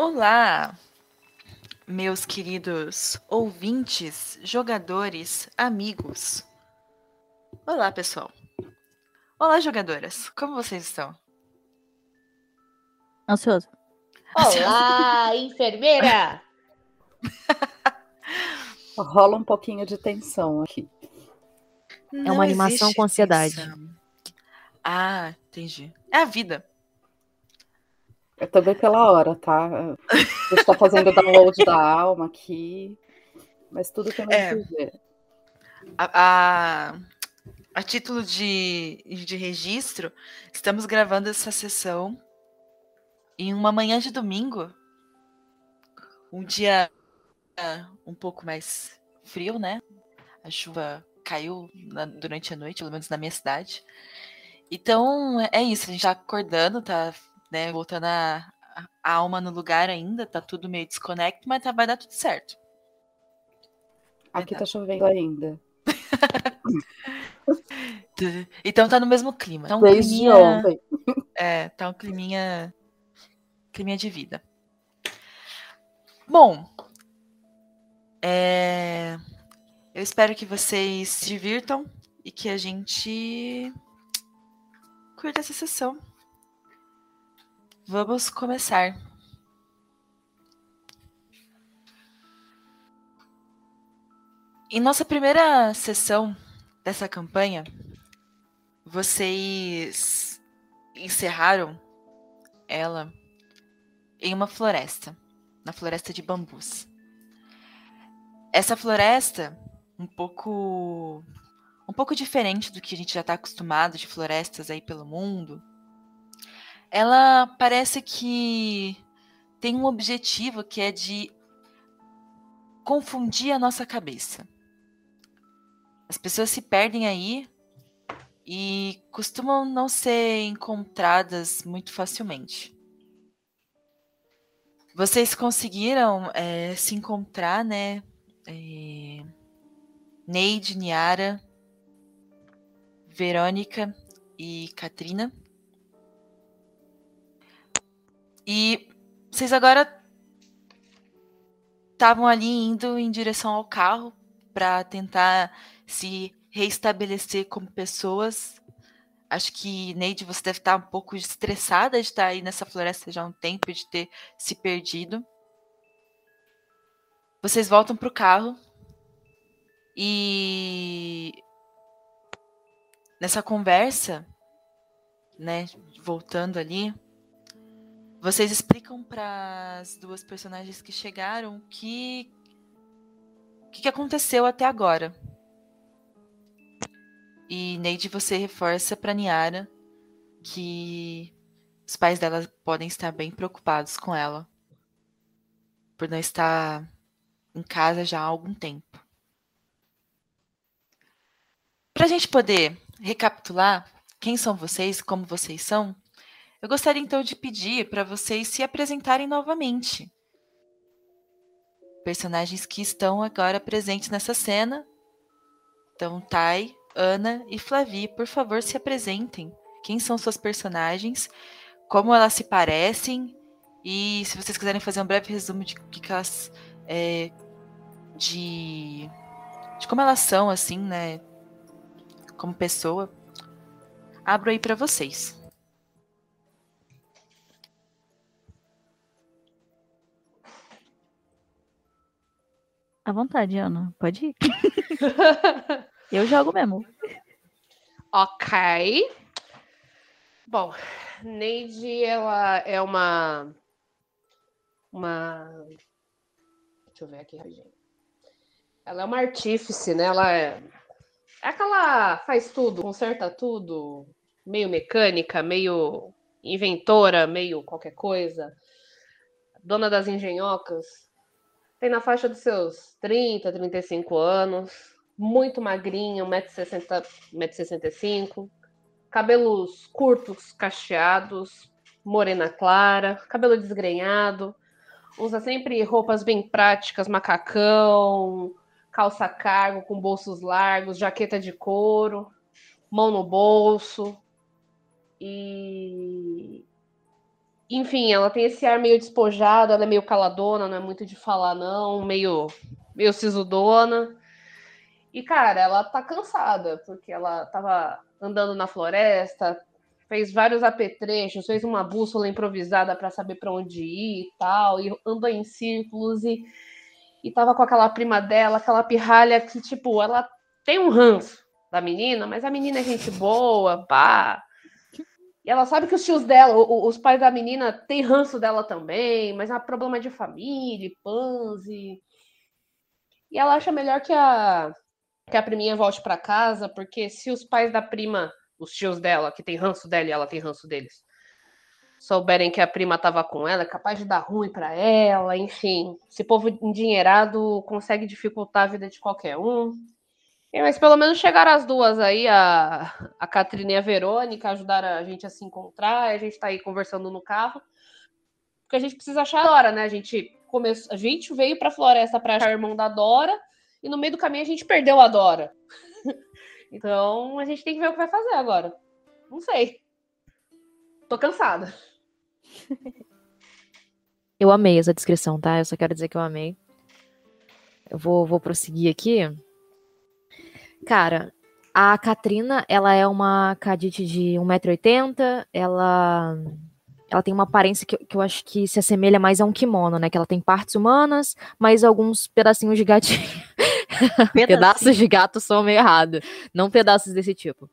Olá, meus queridos ouvintes, jogadores, amigos. Olá, pessoal. Olá, jogadoras. Como vocês estão? Ansioso. Olá, enfermeira! Rola um pouquinho de tensão aqui. É uma animação com ansiedade. tensão. Ah, entendi. É a vida. Eu tô bem pela hora, tá? A gente tá fazendo o download da alma aqui. Mas tudo É. que ver. A, a, a título de, de registro, estamos gravando essa sessão em uma manhã de domingo. Um dia um pouco mais frio, né? A chuva caiu na- durante a noite, pelo menos na minha cidade. Então é isso, a gente tá acordando, tá né, voltando a, a alma no lugar ainda, tá tudo meio desconecto, mas tá, vai dar tudo certo. Aqui tá chovendo ainda. Então tá no mesmo clima. Tá um Desde climinha- ontem. É, tá um climinha. climinha de vida. Bom. é, Eu espero que vocês se divirtam e que a gente curta essa sessão. Vamos começar. Em nossa primeira sessão dessa campanha, vocês encerraram ela em uma floresta, na floresta de bambus. Essa floresta, um pouco um pouco diferente do que a gente já está acostumado de florestas aí pelo mundo, ela parece que tem um objetivo que é de confundir a nossa cabeça. As pessoas se perdem aí e costumam não ser encontradas muito facilmente. Vocês conseguiram eh, se encontrar, né? eh, Neide, Niara, Verônica e Katrina. E vocês agora estavam ali indo em direção ao carro para tentar se reestabelecer como pessoas. Acho que, Neide, você deve estar um pouco estressada de estar aí nessa floresta já há um tempo, de ter se perdido. Vocês voltam pro carro e nessa conversa, né, voltando ali, vocês explicam para as duas personagens que chegaram que o que, que aconteceu até agora. E Neide, você reforça para Niara que os pais dela podem estar bem preocupados com ela por não estar em casa já há algum tempo. Para a gente poder recapitular quem são vocês, como vocês são, eu gostaria então de pedir para vocês se apresentarem novamente. Personagens que estão agora presentes nessa cena. Então, Tai, Ana e Flavi, por favor, se apresentem. Quem são suas personagens? Como elas se parecem? E se vocês quiserem fazer um breve resumo de que elas. é, de, de como elas são, assim, né? Como pessoa. Abro aí para vocês. À vontade, Ana. Pode ir. Eu jogo mesmo. ok. Bom, Neide, ela é uma. Uma. Deixa eu ver aqui rapidinho. Ela é uma artífice, né? Ela é. É aquela. faz tudo, conserta tudo, meio mecânica, meio inventora, meio qualquer coisa. Dona das engenhocas. Tem na faixa dos seus 30, 35 anos. Muito magrinha, 1,60m, 1,65m. Cabelos curtos, cacheados, morena clara, cabelo desgrenhado. Usa sempre roupas bem práticas, macacão, calça cargo com bolsos largos, jaqueta de couro, mão no bolso. E enfim, ela tem esse ar meio despojado, ela é meio caladona, não é muito de falar, não, meio, meio sisudona. E, cara, ela tá cansada, porque ela tava andando na floresta, fez vários apetrechos, fez uma bússola improvisada para saber para onde ir e tal, e andou em círculos e, e tava com aquela prima dela, aquela pirralha que, tipo, ela tem um ranço da menina, mas a menina é gente boa, pá. E ela sabe que os tios dela, os pais da menina, têm ranço dela também, mas é problema de família, panze. E ela acha melhor que a, que a priminha volte para casa, porque se os pais da prima os tios dela, que tem ranço dela e ela tem ranço deles, souberem que a prima estava com ela, é capaz de dar ruim para ela, enfim. Esse povo endinheirado consegue dificultar a vida de qualquer um. Mas pelo menos chegaram as duas aí, a, a Catrina e a Verônica, ajudaram a gente a se encontrar, a gente está aí conversando no carro. Porque a gente precisa achar a Dora, né? A gente, começou, a gente veio para a floresta para achar o irmão da Dora, e no meio do caminho a gente perdeu a Dora. Então a gente tem que ver o que vai fazer agora. Não sei. Tô cansada. Eu amei essa descrição, tá? Eu só quero dizer que eu amei. Eu vou, vou prosseguir aqui. Cara, a Katrina, ela é uma cadite de 1,80m. Ela ela tem uma aparência que, que, eu acho que se assemelha mais a um kimono, né? Que ela tem partes humanas, mas alguns pedacinhos de gatinho. pedaços de gato são meio errado, não pedaços desse tipo.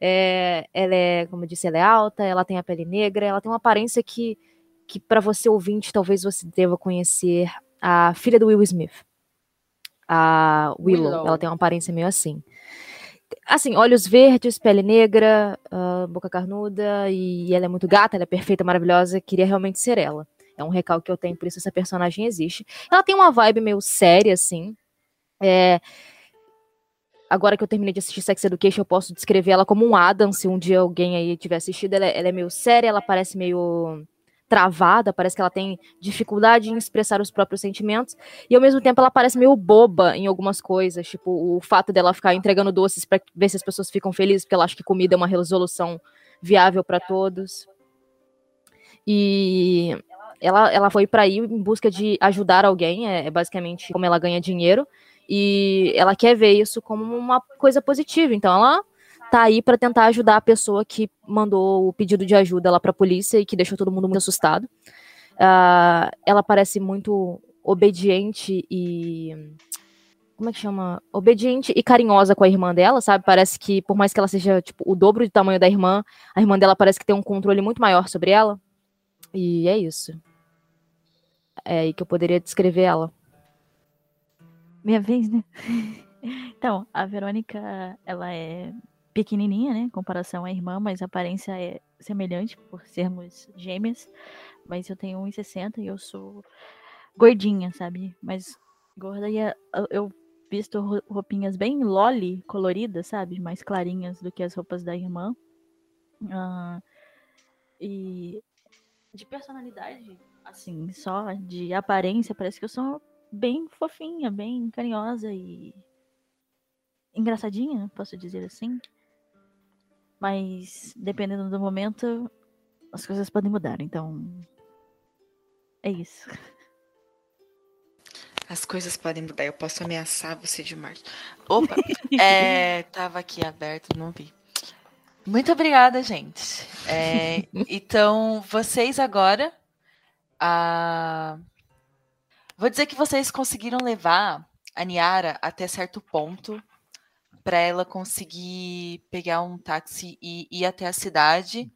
É, ela é, como eu disse, ela é alta, ela tem a pele negra, ela tem uma aparência que, que para você ouvinte, talvez você deva conhecer a filha do Will Smith. A Willow, Willow. ela tem uma aparência meio assim. Assim, olhos verdes, pele negra, uh, boca carnuda, e ela é muito gata, ela é perfeita, maravilhosa, queria realmente ser ela. É um recalque que eu tenho, por isso essa personagem existe. Ela tem uma vibe meio séria, assim, é, agora que eu terminei de assistir Sex Education, eu posso descrever ela como um Adam, se um dia alguém aí tiver assistido. Ela, é, ela é meio séria, ela parece meio travada, parece que ela tem dificuldade em expressar os próprios sentimentos, e ao mesmo tempo ela parece meio boba em algumas coisas, tipo o fato dela ficar entregando doces para ver se as pessoas ficam felizes, porque ela acha que comida é uma resolução viável para todos. E ela, ela foi para aí em busca de ajudar alguém, é, é basicamente como ela ganha dinheiro. E ela quer ver isso como uma coisa positiva. Então ela tá aí para tentar ajudar a pessoa que mandou o pedido de ajuda lá para a polícia e que deixou todo mundo muito assustado. Uh, ela parece muito obediente e como é que chama? Obediente e carinhosa com a irmã dela, sabe? Parece que por mais que ela seja tipo o dobro do tamanho da irmã, a irmã dela parece que tem um controle muito maior sobre ela. E é isso. É aí que eu poderia descrever ela. Minha vez, né? Então, a Verônica, ela é pequenininha, né, em comparação à irmã, mas a aparência é semelhante por sermos gêmeas. Mas eu tenho 1,60 e eu sou gordinha, sabe? Mas gorda e eu visto roupinhas bem loli coloridas, sabe? Mais clarinhas do que as roupas da irmã. E de personalidade, assim, só de aparência, parece que eu sou bem fofinha, bem carinhosa e engraçadinha, posso dizer assim. Mas dependendo do momento, as coisas podem mudar, então é isso. As coisas podem mudar. Eu posso ameaçar você de Marte. Opa! é, tava aqui aberto, não vi. Muito obrigada, gente. É, então, vocês agora. A... Vou dizer que vocês conseguiram levar a Niara até certo ponto para ela conseguir pegar um táxi e ir até a cidade.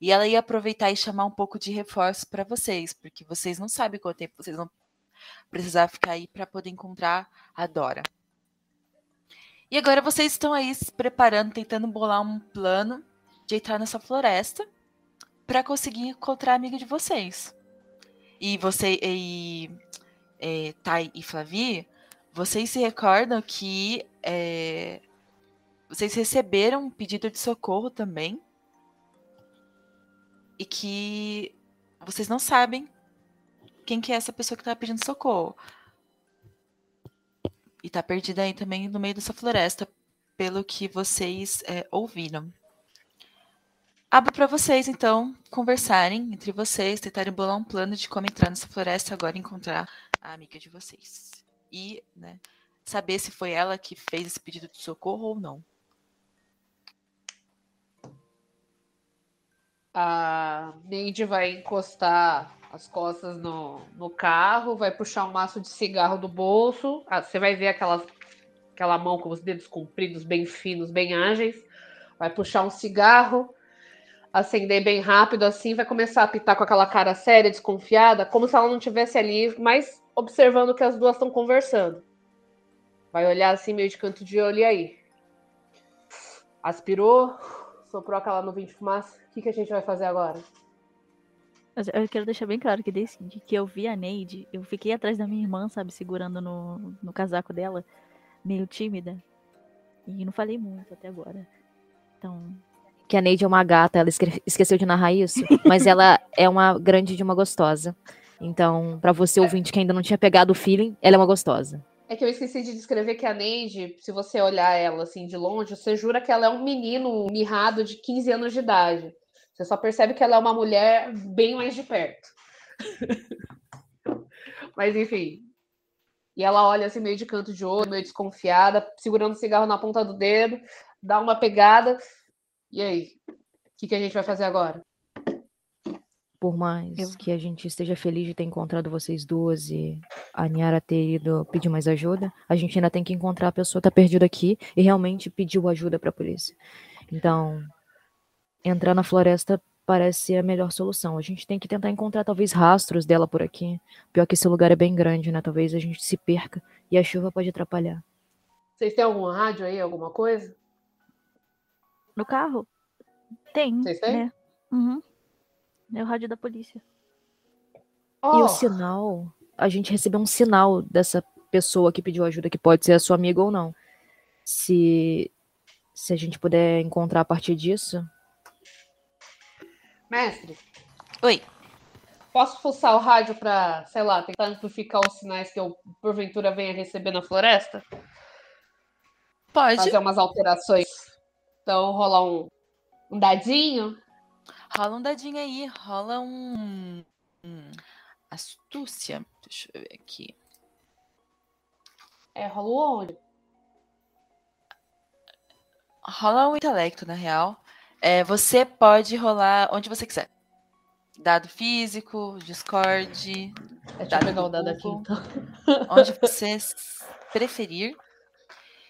E ela ia aproveitar e chamar um pouco de reforço para vocês, porque vocês não sabem quanto tempo vocês vão precisar ficar aí para poder encontrar a Dora. E agora vocês estão aí se preparando, tentando bolar um plano de entrar nessa floresta para conseguir encontrar a amiga de vocês. E você e é, Thay e Flavi, vocês se recordam que é, vocês receberam um pedido de socorro também e que vocês não sabem quem que é essa pessoa que está pedindo socorro. E está perdida aí também no meio dessa floresta, pelo que vocês é, ouviram. abro para vocês, então, conversarem entre vocês, tentarem bolar um plano de como entrar nessa floresta agora e encontrar a amiga de vocês. E, né, saber se foi ela que fez esse pedido de socorro ou não. A Neide vai encostar as costas no, no carro, vai puxar um maço de cigarro do bolso. Ah, você vai ver aquelas, aquela mão com os dedos compridos, bem finos, bem ágeis. Vai puxar um cigarro, acender bem rápido assim, vai começar a apitar com aquela cara séria, desconfiada, como se ela não tivesse ali, mas observando que as duas estão conversando. Vai olhar assim, meio de canto de olho, e aí? Aspirou, soprou aquela nuvem de fumaça. O que, que a gente vai fazer agora? Eu quero deixar bem claro que desde que eu vi a Neide, eu fiquei atrás da minha irmã, sabe, segurando no, no casaco dela, meio tímida. E não falei muito até agora. Então, Que a Neide é uma gata, ela esque- esqueceu de narrar isso, mas ela é uma grande de uma gostosa. Então, pra você ouvinte que ainda não tinha pegado o feeling, ela é uma gostosa. É que eu esqueci de descrever que a Neide, se você olhar ela assim de longe, você jura que ela é um menino mirrado de 15 anos de idade. Você só percebe que ela é uma mulher bem mais de perto. Mas enfim. E ela olha assim meio de canto de olho, meio desconfiada, segurando o cigarro na ponta do dedo, dá uma pegada. E aí? O que, que a gente vai fazer agora? Por mais Eu- que a gente esteja feliz de ter encontrado vocês duas e a Niara ter ido pedir mais ajuda, a gente ainda tem que encontrar a pessoa que tá perdida aqui e realmente pediu ajuda pra polícia. Então, entrar na floresta parece ser a melhor solução. A gente tem que tentar encontrar talvez rastros dela por aqui. Pior que esse lugar é bem grande, né? Talvez a gente se perca e a chuva pode atrapalhar. Vocês têm algum rádio aí, alguma coisa? no carro? Tem. Vocês têm? né? Uhum. É o rádio da polícia. E Oh, o sinal, a gente recebeu um sinal dessa pessoa que pediu ajuda, que pode ser a sua amiga ou não. Se, se a gente puder encontrar a partir disso. mestre, Oi. Posso fuçar o rádio para, sei lá, tentar amplificar os sinais que eu porventura venha receber na floresta? Pode. Fazer umas alterações. Então, rolar um, um dadinho. Rola um dadinho aí. Rola um. um astúcia. Deixa eu ver aqui. É, rola onde? Rola um intelecto, na real. É, você pode rolar onde você quiser. Dado físico, Discord, Deixa eu Dado pegar do o dado aqui, então. onde você preferir.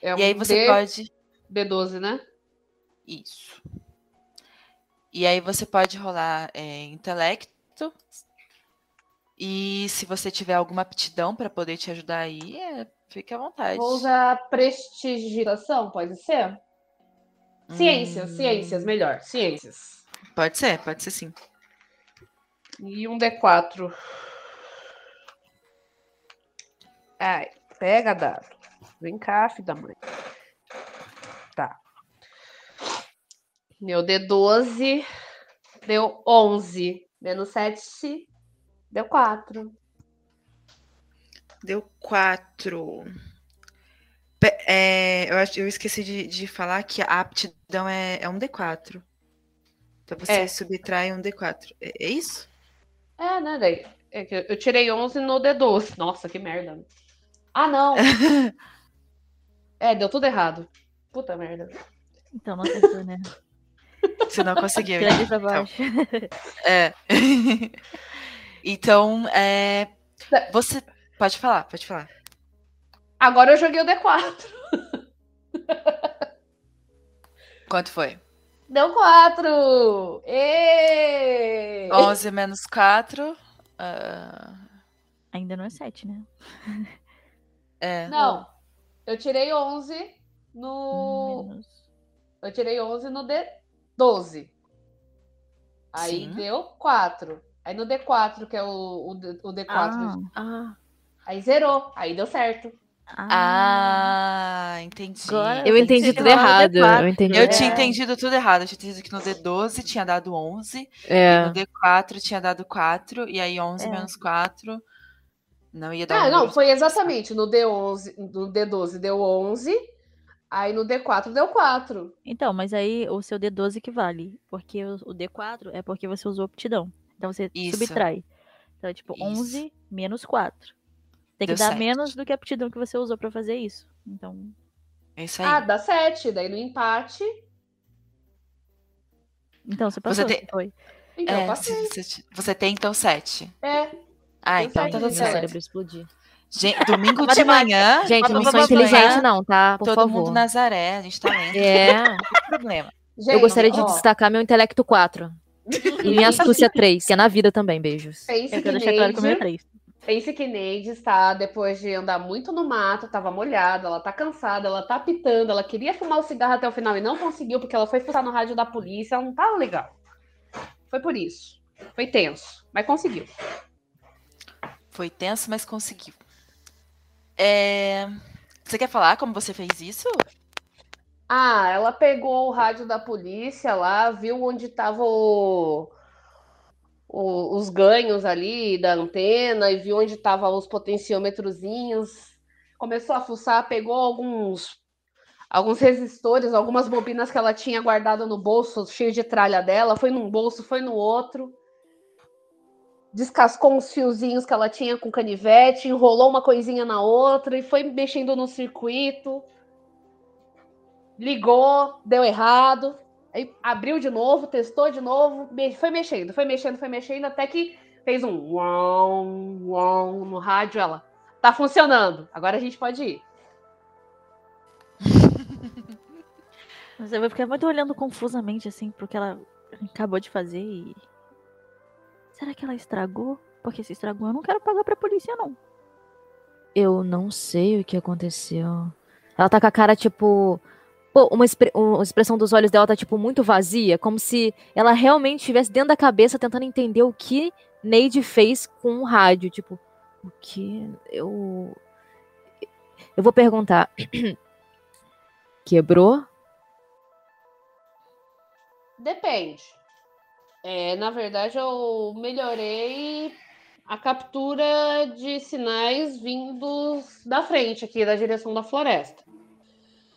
É e aí um você D, pode. D12, né? Isso. E aí você pode rolar é, intelecto. E se você tiver alguma aptidão para poder te ajudar aí, é, fique à vontade. Vou usar prestigitação, pode ser? Ciências, Hum, ciências, melhor. Ciências. Pode ser, pode ser sim. E um D4. Ai, pega dado. Vem cá, filho da mãe. Tá. Meu D12 deu 11. Menos 7 deu 4. Deu quatro. Pe- é, eu, acho- eu esqueci de, de falar que a aptidão é, é um D4. Então você É. subtrai um D4. É, é isso? É, né, daí? É que eu tirei 11 no D12. Nossa, que merda. Ah, não. é, deu tudo errado. Puta merda. Então não acertou, né? Você não conseguiu. Tira aqui pra Então, baixo. É. então, é, você pode falar, pode falar. Agora eu joguei o D4. Quanto foi? Deu 4! Ê! 11 menos 4. ah, Ainda não é 7, né? é. Não, eu tirei 11 no. Menos. Eu tirei 11 no D12. Aí Sim. deu 4. Aí no D4, que é o, o, D- o D4, Ah, Ah, aí zerou. Aí deu certo. ah, Ah, entendi. Agora eu entendi tudo errado. D4. Eu entendi. Eu É. tinha entendido tudo errado. Eu tinha entendido que no D12 tinha dado 11, É. no D4 tinha dado 4, e aí 11 É. menos 4 não ia dar Ah, um não, foi exatamente no D11, no D12 deu 11. Aí no D4 deu 4. Então, mas aí o seu D12 que vale. Porque o, o D4 é porque você usou aptidão. Então você Isso. subtrai. Então é tipo Isso. 11 menos 4. Tem que Deu dar sete. menos do que a aptidão que você usou pra fazer isso. Então, É isso aí. Ah, dá 7. Daí no empate. então você passou, tem- não foi. Então É, se- você tem então sete. É. Ah, Tem então tá meu tudo Meu certo. cérebro certo. explodir. Gente, domingo de manhã, Gente, não sou inteligente, não, tá? Por todo favor. mundo Nazaré, a gente tá lendo, É, não tem problema. Gente, eu gostaria de ó, destacar meu intelecto 4. E minha astúcia 3, que é na vida também, beijos. Pense Eu que quero deixar claro que o meu é Neide, 3. pense que Neide está, depois de andar muito no mato, tava molhada, ela tá cansada, ela tá pitando, ela queria fumar o cigarro até o final e não conseguiu, porque ela foi fuçar no rádio da polícia, ela não tava legal. Foi por isso. Foi tenso, mas conseguiu. Foi tenso, mas conseguiu. É, Você quer falar como você fez isso? Ah, ela pegou o rádio da polícia lá, viu onde estavam os ganhos ali da antena e viu onde estavam os potenciômetrozinhos. Começou a fuçar, pegou alguns alguns resistores, algumas bobinas que ela tinha guardado no bolso, cheio de tralha dela, foi num bolso, foi no outro. Descascou uns fiozinhos que ela tinha com canivete, enrolou uma coisinha na outra e foi mexendo no circuito ligou, deu errado, aí abriu de novo, testou de novo, foi mexendo, foi mexendo, foi mexendo, até que fez um uau, uau no rádio, ela, tá funcionando, agora a gente pode ir. Mas eu ficar muito olhando confusamente, assim, porque ela acabou de fazer e. Será que ela estragou? Porque se estragou, eu não quero pagar pra polícia, não. Eu não sei o que aconteceu. Ela tá com a cara, tipo. Pô, uma, expre- uma expressão dos olhos dela tá, tipo, muito vazia. Como se ela realmente estivesse dentro da cabeça tentando entender o que Neide fez com o rádio. Tipo, o que. Eu. Eu vou perguntar. Quebrou? Depende. É, na verdade, eu melhorei a captura de sinais vindos da frente aqui, da direção da floresta.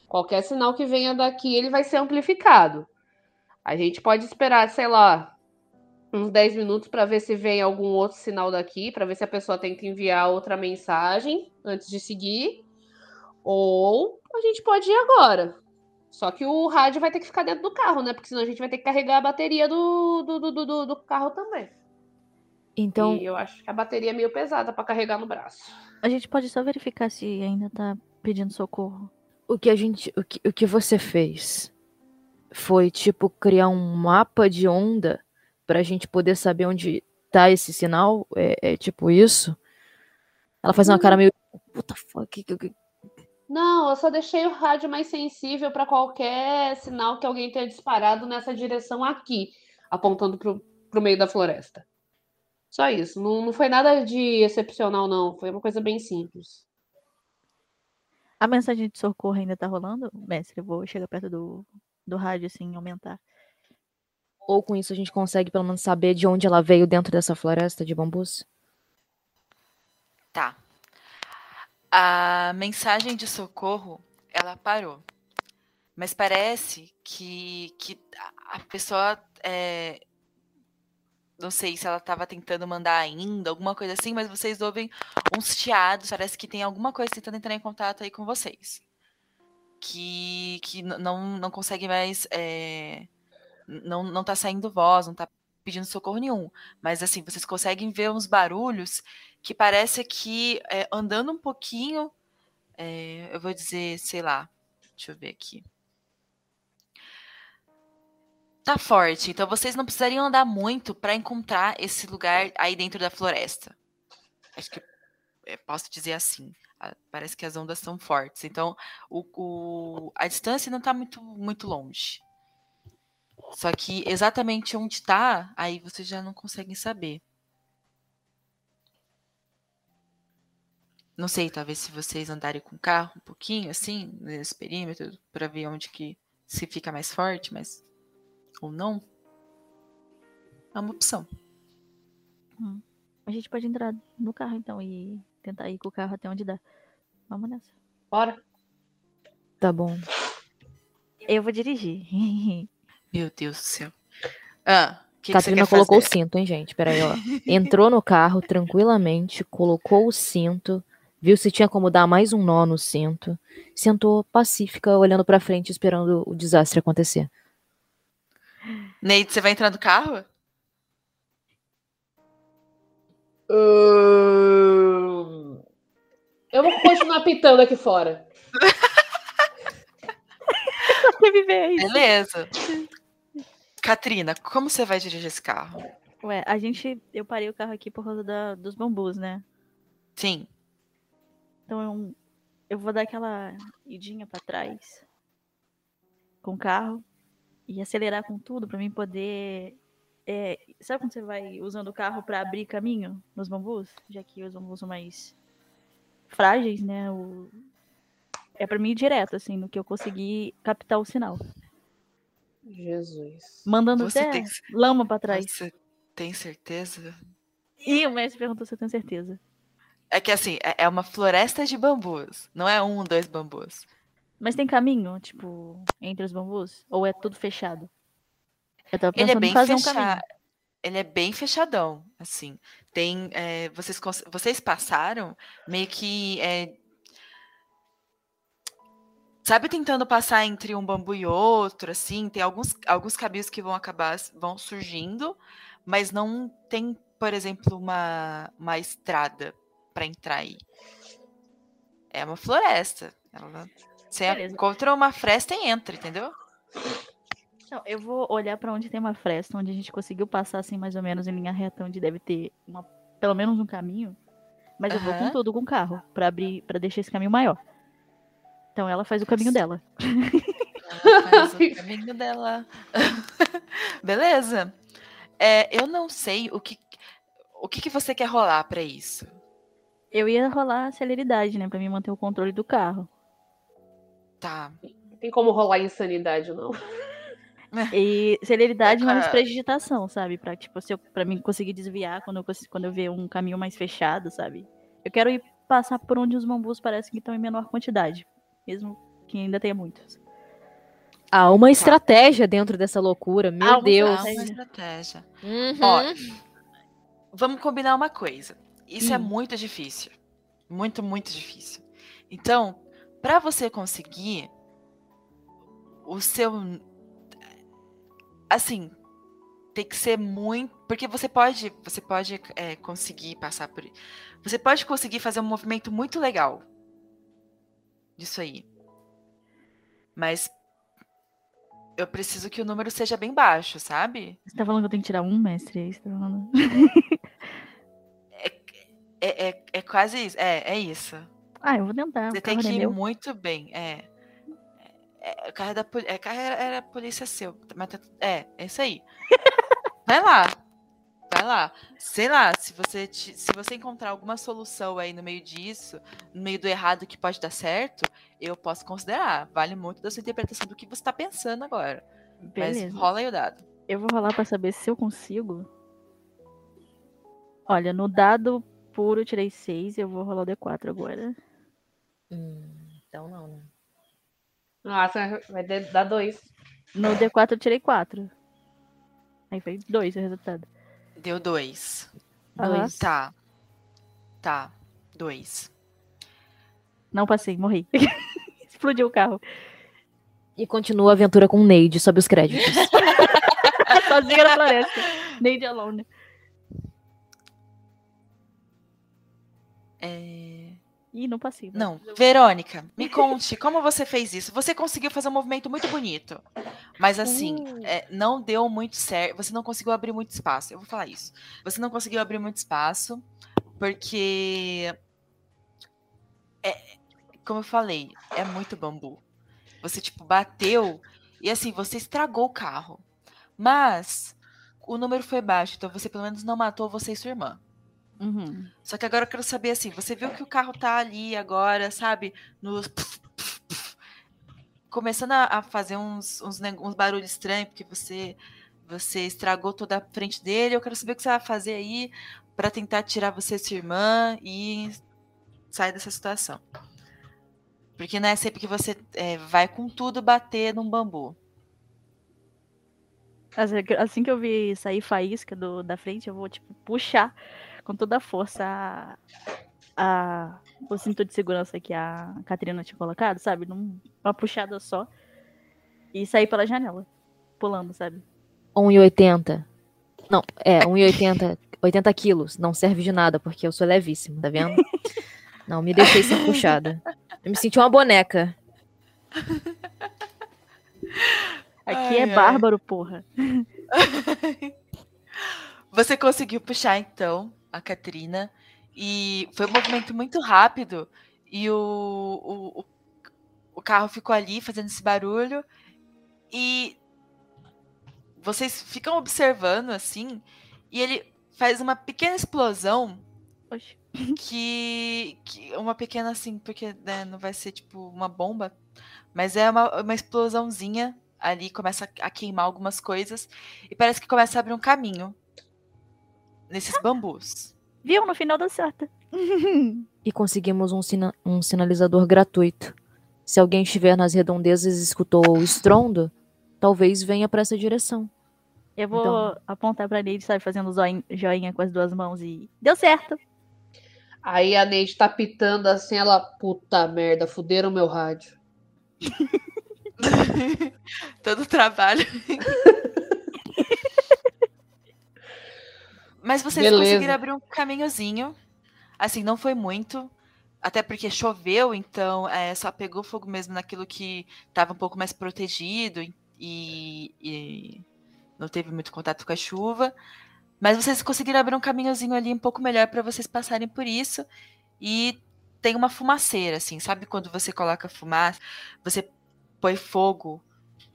Qualquer sinal que venha daqui, ele vai ser amplificado. A gente pode esperar, sei lá, uns 10 minutos para ver se vem algum outro sinal daqui, para ver se a pessoa que enviar outra mensagem antes de seguir. Ou a gente pode ir agora. Só que o rádio vai ter que ficar dentro do carro, né? Porque senão a gente vai ter que carregar a bateria do, do, do, do- do, carro também. Então, E eu acho que a bateria é meio pesada para carregar no braço. A gente pode só verificar se ainda tá pedindo socorro. o que a gente. O que, o que você fez foi, tipo, criar um mapa de onda pra gente poder saber onde tá esse sinal? É, é tipo isso? Ela faz uma cara meio. What the fuck? Que- que- Não, eu só deixei o rádio mais sensível para qualquer sinal que alguém tenha disparado nessa direção aqui, apontando pro, pro meio da floresta. Só isso. Não, não foi nada de excepcional, não. Foi uma coisa bem simples. A mensagem de socorro ainda tá rolando? Mestre, eu vou chegar perto do, do rádio, assim, aumentar. Ou com isso a gente consegue pelo menos saber de onde ela veio dentro dessa floresta de bambus? Tá. A mensagem de socorro, ela parou. Mas parece que, que a- pessoa. é, não sei se ela estava tentando mandar ainda, alguma coisa assim, mas vocês ouvem uns chiados. Parece que tem alguma coisa tentando entrar em contato aí com vocês. Que, que não, não consegue mais. é, não, não tá saindo voz, não tá pedindo socorro nenhum. Mas assim, vocês conseguem ver uns barulhos que parece que é, andando um pouquinho, é, eu vou dizer, sei lá, deixa eu ver aqui. Tá forte, então vocês não precisariam andar muito para encontrar esse lugar aí dentro da floresta. Acho que posso dizer assim. Parece que as ondas são fortes, então o, o- a distância não tá muito, muito longe. Só que exatamente onde tá, aí vocês já não conseguem saber. Não sei, talvez se vocês andarem com o carro um pouquinho, assim, nesse perímetro, para ver onde que se fica mais forte, mas. Ou não. É uma opção. A gente pode entrar no carro, então, e tentar ir com o carro até onde dá. Vamos nessa. Bora. Tá bom. Eu vou dirigir. Meu Deus do céu. Ah, que, que colocou fazer? o cinto, hein, gente? Peraí, ó. Entrou no carro tranquilamente, colocou o cinto, viu se tinha como dar mais um nó no cinto, sentou pacífica, olhando pra frente, esperando o desastre acontecer. Neide, você vai entrar no carro? Hum, Eu vou continuar pitando aqui fora. Beleza. Catrina, como você vai dirigir esse carro? Ué, a gente. Eu parei o carro aqui por causa da- dos bambus, né? Sim. Então eu, eu vou dar aquela idinha pra trás com o carro e acelerar com tudo pra mim poder. é, sabe quando você vai usando o carro pra abrir caminho nos bambus? Já que os bambus são mais frágeis, né? O- É pra mim ir direto, assim, no que eu conseguir captar o sinal. Jesus. Mandando Você até tem lama pra trás. Você tem certeza? E o mestre perguntou se eu tenho certeza. É que assim, é é uma floresta de bambus. Não é um, dois bambus. Mas tem caminho, tipo, entre os bambus? Ou é tudo fechado? Eu tava Ele é pensando bem em fazer um fechado. caminho. Ele é bem fechadão, assim. Tem, é, vocês, vocês passaram meio que, é, sabe, tentando passar entre um bambu e outro, assim. Tem alguns, alguns caminhos que vão acabar, vão surgindo, mas não tem, por exemplo, uma, uma estrada para entrar aí. É uma floresta. Ela, você Beleza. encontra uma fresta e entra, entendeu? Não, eu vou olhar pra onde tem uma fresta, onde a gente conseguiu passar assim mais ou menos em linha reta, onde deve ter uma, pelo menos um caminho. Mas eu vou com tudo com o carro pra abrir, para deixar esse caminho maior. Então ela faz o caminho dela. Ela faz o caminho dela. Beleza. É, eu não sei o que o que, que você quer rolar pra isso. Eu ia rolar a celeridade, né, Pra mim manter o controle do carro. Tá. Tem como rolar insanidade, não? E celeridade mais Ah. prestigitação, sabe? Pra, tipo, se eu, pra mim conseguir desviar quando eu, quando eu ver um caminho mais fechado, sabe? Eu quero ir passar por onde os bambus parecem que estão em menor quantidade. Mesmo que ainda tenha muitos. Há uma estratégia dentro dessa loucura, meu Há uma Deus. Há uma estratégia. Uhum. Ó, vamos combinar uma coisa. Isso é Hum. muito difícil. Muito, muito difícil. Então, pra você conseguir o seu assim, tem que ser muito, porque você pode, você pode é, conseguir passar por, você pode conseguir fazer um movimento muito legal disso aí, mas eu preciso que o número seja bem baixo, sabe? Você tá falando que eu tenho que tirar um mestre? É isso que você tá falando? É, é, é quase isso. É, é isso. Ah, eu vou tentar. Você tem que é ir meu. muito bem. É. É, o carro é da é, carro era, polícia seu. Mas tá- é, é isso aí. Vai lá. Vai lá. Sei lá, se você, te- se você encontrar alguma solução aí no meio disso, no meio do errado que pode dar certo, eu posso considerar. Vale muito da sua interpretação do que você tá pensando agora. Beleza. Mas rola aí o dado. Eu vou rolar pra saber se eu consigo. Olha, no dado puro eu tirei 6, eu vou rolar o D4 agora. Hum, então não, né? Nossa, vai dar dar dois. No D4 eu tirei 4. Aí foi 2 o resultado. Deu dois. Dois. Tá. Tá. Dois. Não passei, morri. Explodiu o carro. E continua a aventura com Neide sob os créditos. Sozinha na floresta. Neide alone. É... Ih, não passei. mas Não, Verônica, me conte como você fez isso. Você conseguiu fazer um movimento muito bonito, mas assim, Uh. é, não deu muito certo. Você não conseguiu abrir muito espaço. Eu vou falar isso. Você não conseguiu abrir muito espaço porque, é, como eu falei, é muito bambu. Você tipo bateu e assim você estragou o carro, mas o número foi baixo, então você pelo menos não matou você e sua irmã. Uhum. Só que agora eu quero saber assim, você viu que o carro tá ali agora, sabe? Nos puf, começando a, fazer uns, uns, uns barulhos estranhos, porque você você estragou toda a frente dele. Eu quero saber o que você vai fazer aí pra tentar tirar você e sua irmã e sair dessa situação. Porque não é sempre que você é, vai com tudo bater num bambu. Assim que- Assim que eu vi sair faísca do, da frente, eu vou, tipo, puxar com toda a força a, a- o cinto de segurança que a Catarina tinha colocado, sabe? Num- Uma puxada só. E sair pela janela. Pulando, sabe? 1,80. Não, é, 1,80. 80 quilos. Não serve de nada, porque eu sou levíssimo, tá vendo? Não, me deixei ser puxada. Eu me senti uma boneca. Aqui Ai, é ai. bárbaro, porra. Você conseguiu puxar, então, a Catrina. E foi um movimento muito rápido. E o, o, o, carro ficou ali fazendo esse barulho. E vocês ficam observando assim. E ele faz uma pequena explosão. Que, que. Uma pequena assim, porque né, não vai ser tipo uma bomba. Mas é uma, uma explosãozinha ali. Começa a queimar algumas coisas. E parece que começa a abrir um caminho nesses bambus. Viu? No final deu certo. E conseguimos um, sina- um sinalizador gratuito. Se alguém estiver nas redondezas e escutou o estrondo, talvez venha para essa direção. Eu vou Então. apontar pra Neide, sabe? Fazendo zoin- joinha com as duas mãos e. Deu certo! Aí a Neide tá pitando assim, ela, puta merda, fuderam meu rádio. Todo o trabalho. Mas vocês Beleza. conseguiram abrir um caminhozinho. Assim, não foi muito. Até porque choveu, então é, só pegou fogo mesmo naquilo que estava um pouco mais protegido e, e não teve muito contato com a chuva. Mas vocês conseguiram abrir um caminhozinho ali um pouco melhor para vocês passarem por isso. E tem uma fumaceira, assim, sabe quando você coloca fumaça, você põe fogo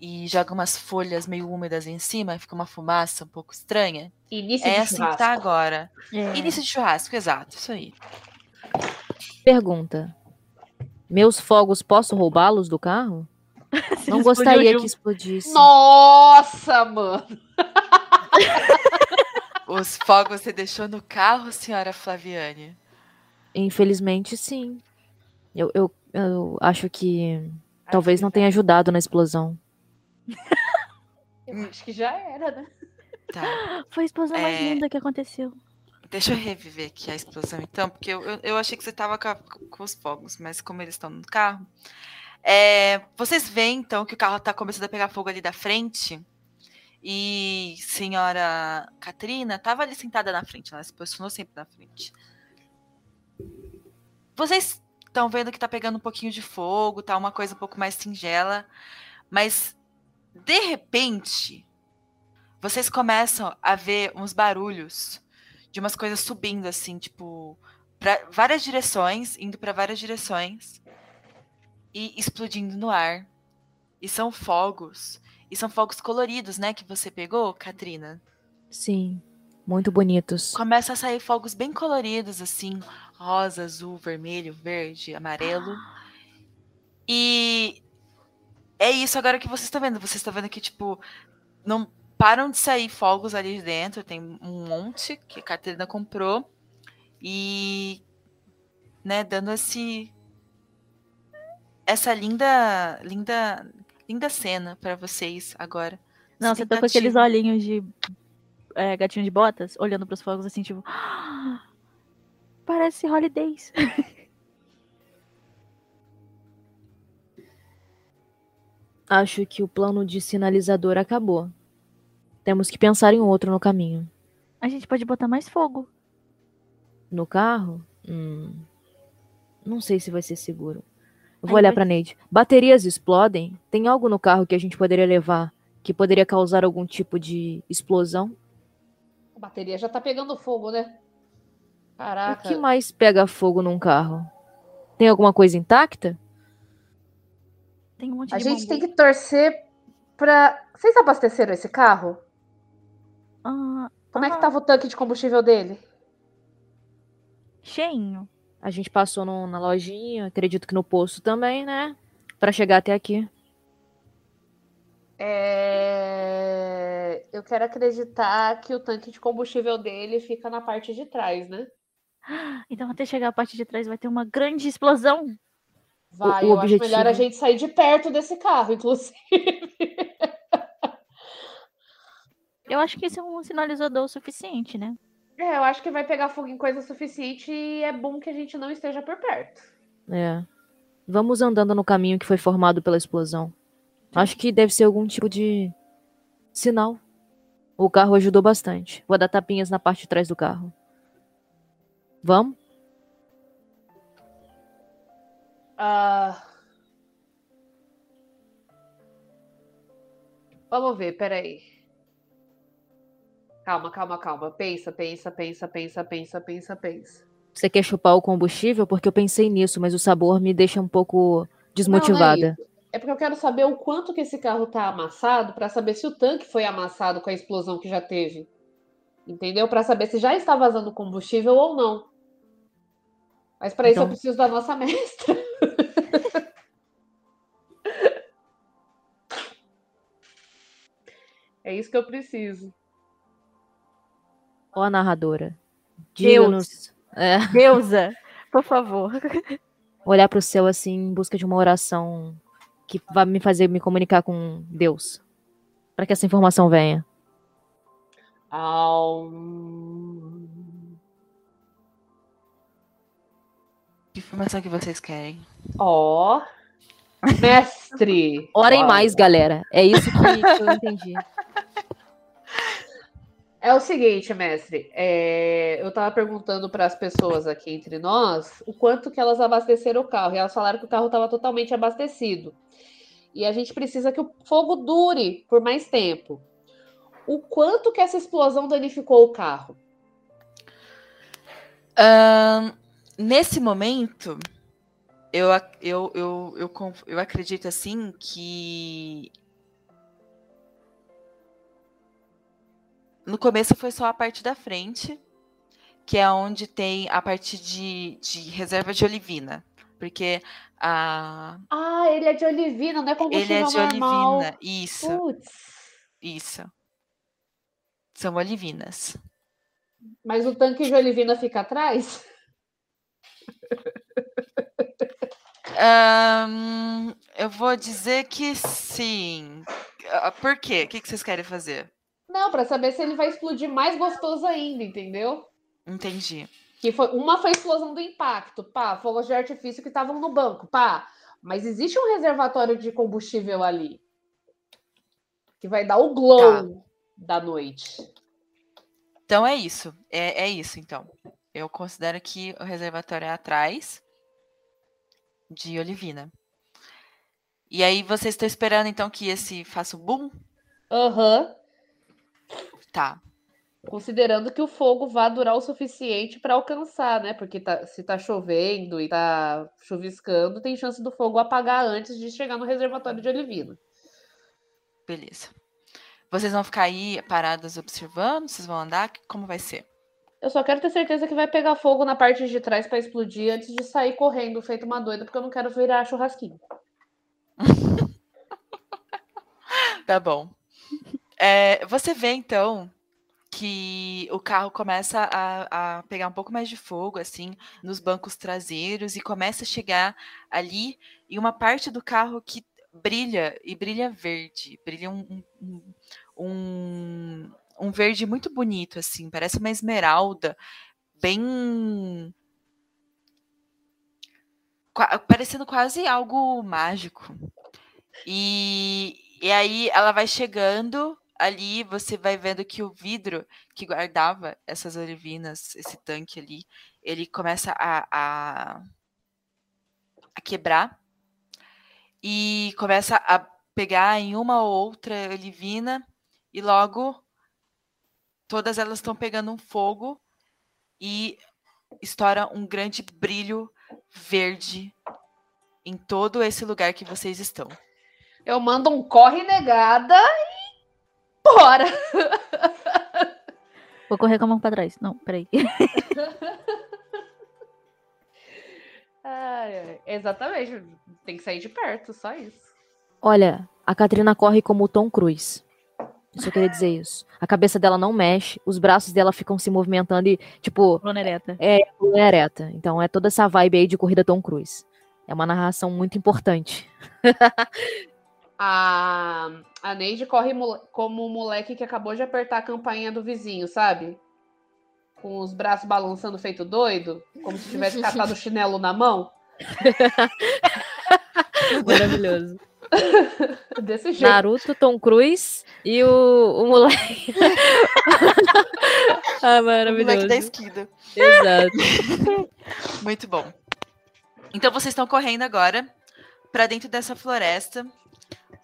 e joga umas folhas meio úmidas em cima, e fica uma fumaça um pouco estranha? Início É de assim que churrasco. tá agora. É. Início de churrasco, exato, isso aí. Pergunta: Meus fogos posso roubá-los do carro? Se Não gostaria que explodisse. Nossa, mano. Os fogos você deixou no carro, senhora Flaviane? Infelizmente, sim. Eu, eu, eu acho que talvez não tenha ajudado na explosão. Eu acho que já era, né? Tá. Foi a explosão mais É. linda que aconteceu. Deixa eu reviver aqui a explosão, então, porque eu, eu, eu achei que você tava com, a- com os fogos, mas como eles estão no carro. É, vocês veem, então, que o carro tá começando a pegar fogo ali da frente. E senhora Katrina tava ali sentada na frente, ela se posicionou sempre na frente. Vocês estão vendo que tá pegando um pouquinho de fogo, tá uma coisa um pouco mais singela, mas de repente vocês começam a ver uns barulhos de umas coisas subindo assim, tipo, para várias direções, indo para várias direções e explodindo no ar. E são fogos, e são fogos coloridos, né, que você pegou, Katrina? Sim, muito bonitos. Começa a sair fogos bem coloridos assim, rosa, azul, vermelho, verde, amarelo. E é isso agora que vocês estão vendo. Vocês estão vendo que tipo não param de sair fogos ali de dentro, tem um monte que a Catarina comprou e né, dando esse essa linda linda linda cena para vocês agora. Não, você tá com aqueles olhinhos de é, gatinho de botas, olhando pros fogos assim, tipo. "Ah, Parece Holidays. Acho que o plano de sinalizador acabou. Temos que pensar em outro no caminho. A gente pode botar mais fogo. No carro? Hum, não sei se vai ser seguro. Eu Aí vou olhar vai- pra Neide. Baterias explodem? Tem algo no carro que a gente poderia levar que poderia causar algum tipo de explosão? A bateria já tá pegando fogo, né? O Caraca. que mais pega fogo num carro? Tem alguma coisa intacta? Tem um monte A de gente tem que torcer pra. Vocês abasteceram esse carro? Ah, Como é que ah, tava o tanque de combustível dele? Cheinho. A gente passou no- na lojinha, acredito que no posto também, né? Pra chegar até aqui. É... Eu quero acreditar que o tanque de combustível dele fica na parte de trás, né? Então até chegar a parte de trás vai ter uma grande explosão. Vai, o eu acho melhor a objetivo- gente sair de perto desse carro, inclusive. Eu acho que esse é um sinalizador suficiente, né? É, eu acho que vai pegar fogo em coisa suficiente e é bom que a gente não esteja por perto. É. Vamos andando no caminho que foi formado pela explosão. Acho que deve ser algum tipo de sinal. O carro ajudou bastante. Vou dar tapinhas na parte de trás do carro. Vamos? Ah. Vamos ver, peraí. Calma, calma, calma. Pensa, pensa, pensa, pensa, pensa, pensa, pensa. Você quer chupar o combustível? Porque eu pensei nisso, mas o sabor me deixa um pouco desmotivada. Não, não é, isso. é porque eu quero saber o quanto que esse carro tá amassado para saber se o tanque foi amassado com a explosão que já teve. Entendeu? Para saber se já está vazando combustível ou não. Mas para isso Então- eu preciso da nossa mestra. É isso que eu preciso. Ó a narradora. Deus. É, Deusa, por favor. olhar pro céu assim em busca de uma oração que vai me fazer me comunicar com Deus. Para que essa informação venha. Aum. Que informação que vocês querem? Ó. Mestre. Orem mais, galera. É isso que, que eu entendi. É o seguinte, mestre. é, eu tava perguntando para as pessoas aqui entre nós o quanto que elas abasteceram o carro. E elas falaram que o carro estava totalmente abastecido. E a gente precisa que o fogo dure por mais tempo. O quanto que essa explosão danificou o carro? Nesse momento, eu, eu, eu, eu, eu acredito assim que. No começo foi só a parte da frente, que é onde tem a parte de, de reserva de olivina. Porque a, Ah, ele é de olivina, não é ele combustível é de normal. olivina. Isso, Putz. isso. São olivinas. Mas o tanque de olivina fica atrás? Ahn, eu vou dizer que sim. Ah, Por quê? O que que vocês querem fazer? Não, para saber se ele vai explodir mais gostoso ainda, entendeu? Entendi. Que foi, uma foi a explosão do impacto, pá, fogos de artifício que estavam no banco, pá. Mas existe um reservatório de combustível ali. Que vai dar o glow da noite. Então é isso. É, é isso, então. Eu considero que o reservatório é atrás de Olivina. E aí vocês estão esperando, então, que esse faça o boom? Aham. Tá. Considerando que o fogo vá durar o suficiente para alcançar, né? Porque tá- se tá chovendo e tá chuviscando, tem chance do fogo apagar antes de chegar no reservatório de Olivina. Beleza. Vocês vão ficar aí paradas observando? Vocês vão andar? Como vai ser? Eu só quero ter certeza que vai pegar fogo na parte de trás para explodir antes de sair correndo, feito uma doida, porque eu não quero virar churrasquinho. Tá bom. É, você vê, então, que o carro começa a, a pegar um pouco mais de fogo, assim, nos bancos traseiros e começa a chegar ali em uma parte do carro que brilha, e brilha verde. Brilha um, um- um, um, verde muito bonito, assim, parece uma esmeralda, bem... Parecendo quase algo mágico. E, e aí ela vai chegando ali, você vai vendo que o vidro que guardava essas olivinas, esse tanque ali, ele começa a, a, a quebrar e começa a pegar em uma ou outra olivina e logo todas elas estão pegando um fogo e estoura um grande brilho verde em todo esse lugar que vocês estão. Eu mando um corre negada e bora! Vou correr com a mão pra trás. Não, peraí. Ai, exatamente. Tem que sair de perto, só isso. Olha, a Katrina corre como o Tom Cruise. Eu só queria dizer isso. A cabeça dela não mexe, os braços dela ficam se movimentando e, tipo, Coluna ereta. é coluna ereta. Então é toda essa vibe aí de corrida Tom Cruise. É uma narração muito importante. A, a Neide corre mole- como um moleque que acabou de apertar a campainha do vizinho, sabe? Com os braços balançando feito doido, como se tivesse catado o chinelo na mão. Maravilhoso. Desse jeito. Naruto, Tom Cruise e o, o moleque. ah, O moleque da maravilhoso. esquina. Exato. Muito bom. Então vocês estão correndo agora para dentro dessa floresta,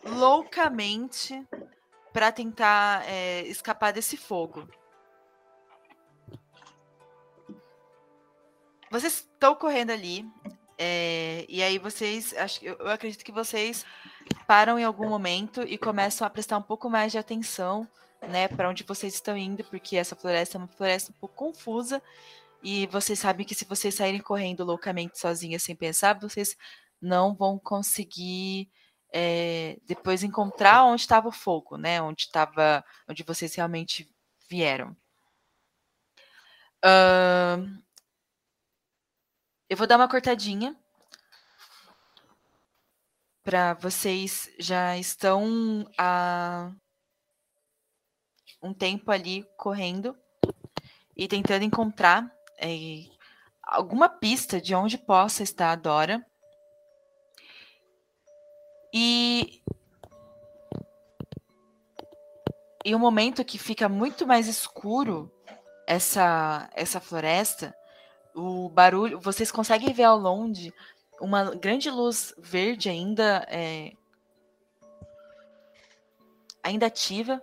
loucamente, para tentar é, escapar desse fogo. Vocês estão correndo ali, é, e aí vocês, acho, eu acredito que vocês param em algum momento e começam a prestar um pouco mais de atenção, né, para onde vocês estão indo, porque essa floresta é uma floresta um pouco confusa. E vocês sabem que se vocês saírem correndo loucamente sozinhas sem pensar, vocês não vão conseguir é, depois encontrar onde estava o fogo, né? Onde estava, onde vocês realmente vieram. Ahn, eu vou dar uma cortadinha para vocês já estão há um tempo ali correndo e tentando encontrar é, alguma pista de onde possa estar a Dora. E em um momento que fica muito mais escuro essa essa floresta, o barulho, vocês conseguem ver ao longe uma grande luz verde ainda é, ainda ativa,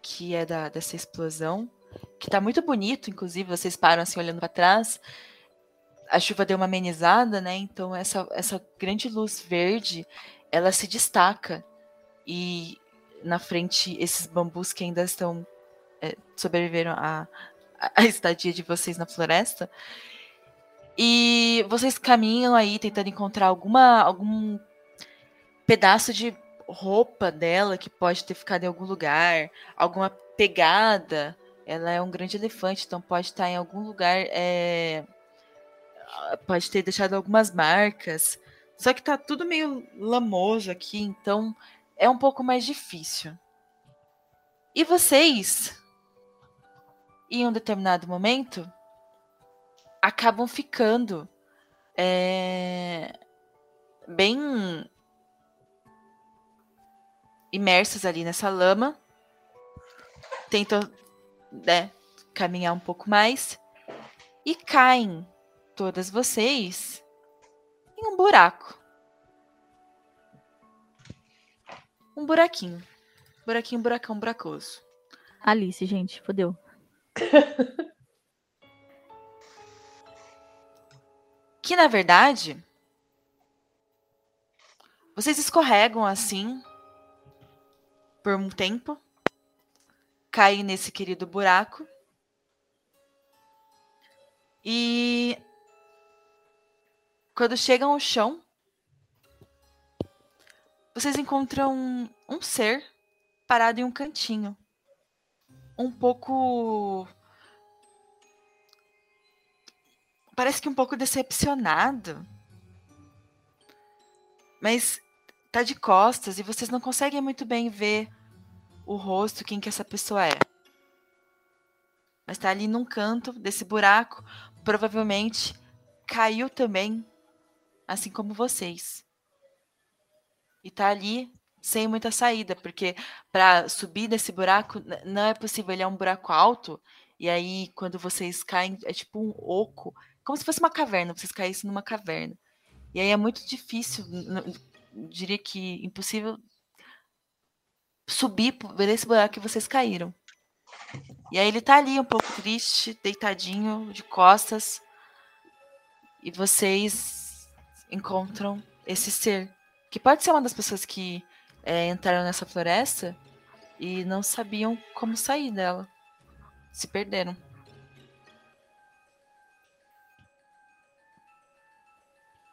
que é da, dessa explosão que tá muito bonito, inclusive, vocês param assim olhando para trás. A chuva deu uma amenizada, né? Então essa essa grande luz verde, ela se destaca e na frente esses bambus que ainda estão é, sobreviveram à, à estadia de vocês na floresta. E vocês caminham aí tentando encontrar alguma algum pedaço de roupa dela que pode ter ficado em algum lugar, alguma pegada ela é um grande elefante, então pode estar em algum lugar, é, pode ter deixado algumas marcas. Só que tá tudo meio lamoso aqui, então é um pouco mais difícil. E vocês, em um determinado momento, acabam ficando é, bem imersos ali nessa lama, tentam né, caminhar um pouco mais e caem todas vocês em um buraco. Um buraquinho. Buraquinho, buracão, buracoso. Alice, gente, fodeu. Que na verdade vocês escorregam assim por um tempo, caem nesse querido buraco e quando chegam ao chão, vocês encontram um, um ser parado em um cantinho, um pouco parece que um pouco decepcionado. Mas tá de costas e vocês não conseguem muito bem ver o rosto, quem que essa pessoa é. Mas tá ali num canto desse buraco, provavelmente caiu também, assim como vocês. E tá ali sem muita saída, porque para subir desse buraco não é possível, ele é um buraco alto, e aí quando vocês caem é tipo um oco, como se fosse uma caverna, vocês caíssem numa caverna. E aí é muito difícil, diria que impossível subir por esse buraco que vocês caíram. E aí ele tá ali um pouco triste, deitadinho, de costas. E vocês encontram esse ser. Que pode ser uma das pessoas que é, entraram nessa floresta e não sabiam como sair dela. Se perderam.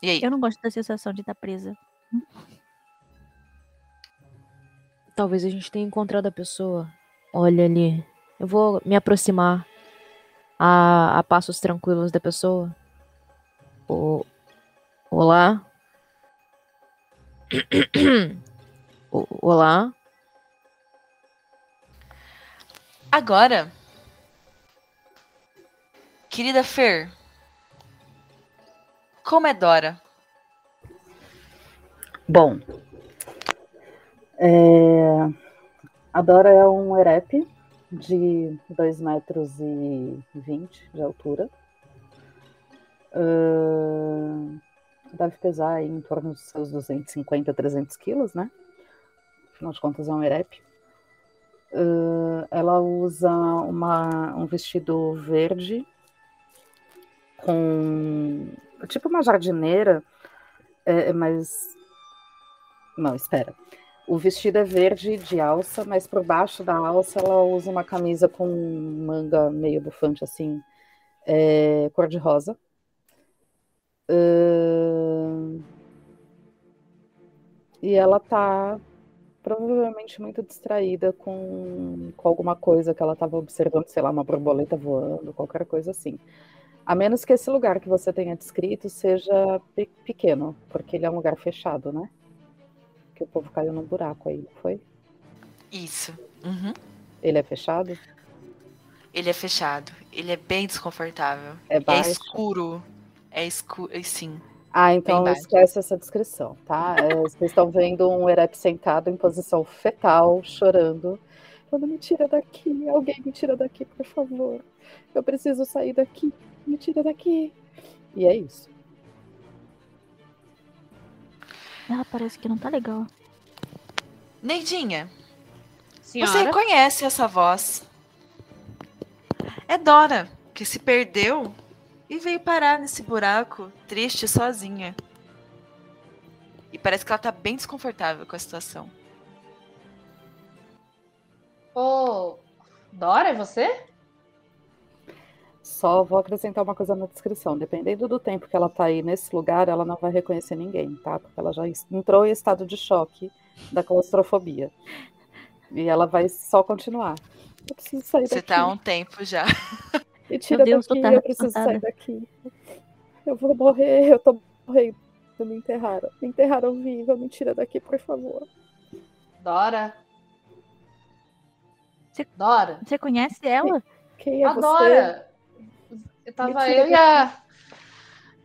E aí? Eu não gosto da sensação de estar presa. Talvez a gente tenha encontrado a pessoa. Olha ali. Eu vou me aproximar a, a passos tranquilos da pessoa. O- Olá. Olá. Agora, querida Fer, como é Dora? Bom, é, a Dora é um erep de 2 metros e 20 de altura. Ahn, deve pesar em torno dos seus 250, 300 quilos, né? Afinal de contas, é um erep. Ahn, ela usa uma, um vestido verde com tipo uma jardineira, é, mas não, espera. O vestido é verde de alça, mas por baixo da alça ela usa uma camisa com manga meio bufante, assim, é, cor-de-rosa. Ahn, E ela tá provavelmente muito distraída com, com alguma coisa que ela estava observando, sei lá, uma borboleta voando, qualquer coisa assim. A menos que esse lugar que você tenha descrito seja pe- pequeno, porque ele é um lugar fechado, né? Que o povo caiu num buraco aí, não foi? Isso. Uhum. Ele é fechado? Ele é fechado. Ele é bem desconfortável. É É baixo? escuro. É escuro. Sim. Ah, então esquece essa descrição, tá? É, vocês estão vendo um Erep sentado em posição fetal, chorando. Falando, me tira daqui, alguém me tira daqui, por favor. Eu preciso sair daqui, me tira daqui. E é isso. Ela parece que não tá legal. Neidinha, você Senhora, reconhece essa voz? É Dora, que se perdeu e veio parar nesse buraco, triste, sozinha. E parece que ela tá bem desconfortável com a situação. Ô, Dora, é você? Só vou acrescentar uma coisa na descrição. Dependendo do tempo que ela tá aí nesse lugar, ela não vai reconhecer ninguém, tá? Porque ela já entrou em estado de choque da claustrofobia. E ela vai só continuar. Eu preciso sair Você daqui. tá há um tempo já. Me tira Deus, daqui, eu preciso sair daqui. Eu vou morrer, eu tô morrendo. Me enterraram. Me enterraram viva, me tira daqui, por favor. Dora. Você- Dora. Você conhece ela? Quem é A você? Dora. Eu tava eu e a.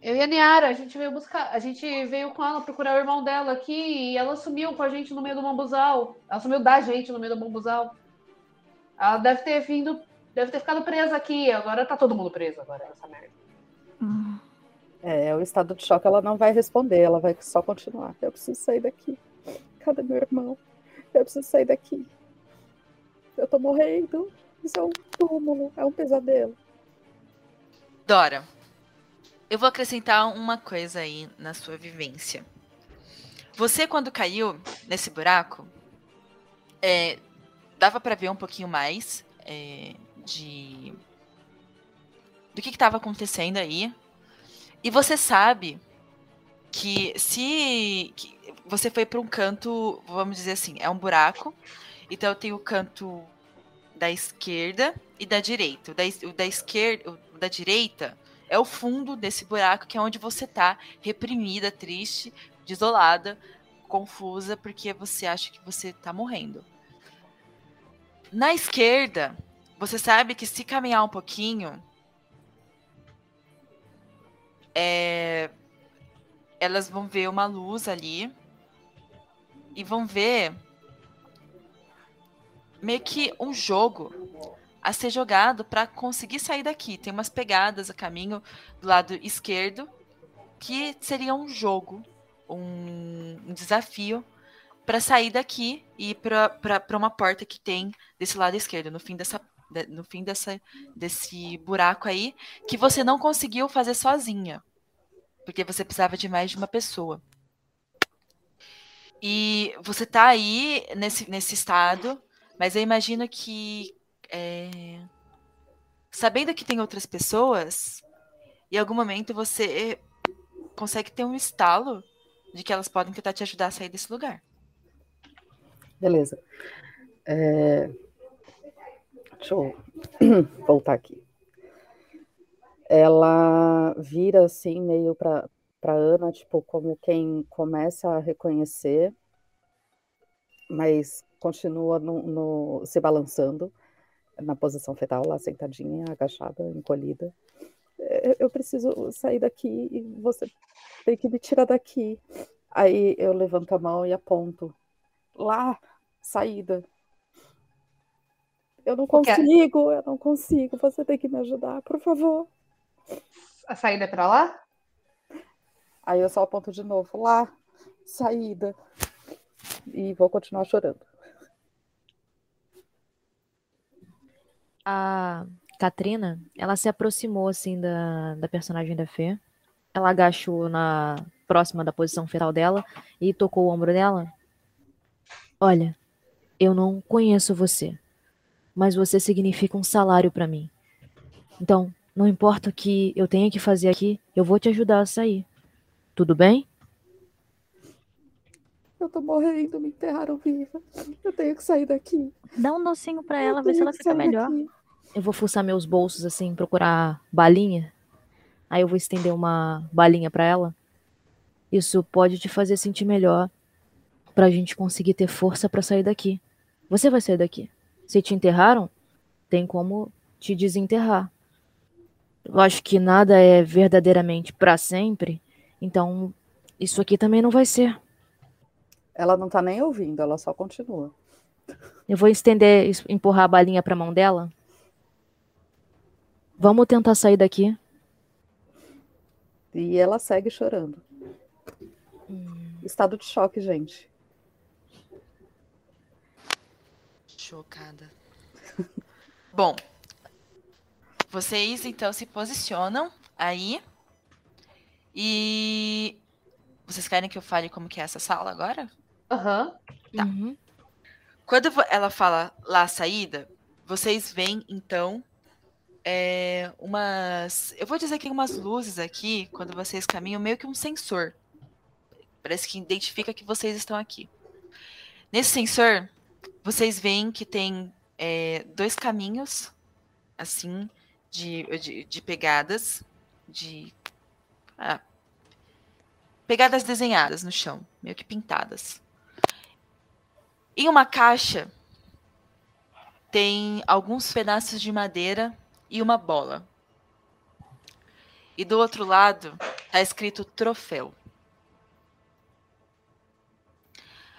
Eu e a Niara, a gente veio buscar. A gente veio com ela procurar o irmão dela aqui e ela sumiu com a gente no meio do bambuzal. Ela sumiu da gente no meio do bambuzal. Ela deve ter vindo. Deve ter ficado presa aqui. Agora tá todo mundo preso agora, essa merda. É, é o estado de choque, ela não vai responder, ela vai só continuar. Eu preciso sair daqui. Cadê meu irmão? Eu preciso sair daqui. Eu tô morrendo. Isso é um túmulo, é um pesadelo. Dora, eu vou acrescentar uma coisa aí na sua vivência. Você, quando caiu nesse buraco, é, dava pra ver um pouquinho mais é, de do que estava acontecendo aí. E você sabe que se que você foi para um canto, vamos dizer assim, é um buraco. Então tem o canto da esquerda e da direita. O da, o da esquerda, o da direita é o fundo desse buraco que é onde você tá, reprimida, triste, desolada, confusa porque você acha que você tá morrendo. Na esquerda, você sabe que se caminhar um pouquinho, é, elas vão ver uma luz ali e vão ver meio que um jogo a ser jogado para conseguir sair daqui. Tem umas pegadas a caminho do lado esquerdo que seria um jogo, um, um desafio para sair daqui e ir para uma porta que tem desse lado esquerdo, no fim dessa de- no fim dessa, desse buraco aí, que você não conseguiu fazer sozinha, porque você precisava de mais de uma pessoa. E você tá aí nesse, nesse estado, mas eu imagino que é, sabendo que tem outras pessoas, em algum momento você consegue ter um estalo de que elas podem tentar te ajudar a sair desse lugar. Beleza. É, Deixa eu voltar aqui. Ela vira assim, meio para Ana, tipo, como quem começa a reconhecer, mas continua no, no, se balançando na posição fetal, lá sentadinha, agachada, encolhida. É, eu preciso sair daqui e você tem que me tirar daqui. Aí eu levanto a mão e aponto. Lá, saída. Eu não consigo, eu não consigo. Você tem que me ajudar, por favor. A saída é para lá? Aí eu só aponto de novo. Lá, saída. E vou continuar chorando. A Katrina, ela se aproximou assim da, da personagem da Fê. Ela agachou na próxima da posição fetal dela e tocou o ombro dela. Olha, eu não conheço você, mas você significa um salário para mim. Então, não importa o que eu tenha que fazer aqui, eu vou te ajudar a sair. Tudo bem? Eu tô morrendo, me enterraram viva. Eu tenho que sair daqui. Dá um docinho pra ela, vê se ela fica melhor. Daqui. Eu vou fuçar meus bolsos assim, procurar balinha. Aí eu vou estender uma balinha para ela. Isso pode te fazer sentir melhor pra gente conseguir ter força para sair daqui. Você vai sair daqui. Se te enterraram, tem como te desenterrar. Eu acho que nada é verdadeiramente para sempre, então isso aqui também não vai ser. Ela não tá nem ouvindo, ela só continua. Eu vou estender, empurrar a balinha pra mão dela. Vamos tentar sair daqui. E ela segue chorando. Hum. Estado de choque, gente. Chocada. Bom, vocês então se posicionam aí. E vocês querem que eu fale como que é essa sala agora? Aham. Uhum. Tá. Uhum. Quando ela fala lá a saída, vocês veem, então, é, umas. Eu vou dizer que umas luzes aqui, quando vocês caminham, meio que um sensor. Parece que identifica que vocês estão aqui. Nesse sensor, vocês veem que tem é, dois caminhos, assim, de, de, de pegadas, de. Ah, pegadas desenhadas no chão, meio que pintadas. Em uma caixa tem alguns pedaços de madeira e uma bola. E do outro lado está escrito troféu.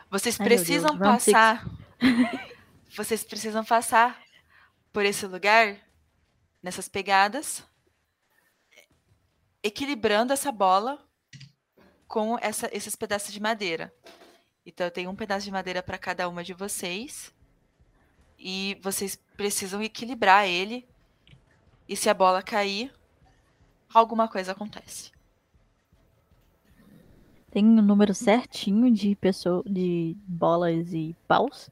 Vocês Ai, precisam passar. Vocês precisam passar por esse lugar, nessas pegadas, equilibrando essa bola com essa, esses pedaços de madeira. Então, eu tenho um pedaço de madeira para cada uma de vocês. E vocês precisam equilibrar ele. E se a bola cair, alguma coisa acontece. Tem um número certinho de pessoa, de bolas e paus?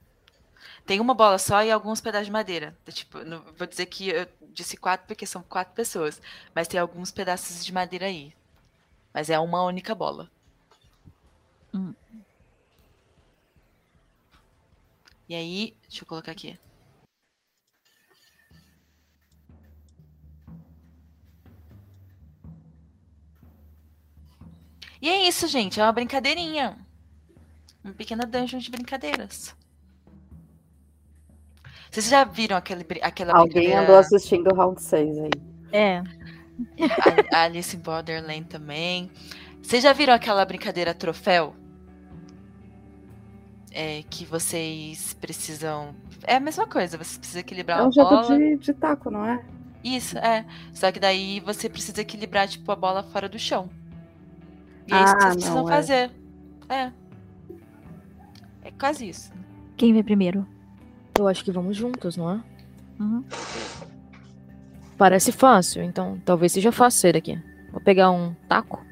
Tem uma bola só e alguns pedaços de madeira. Tipo, não, vou dizer que eu disse quatro porque são quatro pessoas. Mas tem alguns pedaços de madeira aí. Mas é uma única bola. Hum. E aí, deixa eu colocar aqui. E é isso, gente. É uma brincadeirinha. Uma pequena dungeon de brincadeiras. Vocês já viram aquele, aquela Alguém brincadeira... andou assistindo o round 6 aí. É. A Alice in Borderland também. Vocês já viram aquela brincadeira troféu? é, que vocês precisam. É a mesma coisa, você precisa equilibrar é um a bola. jogo de, de taco, não é? Isso, é. Só que daí você precisa equilibrar, tipo, a bola fora do chão. E é ah, isso que vocês não, precisam é. fazer. É. É quase isso. Quem vê primeiro? Eu acho que vamos juntos, não é? Uhum. Parece fácil, então talvez seja fácil sair daqui. Vou pegar um taco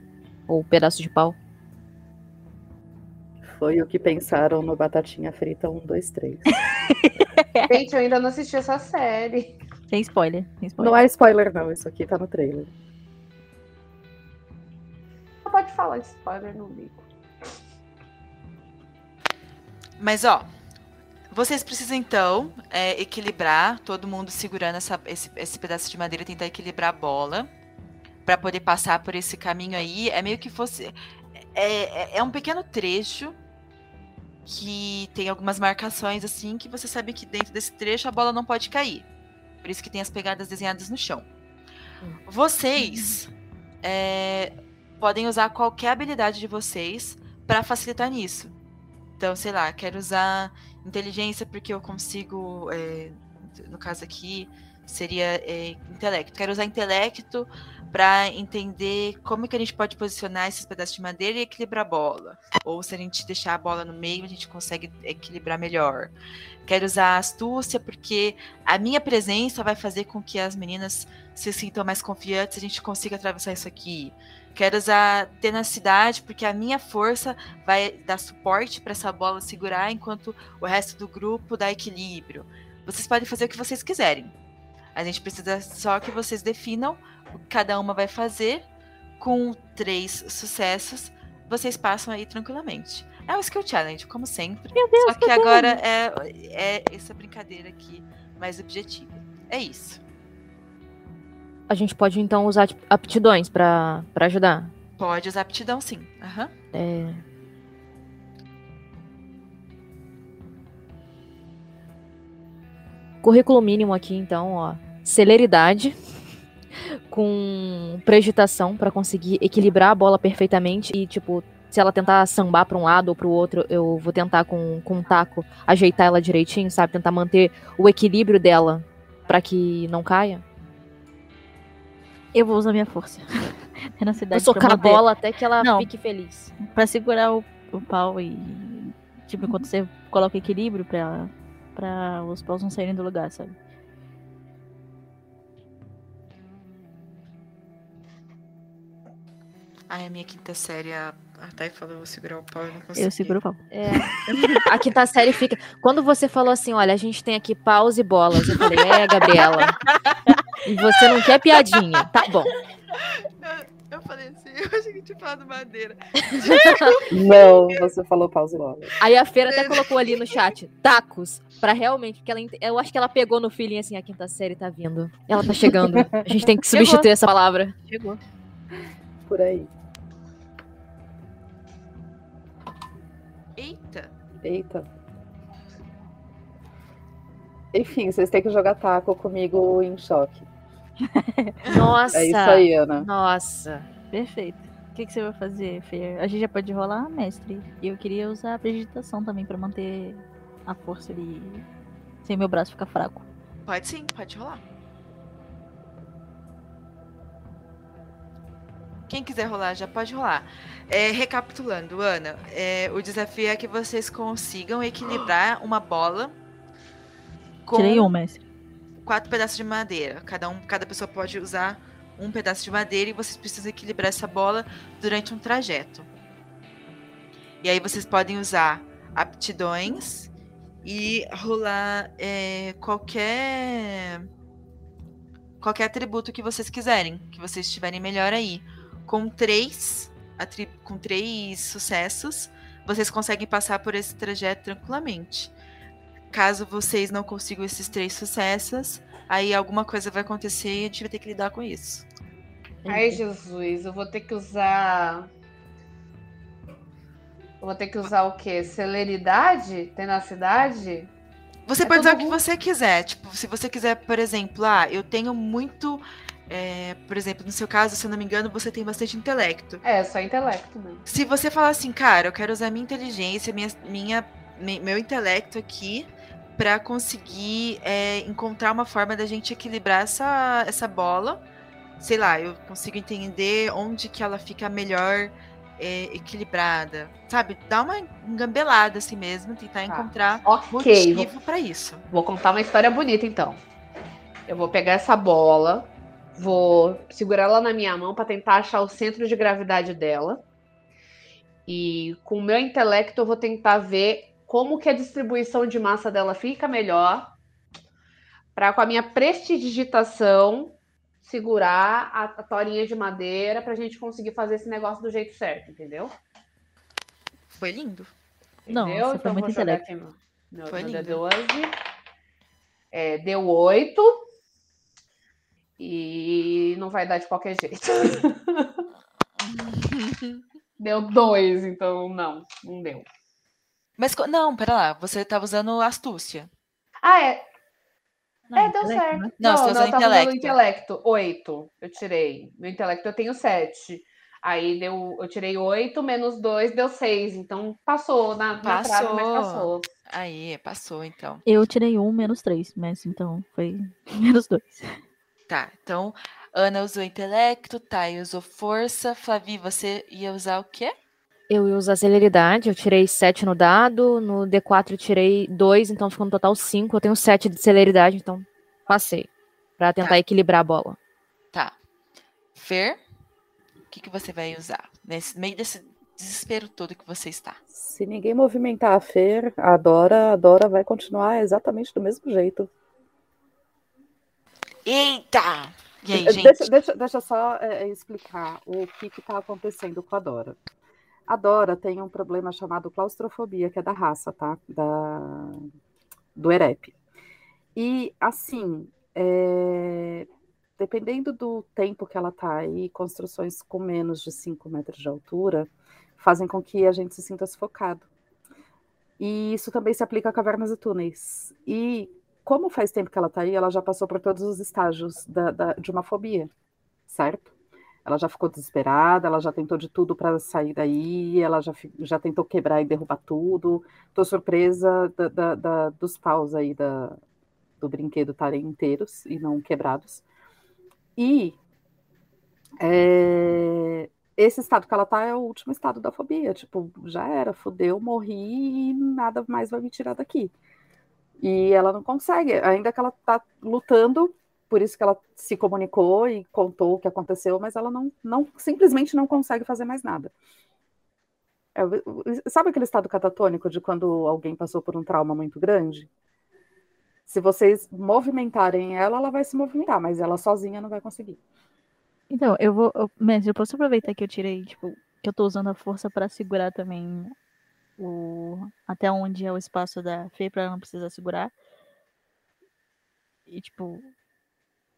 ou um pedaço de pau. Foi o que pensaram no Batatinha Frita 1, 2, 3. Gente, eu ainda não assisti essa série. Sem spoiler. Sem spoiler. Não é spoiler, não. Isso aqui tá no trailer. Não pode falar spoiler no ligo. Mas, ó, vocês precisam, então, é, equilibrar, todo mundo segurando essa, esse, esse pedaço de madeira, tentar equilibrar a bola para poder passar por esse caminho aí. É meio que fosse. É, é, é um pequeno trecho que tem algumas marcações assim que você sabe que dentro desse trecho a bola não pode cair. Por isso que tem as pegadas desenhadas no chão. Vocês é, podem usar qualquer habilidade de vocês para facilitar nisso. Então, sei lá, quero usar inteligência porque eu consigo, é, no caso aqui, seria é, intelecto. Quero usar intelecto para entender como que a gente pode posicionar esses pedaços de madeira e equilibrar a bola. Ou se a gente deixar a bola no meio, a gente consegue equilibrar melhor. Quero usar astúcia porque a minha presença vai fazer com que as meninas se sintam mais confiantes a gente consiga atravessar isso aqui. Quero usar tenacidade porque a minha força vai dar suporte para essa bola segurar enquanto o resto do grupo dá equilíbrio. Vocês podem fazer o que vocês quiserem. A gente precisa só que vocês definam cada uma vai fazer. Com três sucessos, vocês passam aí tranquilamente. É o Skill Challenge, como sempre. Meu Deus, Só que agora é, é essa brincadeira aqui mais objetiva. É isso. A gente pode então usar tipo, aptidões pra, pra ajudar. Pode usar aptidão, sim. Aham. É... Currículo mínimo aqui, então, ó. Celeridade com prejuditação para conseguir equilibrar a bola perfeitamente e, tipo, se ela tentar sambar para um lado ou para o outro, eu vou tentar com, com um taco ajeitar ela direitinho, sabe? Tentar manter o equilíbrio dela para que não caia. Eu vou usar minha força. É na Vou socar a bola até que ela Não. fique feliz. Pra segurar o, o pau e. Tipo, enquanto você coloca equilíbrio pra, pra os paus não saírem do lugar, sabe? Ai, a minha quinta série, a, a Thay falou, eu vou segurar o pau, eu não consigo. Eu seguro o pau. É. A quinta série fica. Quando você falou assim, olha, a gente tem aqui paus e bolas, eu falei, é, Gabriela. E você não quer piadinha. Tá bom. Eu falei assim, eu achei que tinha falado madeira. Não, você falou pausa logo. Aí a Feira até colocou ali no chat, tacos, pra realmente, porque ela, eu acho que ela pegou no feeling assim, a quinta série tá vindo. Ela tá chegando. A gente tem que Chegou. substituir essa palavra. Chegou. Por aí. Eita! Eita. Enfim, vocês têm que jogar taco comigo em choque. Nossa. É isso aí, Ana. Nossa. Perfeito. O que, que você vai fazer, Fer? A gente já pode rolar, mestre. E eu queria usar a prejuditação também pra manter a força ali. Sem meu braço ficar fraco. Pode sim, pode rolar. Quem quiser rolar já pode rolar. É, recapitulando, Ana, é, o desafio é que vocês consigam equilibrar uma bola com Tirei um, mestre. quatro pedaços de madeira. Cada, um, cada pessoa pode usar um pedaço de madeira e vocês precisam equilibrar essa bola durante um trajeto. E aí vocês podem usar aptidões e rolar é, qualquer qualquer atributo que vocês quiserem, que vocês tiverem melhor aí. Com três, com três sucessos, vocês conseguem passar por esse trajeto tranquilamente. Caso vocês não consigam esses três sucessos, aí alguma coisa vai acontecer e a gente vai ter que lidar com isso. Ai, Jesus, eu vou ter que usar. Eu vou ter que usar o quê? Celeridade? Tenacidade? Você É pode usar o que você quiser. Tipo, se você quiser, por exemplo, ah, eu tenho muito. é, por exemplo, no seu caso, se eu não me engano, você tem bastante intelecto. É, só intelecto mesmo. Se você falar assim, cara, eu quero usar minha inteligência, minha, minha, me- meu intelecto aqui pra conseguir é, encontrar uma forma da gente equilibrar essa, essa bola. Sei lá, eu consigo entender onde que ela fica melhor é, equilibrada. Sabe? Dar uma engambelada assim mesmo, tentar encontrar Ok, vou, motivo pra isso. vou contar uma história bonita então. Eu vou pegar essa bola, vou segurar ela na minha mão para tentar achar o centro de gravidade dela. E com o meu intelecto eu vou tentar ver como que a distribuição de massa dela fica melhor, para com a minha prestidigitação segurar a, a torinha de madeira para a gente conseguir fazer esse negócio do jeito certo, entendeu? Foi lindo. Não, Entendeu? você foi muito intelecto. aqui meu, meu, Foi lindo. D12. É, deu 8. E não vai dar de qualquer jeito. deu dois, então não, não deu. Mas não, pera lá, você tava usando astúcia. Ah, é. Não, é, deu intelecto, certo. né? Não, você tá eu usando tava usando intelecto. intelecto. Oito. Eu tirei. No intelecto eu tenho sete. Aí deu, eu tirei oito, menos dois, deu seis. Então passou na, na trave, mas Passou. passou. Aí, passou então. Eu tirei um menos três, mas então foi menos dois. Tá, então Ana usou intelecto, Thay usou força, Flavi, você ia usar o quê? Eu ia usar celeridade, eu tirei 7 no dado, no D4 eu tirei 2, então ficou no total 5. Eu tenho 7 de celeridade, então passei. Pra tentar Tá. equilibrar a bola. Tá. Fer, o que, que você vai usar? Nesse meio desse desespero todo que você está. Se ninguém movimentar a Fer, a Dora, a Dora vai continuar exatamente do mesmo jeito. Eita! E aí, gente? Deixa, deixa, deixa eu só eh, explicar o que está acontecendo com a Dora. A Dora tem um problema chamado claustrofobia, que é da raça, tá? Da, do EREP. E, assim, eh, dependendo do tempo que ela está aí, construções com menos de 5 metros de altura fazem com que a gente se sinta sufocado. E isso também se aplica a cavernas e túneis. E como faz tempo que ela está aí, ela já passou por todos os estágios da- da- de uma fobia, certo? Ela já ficou desesperada, ela já tentou de tudo para sair daí, ela já, já tentou quebrar e derrubar tudo. Tô surpresa da- da- da- dos paus aí da- do brinquedo estarem inteiros e não quebrados. E é, esse estado que ela tá é o último estado da fobia. Tipo, já era, fudeu, morri e nada mais vai me tirar daqui. E ela não consegue, ainda que ela tá lutando, por isso que ela se comunicou e contou o que aconteceu, mas ela não, não simplesmente não consegue fazer mais nada. É, sabe aquele estado catatônico de quando alguém passou por um trauma muito grande? Se vocês movimentarem ela, ela vai se movimentar, mas ela sozinha não vai conseguir. Então, eu vou. eu- eu posso aproveitar que eu tirei, tipo, que eu tô usando a força pra segurar também o. Até onde é o espaço da Fê pra ela não precisar segurar. E, tipo.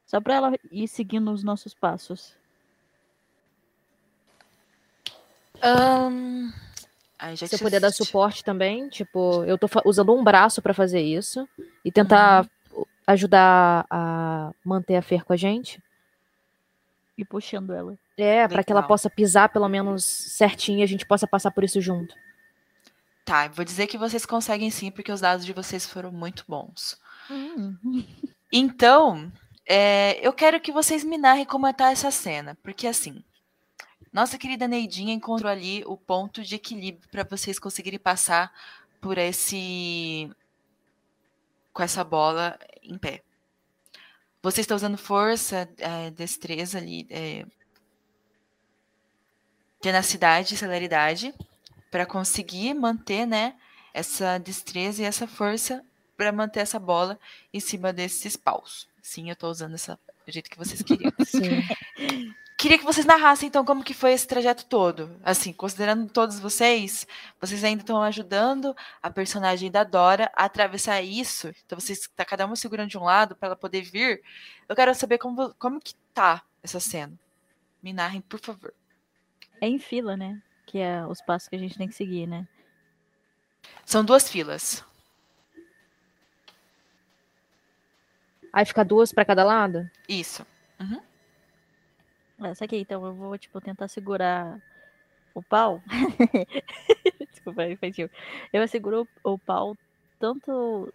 Só pra ela ir seguindo os nossos passos. Aí já Se eu puder dar suporte também, tipo, eu tô usando um braço pra fazer isso e tentar ajudar a manter a Fer com a gente. E puxando ela. É, pra que ela possa pisar pelo menos certinho e a gente possa passar por isso junto. Tá, vou dizer que vocês conseguem sim, porque os dados de vocês foram muito bons. Então, é, eu quero que vocês me narrem como tá essa cena, porque assim, nossa querida Neidinha encontrou ali o ponto de equilíbrio para vocês conseguirem passar por esse com essa bola em pé. Você está usando força, é, destreza ali, é, tenacidade celeridade para conseguir manter, né, essa destreza e essa força para manter essa bola em cima desses paus. Sim, eu tô usando essa do jeito que vocês queriam. Sim. Queria que vocês narrassem então como que foi esse trajeto todo. Assim, considerando todos vocês, vocês ainda estão ajudando a personagem da Dora a atravessar isso. Então vocês tá cada uma segurando de um lado para ela poder vir. Eu quero saber como como que tá essa cena. Me narrem, por favor. É em fila, né? Que é os passos que a gente tem que seguir, né? São duas filas. Aí fica duas pra cada lado? Isso. É, saquei, então eu vou, tipo, tentar segurar o pau. Desculpa, é infantil. Eu seguro o o pau tanto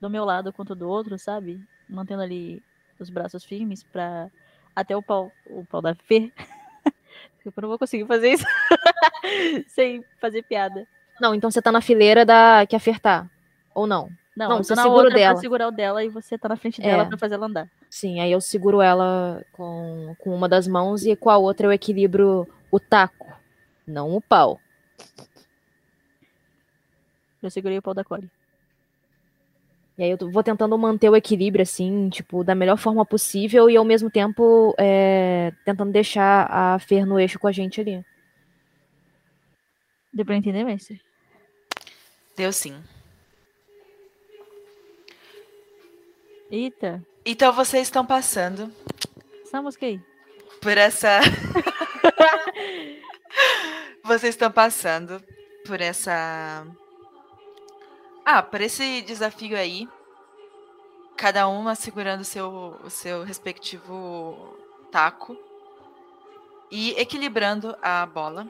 do meu lado quanto do outro, sabe? Mantendo ali os braços firmes pra até o pau, o pau da Fê. Eu não vou conseguir fazer isso sem fazer piada. Não, então você tá na fileira da que a Fer tá. Ou não? Não, Não, eu você tô na segura o outra dela. pra segurar o dela e você tá na frente dela É. pra fazer ela andar. Sim, aí eu seguro ela com, com uma das mãos e com a outra eu equilibro o taco, não o pau. Eu segurei o pau da Core. E aí eu vou tentando manter o equilíbrio, assim, tipo, da melhor forma possível e ao mesmo tempo é, tentando deixar a Fer no eixo com a gente ali. Deu pra entender, mestre? Deu sim. Eita. Então vocês estão passando Passamos, Kay? por essa. Vocês estão passando por essa. Ah, por esse desafio aí. Cada uma segurando o seu, o seu respectivo taco e equilibrando a bola.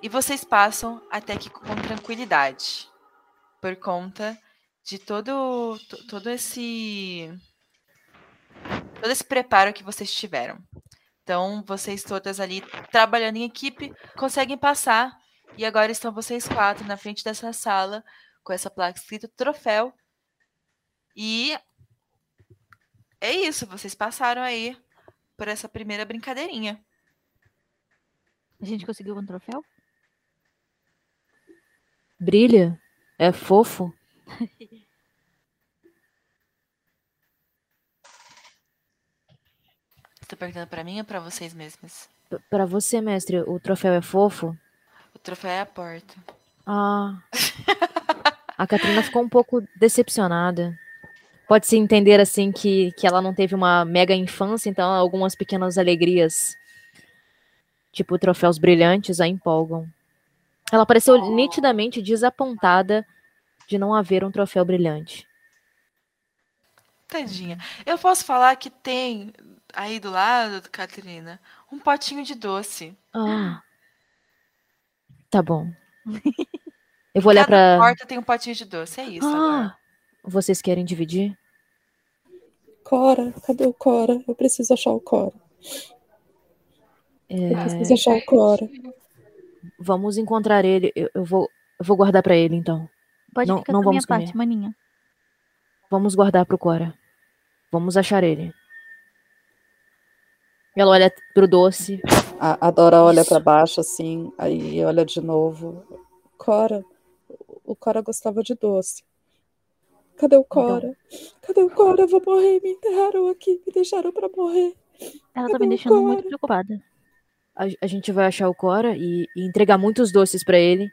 E vocês passam até que com tranquilidade. Por conta de todo, to- todo esse. Todo esse preparo que vocês tiveram. Então, vocês todas ali trabalhando em equipe conseguem passar. E agora estão vocês quatro na frente dessa sala com essa placa escrita troféu. E é isso, vocês passaram aí por essa primeira brincadeirinha. A gente conseguiu um troféu? Brilha? É fofo? Você tá perguntando pra mim ou pra vocês mesmas? P- Pra você, mestre, o troféu é fofo? O troféu é a porta. Ah. A Catrina ficou um pouco decepcionada. Pode-se entender assim que, que ela não teve uma mega infância, então algumas pequenas alegrias, tipo troféus brilhantes, a empolgam. Ela pareceu nitidamente desapontada de não haver um troféu brilhante. Tadinha. Eu posso falar que tem aí do lado, Catarina, um potinho de doce. Ah. Tá bom. Eu vou olhar Cada pra. porta tem um potinho de doce, é isso agora. Ah, vocês querem dividir? Cora, cadê o Cora? Eu preciso achar o Cora. É, Eu preciso achar o Cora. vamos encontrar ele. Eu, eu vou, eu vou guardar pra ele, então. Pode Não- ficar não com a minha vamos comer. parte, maninha. Vamos guardar pro Cora. Vamos achar ele. Ela olha pro doce. A, a Dora olha pra baixo assim, aí olha de novo. Cora, o Cora gostava de doce. Cadê o Cora? Cadê o Cora? Eu vou morrer. Me enterraram aqui, me deixaram pra morrer. Ela tá Cadê me o deixando muito Cora? preocupada. A, a gente vai achar o Cora e, e entregar muitos doces pra ele.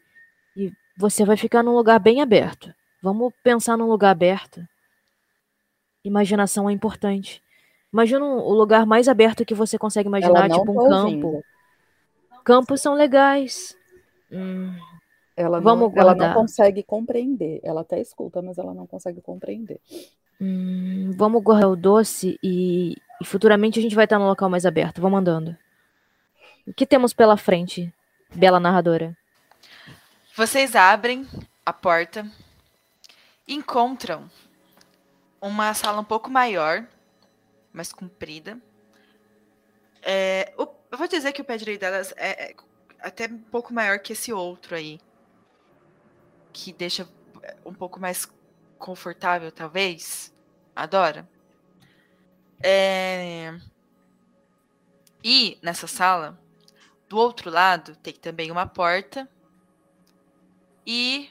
Você vai ficar num lugar bem aberto. Vamos pensar num lugar aberto. Imaginação é importante. Imagina um- o lugar mais aberto que você consegue imaginar, tipo um tá campo. ouvindo. Campos são legais. Hum, Ela não, ela não consegue compreender. Ela até escuta, mas ela não consegue compreender. hum, vamos guardar o doce e, e futuramente a gente vai estar num local mais aberto. Vamos andando. O que temos pela frente, bela narradora? Vocês abrem a porta encontram uma sala um pouco maior, mais comprida. É, o- eu vou dizer que o pé direito delas é, é até um pouco maior que esse outro aí. Que deixa um pouco mais confortável, talvez. Adora. É, E nessa sala, do outro lado, tem também uma porta e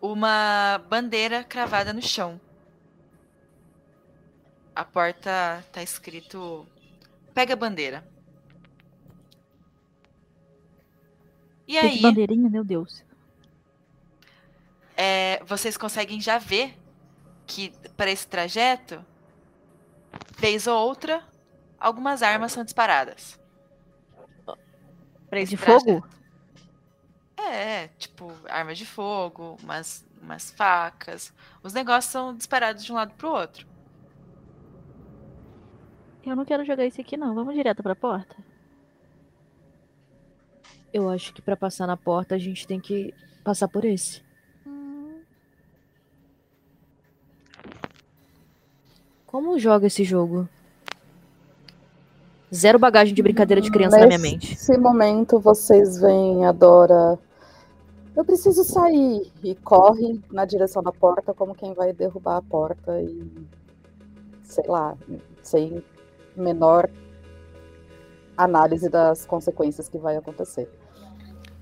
uma bandeira cravada no chão. A porta tá escrito Pega a bandeira. E aí, bandeirinha, meu Deus. é, vocês conseguem já ver que para esse trajeto, vez ou outra, algumas armas são disparadas. Pra De trajeto. fogo? É, tipo, armas de fogo, umas, umas facas. Os negócios são disparados de um lado pro outro. Eu não quero jogar isso aqui, não. Vamos direto pra porta? Eu acho que pra passar na porta a gente tem que passar por esse. Como joga esse jogo? Zero bagagem de brincadeira de criança na minha mente. Nesse momento, vocês veem a Dora. Eu preciso sair. E corre na direção da porta, como quem vai derrubar a porta e. Sei lá, sem menor análise das consequências que vai acontecer.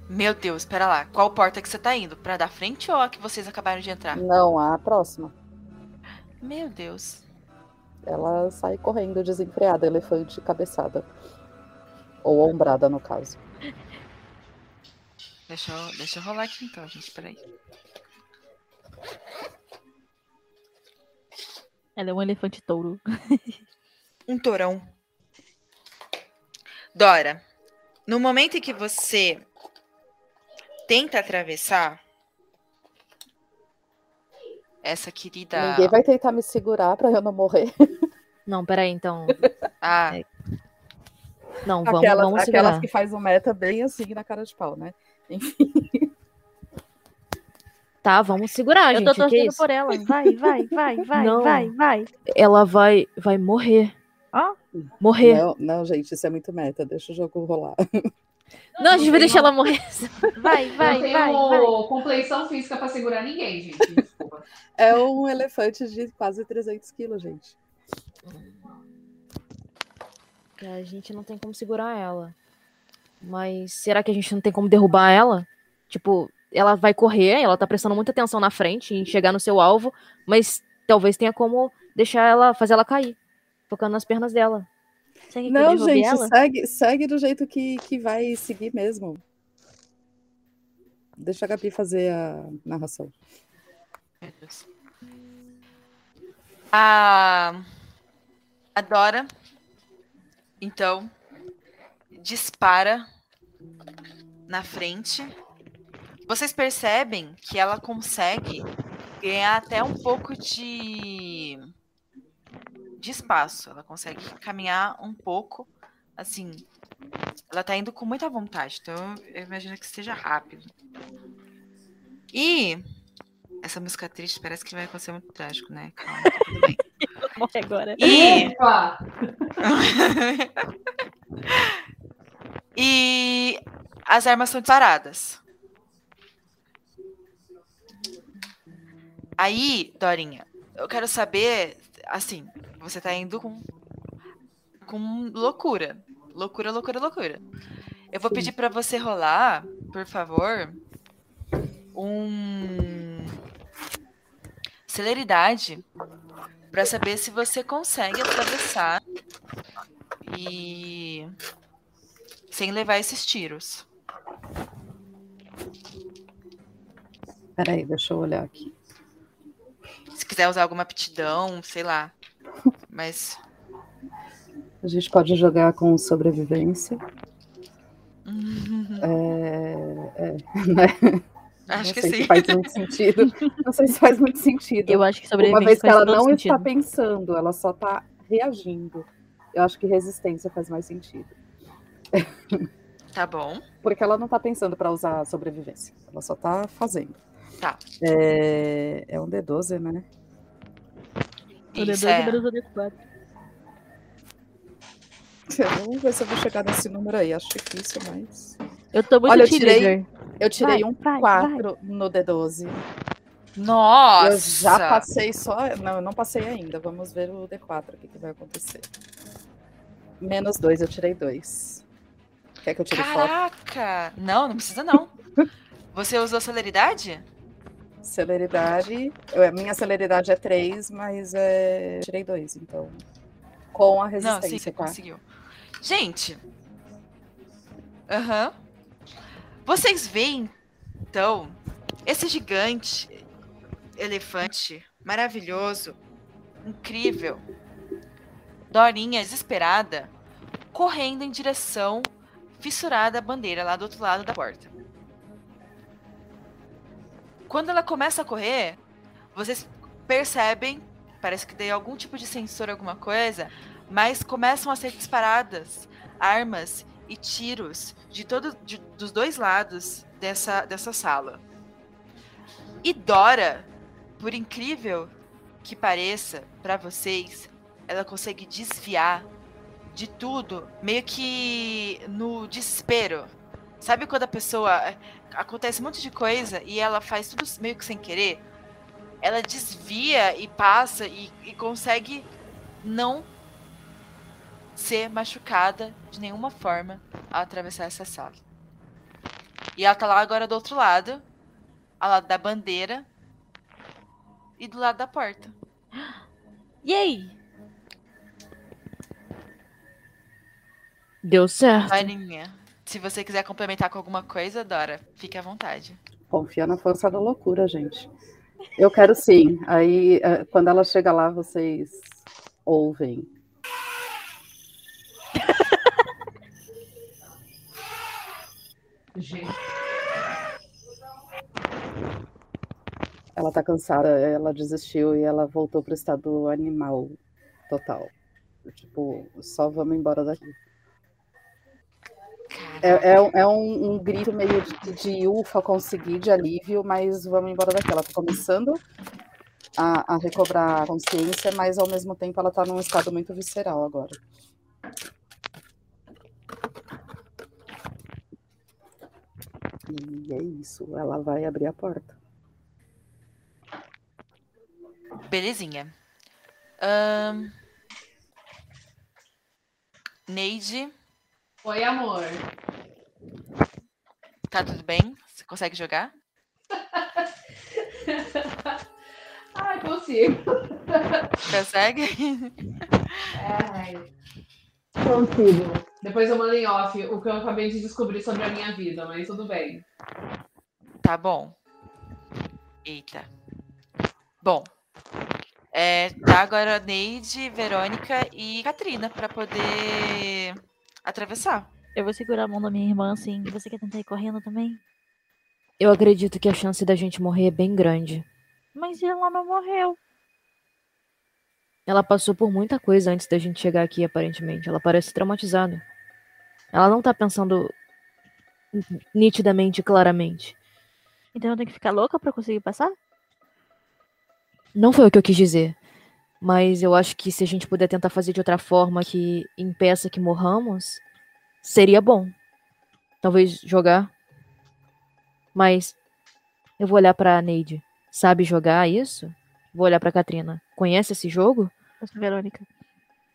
Meu Deus, espera lá. Qual porta que você tá indo? Pra da frente ou a que vocês acabaram de entrar? Não, a próxima. Meu Deus. Ela sai correndo desenfreada, elefante cabeçada. Ou ombrada, no caso. Deixa eu, deixa eu rolar aqui então, gente. Peraí. Ela é um elefante touro. Um torão. Dora, no momento em que você tenta atravessar essa querida. Ninguém vai tentar me segurar pra eu não morrer. Não, peraí, então. Ah, É. Não, vamos, Aquelas, vamos aquelas segurar. que faz um meta bem assim na cara de pau, né? Enfim. Tá, vamos segurar, Eu gente. tô que torcendo isso? por ela. Vai, vai, vai, vai, Não. vai, vai. Ela vai, vai morrer. Ó. Morrer. Não, não, gente, isso é muito meta. Deixa o jogo rolar. Não, a gente vai deixar ela morrer. Vai, vai, não tenho vai, vai. compleição física pra segurar ninguém, gente. Desculpa. É um elefante de quase 300 quilos, gente. A gente não tem como segurar ela. Mas será que a gente não tem como derrubar ela? Tipo, ela vai correr, ela tá prestando muita atenção na frente em chegar no seu alvo, mas talvez tenha como deixar ela, fazer ela cair, focando nas pernas dela. Não, gente, ela? segue, segue do jeito que, que vai seguir mesmo. Deixa a Gabi fazer a narração. meu Deus. A, a Dora, então, dispara na frente. Vocês percebem que ela consegue ganhar até um pouco de, de espaço. Ela consegue caminhar um pouco, assim. Ela tá indo com muita vontade, então eu imagino que seja rápido. E essa música triste parece que vai acontecer muito trágico, né? Calma, tá tudo bem. Morre agora. E, Opa! e as armas são disparadas. Aí, Dorinha, eu quero saber, assim, você tá indo com, com loucura. Loucura, loucura, loucura. Eu vou pedir pra você rolar, por favor, um celeridade Pra saber se você consegue atravessar e sem levar esses tiros. Peraí, deixa eu olhar aqui. Se quiser usar alguma aptidão, sei lá. Mas A gente pode jogar com sobrevivência. É, é, né? acho não que sei sim. se faz muito sentido. Não sei se faz muito sentido. Eu acho que Uma sobrevivência vez que ela não sentido. está pensando, ela só está reagindo. Eu acho que resistência faz mais sentido. Tá bom. Porque ela não está pensando para usar sobrevivência. Ela só está fazendo. Tá. É, é um D12, né? O Isso D12 é. menos o D4. Vamos ver se eu vou chegar nesse número aí. Acho difícil, mas. Eu tô muito Olha, eu tirei- teenager. Eu tirei Vai, um vai, 4 no D12. Nossa! Eu já passei só. Não, eu não passei ainda. Vamos ver o D4, o que, que vai acontecer. Menos 2, eu tirei 2. Quer que eu tire foto? Caraca! Não, não precisa não. Você usou celeridade? Celeridade. eu- minha celeridade é 3, mas é, tirei 2, então. Com a Não, sim, resistência, você tá? conseguiu. Gente. Aham. Vocês veem, então, esse gigante elefante maravilhoso, incrível, Dorinha desesperada, correndo em direção fissurada à bandeira lá do outro lado da porta. Quando ela começa a correr, vocês percebem, parece que tem algum tipo de sensor, alguma coisa, mas começam a ser disparadas armas e tiros de todo, de- dos dois lados dessa, dessa sala. E Dora, por incrível que pareça para vocês, ela consegue desviar de tudo, meio que no desespero. Sabe quando a pessoa acontece um monte de coisa e ela faz tudo meio que sem querer? Ela desvia e passa e, e consegue não ser machucada de nenhuma forma ao atravessar essa sala. E ela tá lá agora do outro lado, ao lado da bandeira e do lado da porta. Yay! Deu certo. Dorinha, se você quiser complementar com alguma coisa, Dora, fique à vontade. Confia na força da loucura, gente. Eu quero sim. Aí, eh, quando ela chega lá, vocês ouvem. Gente, Ela tá cansada, ela desistiu e ela voltou pro estado animal total. Tipo, só vamos embora daqui. É, é, um- é um, um grito meio de, de ufa, consegui, de alívio, mas vamos embora daqui. Ela tá começando a, a recobrar a consciência, mas ao mesmo tempo ela tá num estado muito visceral agora. E é isso, ela vai abrir a porta. Belezinha. Ahn, Neide, Oi, amor. tá tudo bem? Você consegue jogar? Ai, consigo. Consegue? Ai. Consigo. Depois eu mando em off o que eu acabei de descobrir sobre a minha vida, mas tudo bem. Tá bom. Eita. Bom. É, tá agora Neide, Verônica e Katrina pra poder atravessar. Eu vou segurar a mão da minha irmã assim. Você quer tentar ir correndo também? Eu acredito que a chance da gente morrer é bem grande. Mas ela não morreu. Ela passou por muita coisa antes da gente chegar aqui, aparentemente. Ela parece traumatizada. Ela não tá pensando nitidamente e claramente. Então eu tenho que ficar louca pra conseguir passar? Não foi o que eu quis dizer. Mas eu acho que se a gente puder tentar fazer de outra forma que impeça que morramos, seria bom. Talvez jogar. Mas eu vou olhar pra Neide. Sabe jogar isso? Vou olhar pra Katrina. Conhece esse jogo? Eu sou Verônica.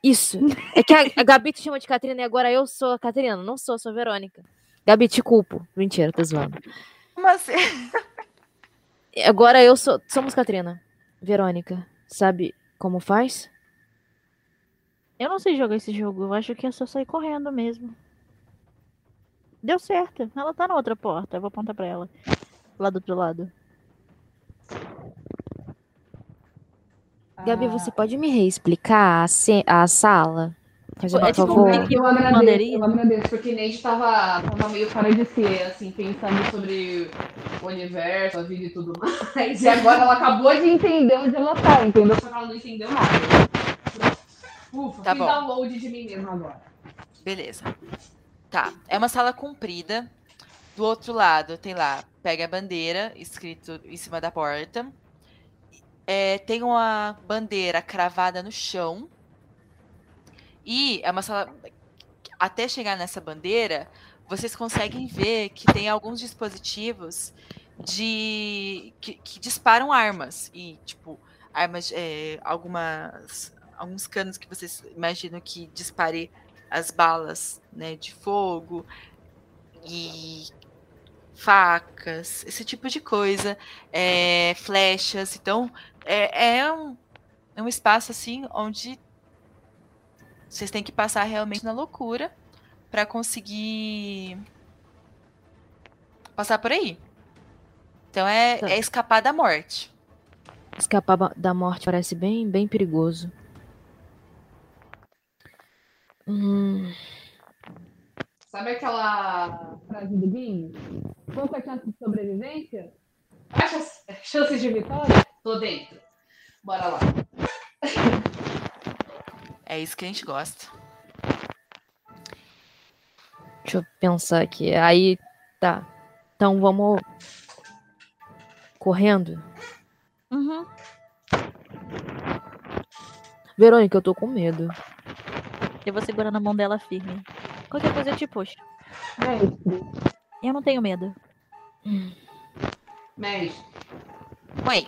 Isso. É que a, a Gabi te chama de Catrina e agora eu sou a Catrina. Não sou, sou a Verônica. Gabi, te culpo. Mentira, tô zoando. Como assim? Agora eu sou. Somos Catrina. Verônica, sabe como faz? Eu não sei jogar esse jogo. Eu acho que é só sair correndo mesmo. Deu certo. Ela tá na outra porta. Eu vou apontar pra ela. Lá do outro lado. Gabi, você pode me reexplicar a, a sala? Fazendo É tipo favor. um É que eu agradeço, eu agradeço, porque Neide tava, tava meio fora de si, assim, pensando sobre o universo, a vida e tudo mais. E agora ela acabou de entender onde ela tá, entendeu? Só que ela não entendeu nada. Ufa, Tá fiz bom. download de mim mesmo agora. Beleza. Tá. É uma sala comprida. Do outro lado tem lá, pega a bandeira, escrito em cima da porta. É, tem uma bandeira cravada no chão. E é uma sala. Até chegar nessa bandeira, vocês conseguem ver que tem alguns dispositivos de que, que disparam armas. E, tipo, armas. é, algumas. Alguns canos que vocês imaginam que dispare as balas né, de fogo e facas, esse tipo de coisa, é, flechas. Então, é, é um, é um espaço assim onde vocês têm que passar realmente na loucura para conseguir passar por aí. Então é, Tá. é escapar da morte. Escapar da morte parece bem, bem perigoso. Hum, Sabe aquela frase do Guinho? Qual que é a chance de sobrevivência? Chances de vitória? Tô dentro. Bora lá. É isso que a gente gosta. deixa eu pensar aqui. Aí, tá. Então vamos correndo. Uhum. Verônica, eu tô com medo. Eu vou segurar na mão dela firme. Qualquer coisa eu te puxo. Mestre. Eu não tenho medo. Mestre. Oi.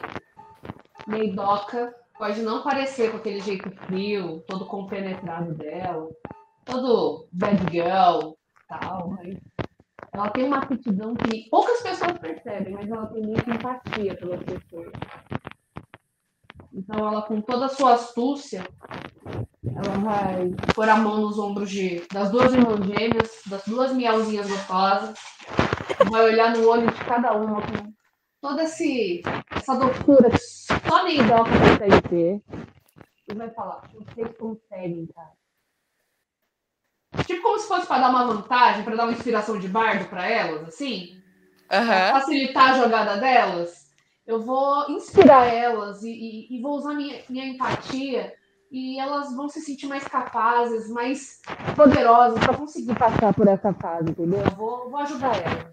Meidoca pode não parecer com aquele jeito frio, todo compenetrado dela, todo bad girl tal, mas ela tem uma aptidão que poucas pessoas percebem, mas ela tem muita empatia pelas pessoas. Então ela, com toda a sua astúcia, ela vai pôr a mão nos ombros de, das duas irmãs gêmeas, das duas miauzinhas gostosas, vai olhar no olho de cada uma com toda esse, essa doçura que só Meidoca consegue ter. E vai falar, vocês conseguem, cara. Tipo como se fosse pra dar uma vantagem, pra dar uma inspiração de bardo pra elas, assim. Pra Aham. facilitar a jogada delas. Eu vou inspirar elas e, e- e vou usar minha, minha empatia e elas vão se sentir mais capazes, mais poderosas pra conseguir passar por essa fase, entendeu? Eu vou, vou ajudar elas.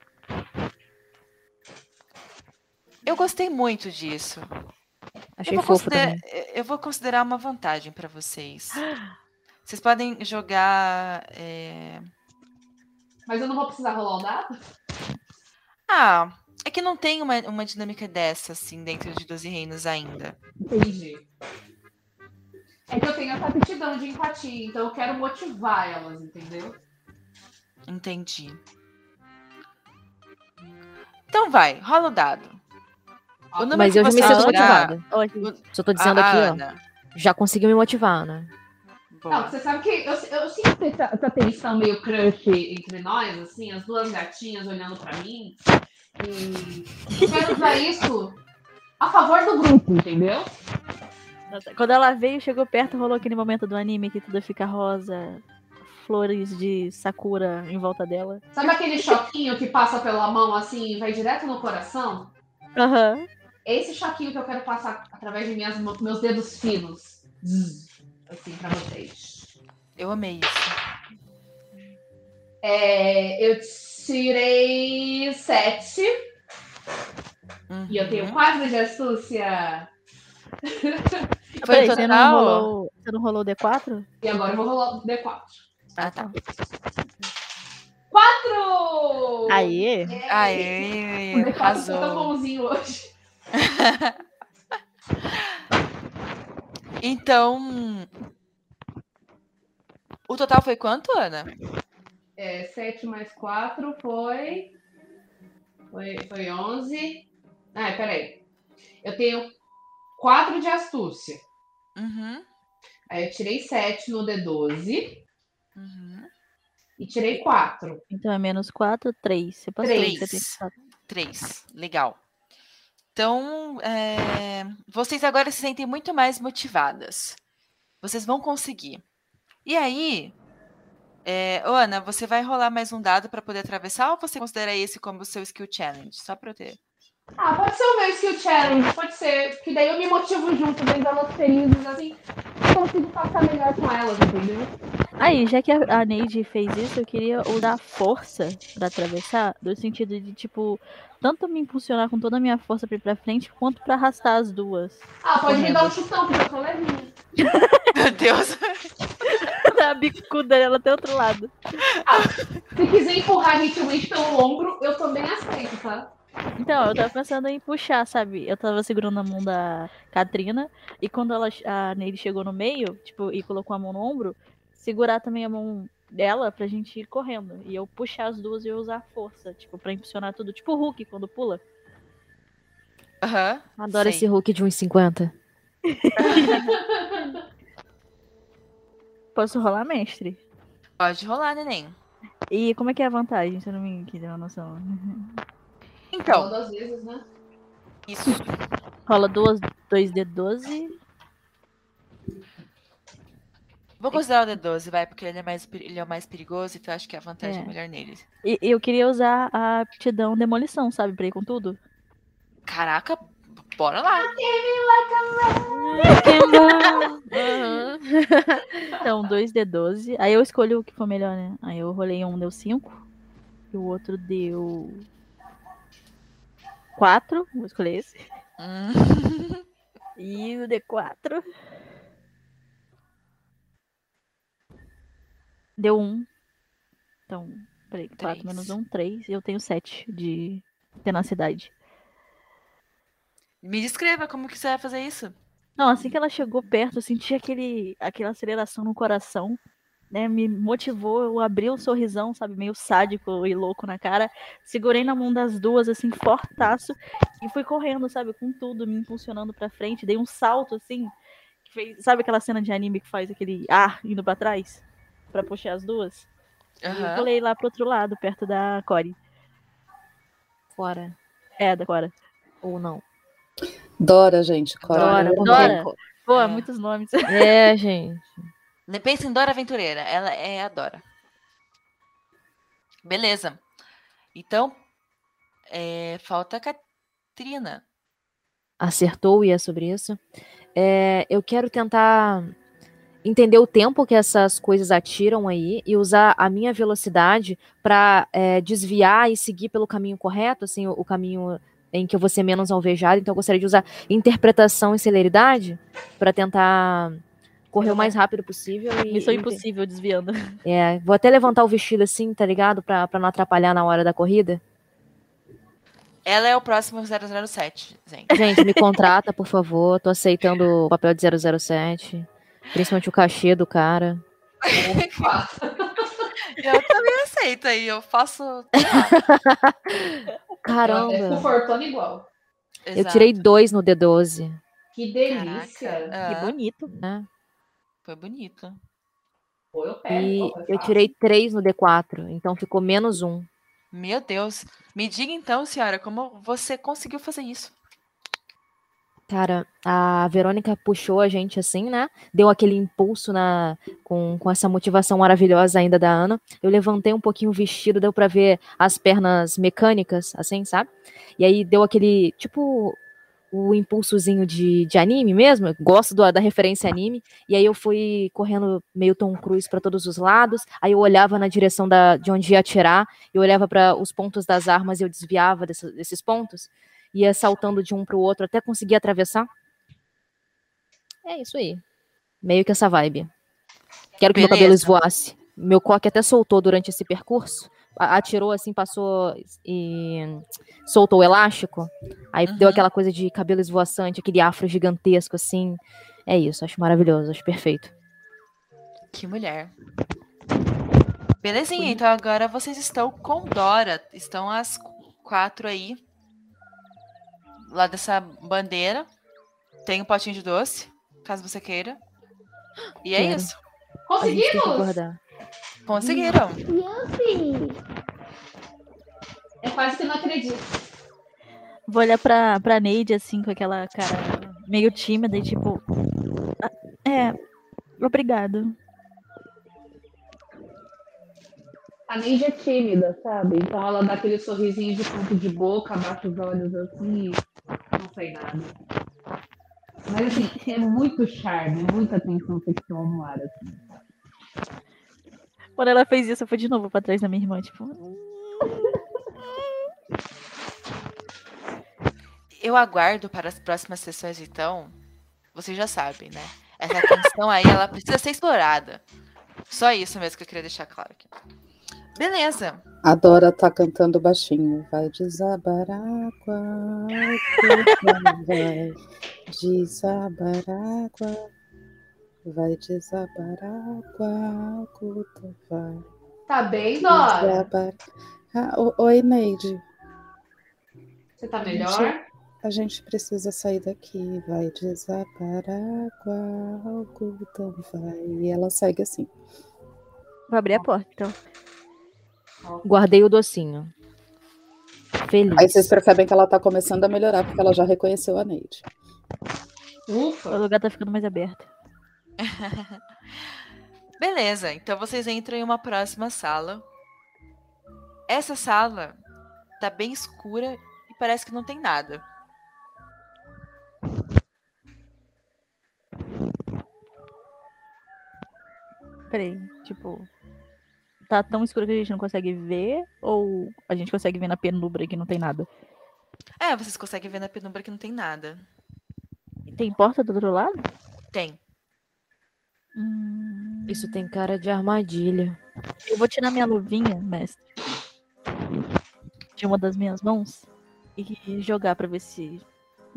Eu gostei muito disso. Achei eu, vou fofo considerar, também. eu vou considerar uma vantagem pra vocês. Vocês podem jogar. é, Mas eu não vou precisar rolar o dado? Ah, é que não tem uma, uma dinâmica dessa, assim, dentro de 12 reinos ainda. Entendi. É que eu tenho essa aptidão de empatia, então eu quero motivar elas, entendeu? Entendi. Então vai, rola o dado. Número Mas eu já me sinto tirar- motivada. Ótimo. Só tô dizendo a aqui, ó. Ana. Já conseguiu me motivar, né? Não, você sabe que eu, eu sinto essa, essa tensão meio crush entre nós, assim, as duas gatinhas olhando pra mim. E eu quero usar isso a favor do grupo, entendeu? Quando ela veio, chegou perto, rolou aquele momento do anime que tudo fica rosa, flores de sakura em volta dela. Sabe aquele choquinho que passa pela mão assim e vai direto no coração? Aham. É esse choquinho que eu quero passar através de minhas, mãos- meus dedos finos. Assim, pra vocês. Eu amei isso. É, eu tirei sete e eu tenho Uhum. quatro de astúcia. Foi você não, rolou, você não rolou o D4? E agora eu vou rolar o D4. Ah, tá. Quatro! Aê! É, Aê, O D4 tá tão arrasou. bonzinho hoje. Então, o total foi quanto, Ana? É, 7 mais 4 foi. Foi, foi 11. Ah, peraí. Eu tenho 4 de astúcia. Uhum, Aí eu tirei 7 no D12 uhum. e tirei 4. Então é menos 4, 3. Você passou. Três. Você tem quatro. Três, legal. Então, é, vocês agora se sentem muito mais motivadas. Vocês vão conseguir. E aí, é, ô, Ana, você vai rolar mais um dado para poder atravessar ou você considera esse como o seu skill challenge? Só para eu ter. Ah, pode ser o meu skill challenge, pode ser. Que daí eu me motivo junto, vendo elas felizes, assim. Consigo passar melhor com elas, entendeu? Aí, já que a a Neide fez isso, eu queria usar força pra atravessar, no sentido de, tipo, tanto me impulsionar com toda a minha força pra ir pra frente, quanto pra arrastar as duas. Ah, pode me dar um chutão, porque eu tô levinha. Meu Deus! a bicuda dela até outro lado. Se quiser empurrar gentilmente pelo ombro, eu também aceito, tá? Então, eu tava pensando em puxar, sabe? Eu tava segurando a mão da Katrina, e quando ela, a Neide chegou no meio, tipo, e colocou a mão no ombro, segurar também a mão dela pra gente ir correndo. E eu puxar as duas e eu usar a força, tipo, pra impulsionar tudo. Tipo o Hulk quando pula. Aham. Adoro sei. esse Hulk de 1,50. Posso rolar, mestre? Pode rolar, neném. E como é que é a vantagem? Se eu não me quis uma noção. Então, Falou duas vezes, né? isso. Rola duas, 2D12. Vou considerar o D12, vai, porque ele é, mais, ele é o mais perigoso, então acho que a vantagem é, É. melhor nele. E eu queria usar a aptidão demolição, sabe? Pra ir com tudo. Caraca, bora lá. Aham. Então, 2D12. Aí eu escolho o que for melhor, né? Aí eu rolei um, deu 5. E o outro deu. 4. Vou escolher esse. Hum. E o D4. Deu 1. Então, peraí. 4 Três. menos 1, 3. E eu tenho 7 de tenacidade. Me descreva como que você vai fazer isso. Não, assim que ela chegou perto, eu senti aquele, aquela aceleração no coração, né? Me motivou, eu abri um sorrisão, sabe, meio sádico e louco na cara. Segurei na mão das duas, assim, fortaço, e fui correndo, sabe, com tudo, me impulsionando pra frente. Dei um salto, assim, que fez, sabe aquela cena de anime que faz aquele ar indo pra trás? Pra puxar as duas? E eu Aham. pulei lá pro outro lado, perto da Core. Fora. É, da Cora. Ou não. Dora, gente. Cora. Dora, Dora. Pô, É. muitos nomes. É, gente. Pensa em Dora Aventureira. Ela é a Dora. Beleza. Então, é, falta a Katrina. Acertou e é sobre isso. É, eu quero tentar entender o tempo que essas coisas atiram aí e usar a minha velocidade para é, desviar e seguir pelo caminho correto, assim, o, o, caminho em que eu vou ser menos alvejado. Então, eu gostaria de usar interpretação e celeridade para tentar correr o mais rápido possível. E, Missão impossível desviando. É, vou até levantar o vestido assim, tá ligado? Pra, pra não atrapalhar na hora da corrida. Ela é o próximo 007, gente. Gente, me contrata, por favor. Tô aceitando o papel de 007. Principalmente o cachê do cara. eu também aceito aí, eu faço. Caramba. Eu confortando igual. Exato. Eu tirei dois no D12. Que delícia. Caraca. Que bonito. Né? Foi bonito. Pô, eu pego, e eu tirei três no D4, então ficou menos um. Meu Deus. Me diga então, senhora, como você conseguiu fazer isso? Cara, a Verônica puxou a gente assim, né? Deu aquele impulso na com, com essa motivação maravilhosa ainda da Ana. Eu levantei um pouquinho o vestido, deu para ver as pernas mecânicas, assim, sabe? E aí deu aquele, tipo, o impulsozinho de, de anime mesmo, gosto do, da referência anime, e aí eu fui correndo meio Tom Cruise para todos os lados, aí eu olhava na direção da, de onde ia atirar, eu olhava para os pontos das armas e eu desviava desse, desses pontos, ia saltando de um para o outro até conseguir atravessar. É isso aí. Meio que essa vibe. Quero que Beleza. meu cabelo esvoasse. Meu coque até soltou durante esse percurso, atirou assim, passou e soltou o elástico. Aí uhum. deu aquela coisa de cabelo esvoaçante, aquele afro gigantesco assim. É isso, acho maravilhoso, acho perfeito. Que mulher. Belezinha, então agora vocês estão com Dora. Estão as quatro aí. Lá dessa bandeira. Tem um potinho de doce, caso você queira. E é Quero. isso. Conseguimos! Conseguiram. É quase que não acredito. Vou olhar pra, pra Neide, assim, com aquela cara meio tímida e tipo. "Ah, É, obrigado. A Neide é tímida, sabe? Então ela dá aquele sorrisinho de ponto de boca, abaixa os olhos assim não sei nada. Mas assim, é muito charme, muita atenção sexual no ar, assim. Quando ela fez isso, eu fui de novo pra trás da minha irmã, tipo. Eu aguardo para as próximas sessões, então. Vocês já sabem, né? Essa tensão aí, ela precisa ser explorada. Só isso mesmo que eu queria deixar claro aqui. Beleza. A Dora tá cantando baixinho. Vai desabar água, vai desabar água, vai desabar água, Guta vai Tá bem, Dora? desabar. Ah, oi, Neide. Você tá melhor? A gente precisa sair daqui. Vai desabar água, vai. E ela segue assim. Vou abrir a porta, então. Guardei o docinho. Feliz. Aí vocês percebem que ela tá começando a melhorar, porque ela já reconheceu a Neide. O Ufa! lugar tá ficando mais aberto. Beleza, então vocês entram em uma próxima sala. Essa sala tá bem escura e parece que não tem nada. Peraí, tipo. Tá tão escuro que a gente não consegue ver? Ou a gente consegue ver na penumbra que não tem nada? É, vocês conseguem ver na penumbra que não tem nada. Tem porta do outro lado? Tem. Hum, Isso tem cara de armadilha. Eu vou tirar minha luvinha, mestre. De uma das minhas mãos. E jogar pra ver se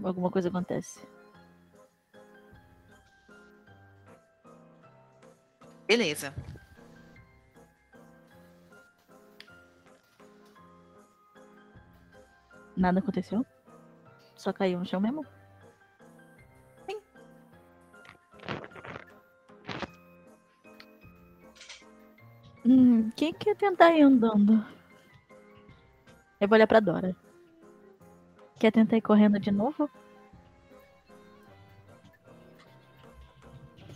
alguma coisa acontece. Beleza. Nada aconteceu? Só caiu no chão mesmo? Sim. Hum, quem quer tentar ir andando? Eu vou olhar pra Dora. Quer tentar ir correndo de novo?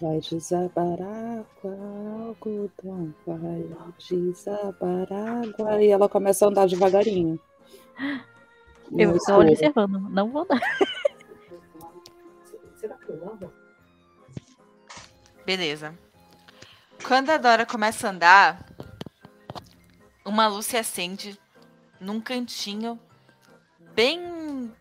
Vai desabar água, algodão, vai desabar água. E ela começa a andar devagarinho. Eu estou escuro. observando, não vou dar. Beleza. Quando a Dora começa a andar, uma luz se acende num cantinho bem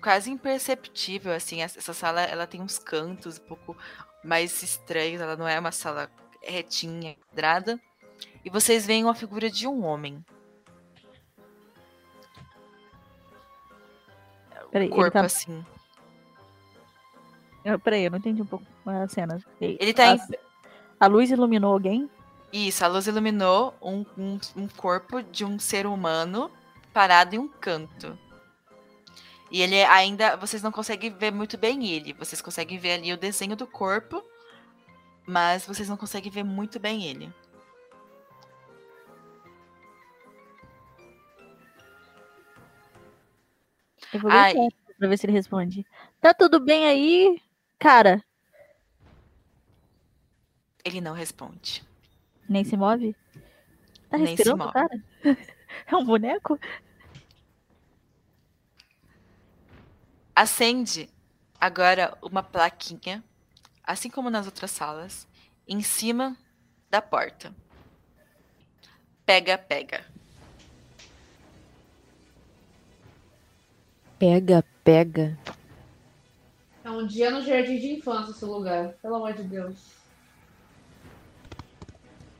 quase imperceptível, assim. Essa essa sala, ela tem uns cantos um pouco mais estranhos, ela não é uma sala retinha, quadrada. E vocês veem uma figura de um homem. Peraí, ele corpo tá... assim. eu- Peraí, eu não entendi um pouco a cena. Ele tá a, em a luz iluminou alguém? Isso, a luz iluminou um, um, um corpo de um ser humano parado em um canto. E ele ainda. Vocês não conseguem ver muito bem ele. Vocês conseguem ver ali o desenho do corpo. Mas vocês não conseguem ver muito bem ele. Eu vou ver pra ver se ele responde. Tá tudo bem aí, cara? Ele não responde. Nem se move? Tá Nem se respirando, move. cara? É um boneco? Acende agora uma plaquinha, assim como nas outras salas, em cima da porta. Pega, pega. Pega, pega. É um dia no jardim de infância esse lugar. Pelo amor de Deus.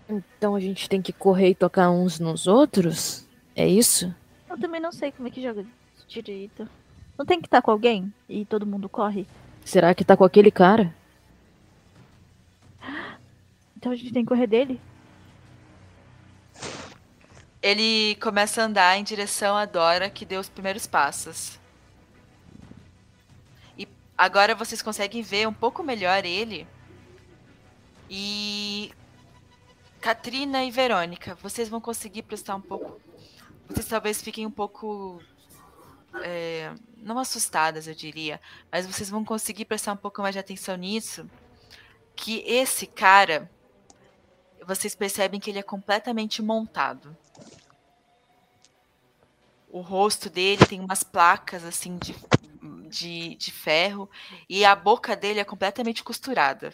Então a gente tem que correr e tocar uns nos outros? É isso? Eu também não sei como é que joga direito. Não tem que estar com alguém e todo mundo corre? Será que tá com aquele cara? Então a gente tem que correr dele? Ele começa a andar em direção à Dora, que deu os primeiros passos. Agora vocês conseguem ver um pouco melhor ele. E. Katrina e Verônica, vocês vão conseguir prestar um pouco. Vocês talvez fiquem um pouco. é, não assustadas, eu diria. Mas vocês vão conseguir prestar um pouco mais de atenção nisso. Que esse cara. Vocês percebem que ele é completamente montado. O rosto dele tem umas placas assim de, de, de ferro e a boca dele é completamente costurada.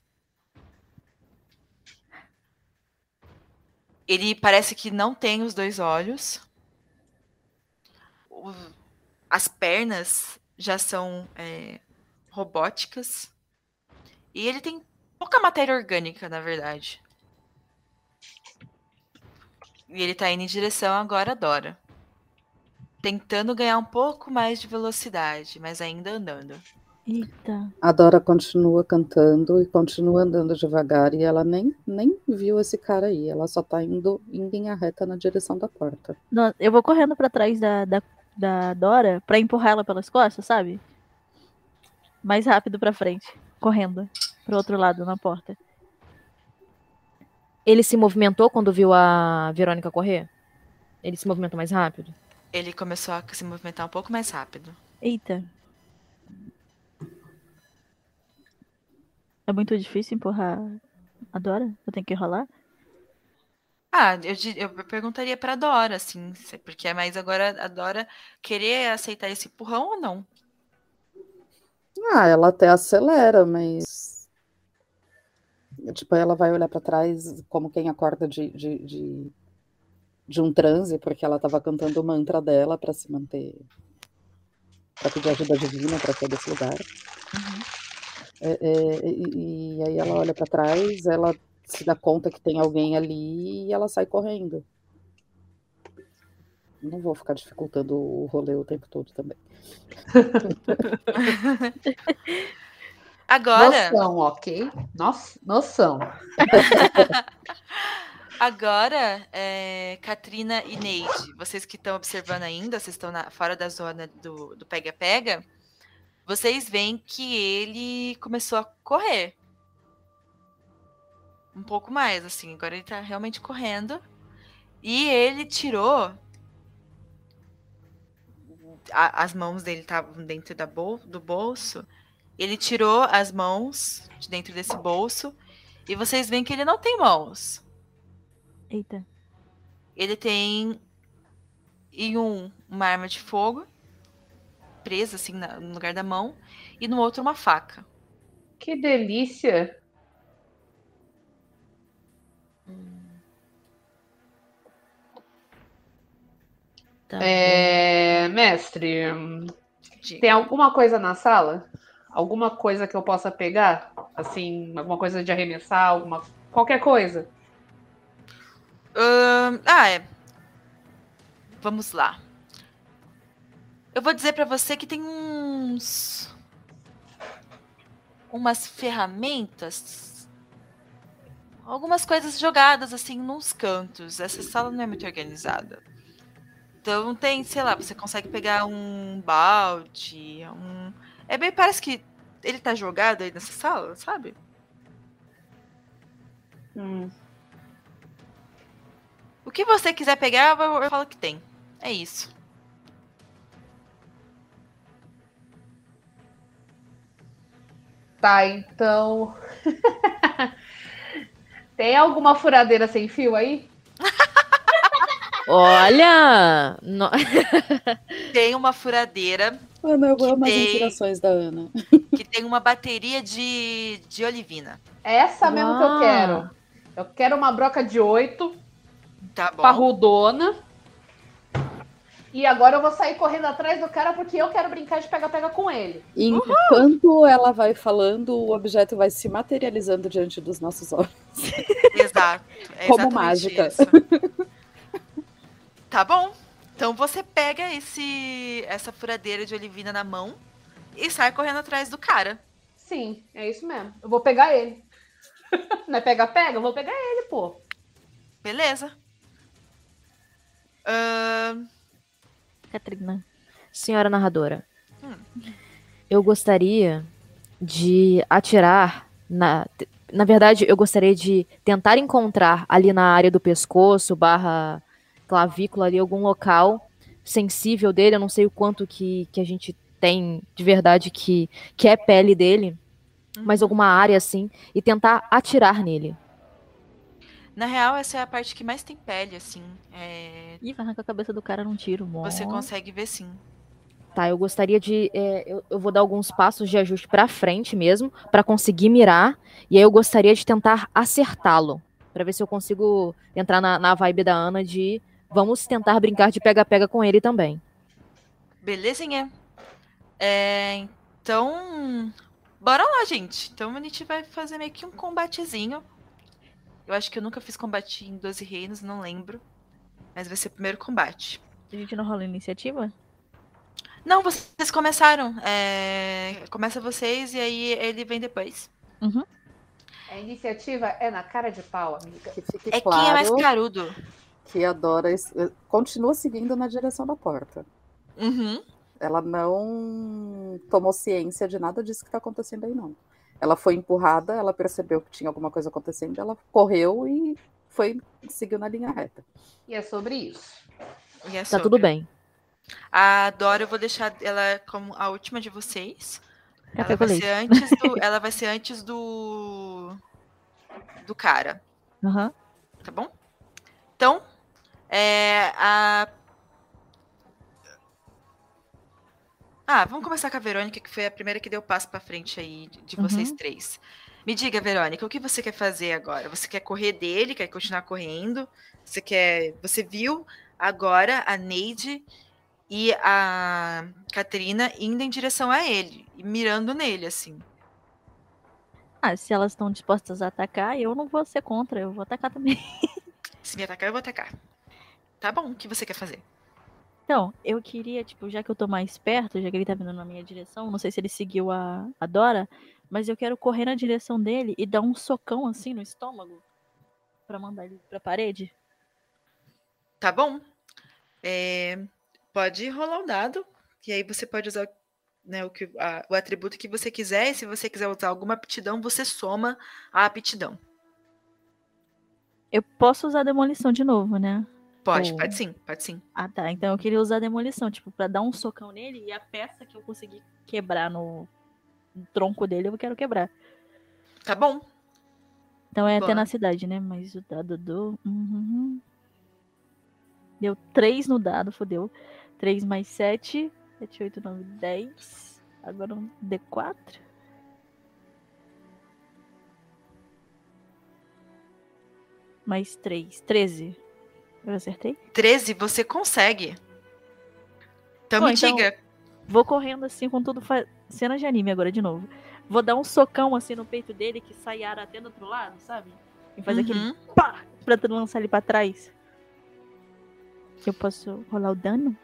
Ele parece que não tem os dois olhos. O- as pernas já são é, robóticas. E ele tem pouca matéria orgânica, na verdade. E ele tá indo em direção agora a Dora. Tentando ganhar um pouco mais de velocidade, mas ainda andando. Eita. A Dora continua cantando e continua andando devagar e ela nem, nem viu esse cara aí. Ela só tá indo em linha reta na direção da porta. Não, eu vou correndo pra trás da, da, da Dora pra empurrar ela pelas costas, sabe? Mais rápido pra frente. Correndo. Pro outro lado, na porta. Ele se movimentou quando viu a Verônica correr? Ele se movimentou mais rápido? Ele começou a se movimentar um pouco mais rápido. Eita. É muito difícil empurrar a Dora? Eu tenho que rolar? Ah, eu, eu perguntaria pra Dora, assim, porque é mais agora a Dora querer aceitar esse empurrão ou não. Ah, ela até acelera, mas. Tipo, ela vai olhar pra trás como quem acorda de, de, de, de um transe, porque ela tava cantando o mantra dela pra se manter. pra pedir ajuda divina pra sair desse lugar. É, é, e, e aí ela olha pra trás, ela se dá conta que tem alguém ali e ela sai correndo. Não vou ficar dificultando o rolê o tempo todo também. Agora, Noção, ok? Nof- Noção. agora, é, Katrina e Neide, vocês que estão observando ainda, vocês estão fora da zona do pega-pega, vocês veem que ele começou a correr. Um pouco mais, assim, agora ele tá realmente correndo. E ele tirou. a- as mãos dele estavam dentro da bol, do bolso. Ele tirou as mãos de dentro desse bolso e vocês veem que ele não tem mãos. Eita. Ele tem em um uma arma de fogo presa assim na- no lugar da mão e no outro uma faca. Que delícia! Tá É, mestre, Diga. tem alguma coisa na sala? Alguma coisa que eu possa pegar? Assim, alguma coisa de arremessar, alguma qualquer coisa. Ah, é. Vamos lá. Eu vou dizer pra você que tem uns. Umas ferramentas. Algumas coisas jogadas assim nos cantos. Essa sala não é muito organizada. Então tem, sei lá, você consegue pegar um balde, um. É bem, parece que ele tá jogado aí nessa sala, sabe? Hum, O que você quiser pegar, eu, eu falo que tem. É isso. Tá, então. tem alguma furadeira sem fio aí? Olha! no- Tem uma furadeira Ana, eu Que amo as tem- inspirações da Ana. que tem uma bateria de, de olivina. Essa mesmo que eu Uau. quero. Eu quero uma broca de oito, Tá bom? parrudona. E agora eu vou sair correndo atrás do cara porque eu quero brincar de pega-pega com ele. Enquanto ela vai falando, o objeto vai se materializando diante dos nossos olhos. Exato. É Como mágica. isso. Tá bom. Então você pega esse essa furadeira de olivina na mão e sai correndo atrás do cara. Sim, é isso mesmo. Eu vou pegar ele. Não é pega-pega? Eu vou pegar ele, pô. Beleza. Ahn, Catrina. Senhora narradora, Hum. eu gostaria de atirar na. Na verdade, eu gostaria de tentar encontrar ali na área do pescoço, barra clavícula, ali algum local sensível dele. Eu não sei o quanto que, que a gente tem de verdade que, que é pele dele, mas alguma área assim, e tentar atirar nele. Na real, essa é a parte que mais tem pele, assim. É, Ih, vai arrancar a cabeça do cara num tiro. Bom. você consegue ver sim. Tá, eu gostaria de. é, eu, eu vou dar alguns passos de ajuste pra frente mesmo, pra conseguir mirar. E aí eu gostaria de tentar acertá-lo. Pra ver se eu consigo entrar na, na vibe da Ana de. Vamos tentar brincar de pega-pega com ele também. Belezinha. É, então, bora lá, gente. Então a gente vai fazer meio que um combatezinho. Eu acho que eu nunca fiz combate em 12 reinos, não lembro. Mas vai ser o primeiro combate. A gente não rola iniciativa? Não, vocês começaram. É, Começa vocês e aí ele vem depois. A iniciativa é na cara de pau, amiga. Que fique É claro quem é mais carudo. que a Dora es- continua seguindo na direção da porta. Uhum. Ela não tomou ciência de nada disso que está acontecendo aí, não. Ela foi empurrada, ela percebeu que tinha alguma coisa acontecendo, ela correu e foi seguiu na linha reta. E é sobre isso. E é Tá sobre. tudo bem. A Dora, eu vou deixar ela como a última de vocês. Ela vai, ser antes do, ela vai ser antes do. do cara. Aham. Tá bom? Então, é, a. Ah, vamos começar com a Verônica, que foi a primeira que deu passo pra frente aí de- de vocês Uhum. três. Me diga, Verônica, o que você quer fazer agora? Você quer correr dele? Quer continuar correndo? Você quer. Você viu agora a Neide e a Catarina indo em direção a ele e mirando nele, assim. Ah, se elas estão dispostas a atacar, eu não vou ser contra, eu vou atacar também. Se me atacar, eu vou atacar. Tá bom, o que você quer fazer? Então, eu queria, tipo, já que eu tô mais perto, já que ele tá vindo na minha direção, não sei se ele seguiu a, a Dora, mas eu quero correr na direção dele e dar um socão assim no estômago pra mandar ele pra parede. Tá bom? É, pode rolar o dado, e aí você pode usar né, o, que, a- o atributo que você quiser, e se você quiser usar alguma aptidão, você soma a aptidão. Eu posso usar demolição de novo, né? Pode, Oh. pode sim, pode sim. Ah, tá. Então eu queria usar demolição, tipo, pra dar um socão nele e a peça que eu consegui quebrar no, tronco dele, eu quero quebrar. Tá bom. Então é Boa. tenacidade, né? Mas o dado do. Uhum. Deu 3 no dado, fodeu. 3 mais 7. 7, 8, 9, 10. Agora um D4. Mais 3. 13. Eu acertei? 13, você consegue. Então Bom, me então- diga. Vou correndo assim com tudo. Fa... Cena de anime agora de novo. Vou dar um socão assim no peito dele que sai ar até do outro lado, sabe? E faz aquele Uhum. pá pra lançar ele pra trás. Eu posso rolar o dano?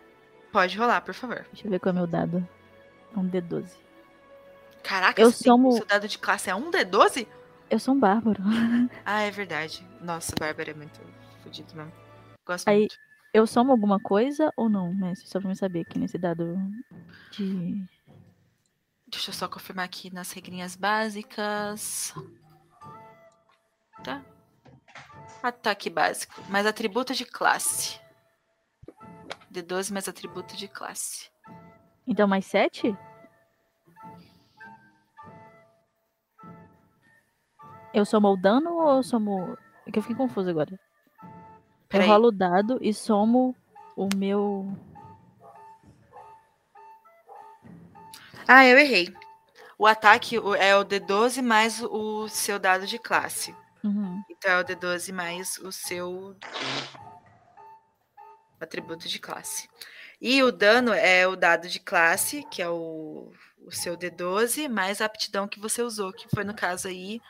Pode rolar, por favor. Deixa eu ver qual é o meu dado. É um D12. Caraca, Eu somo- o seu dado de classe é um D12? Eu sou um bárbaro. Ah, é verdade. Nossa, Bárbara é muito fodido mesmo. Gosto Aí- muito. Eu somo alguma coisa ou não? Mas só pra me saber aqui nesse dado de. Deixa eu só confirmar aqui nas regrinhas básicas. Tá. Ataque básico. Mais atributo de classe. D12 mais atributo de classe. Então, mais 7? Eu somo o dano ou eu somo. É que eu fiquei confuso agora. Peraí. Eu rolo o dado e somo o meu. Ah, eu errei. O ataque é o D12 mais o seu dado de classe. Uhum. Então é o D12 mais o seu atributo de classe. E o dano é o dado de classe, que é o, o seu D12, mais a aptidão que você usou, que foi no caso aí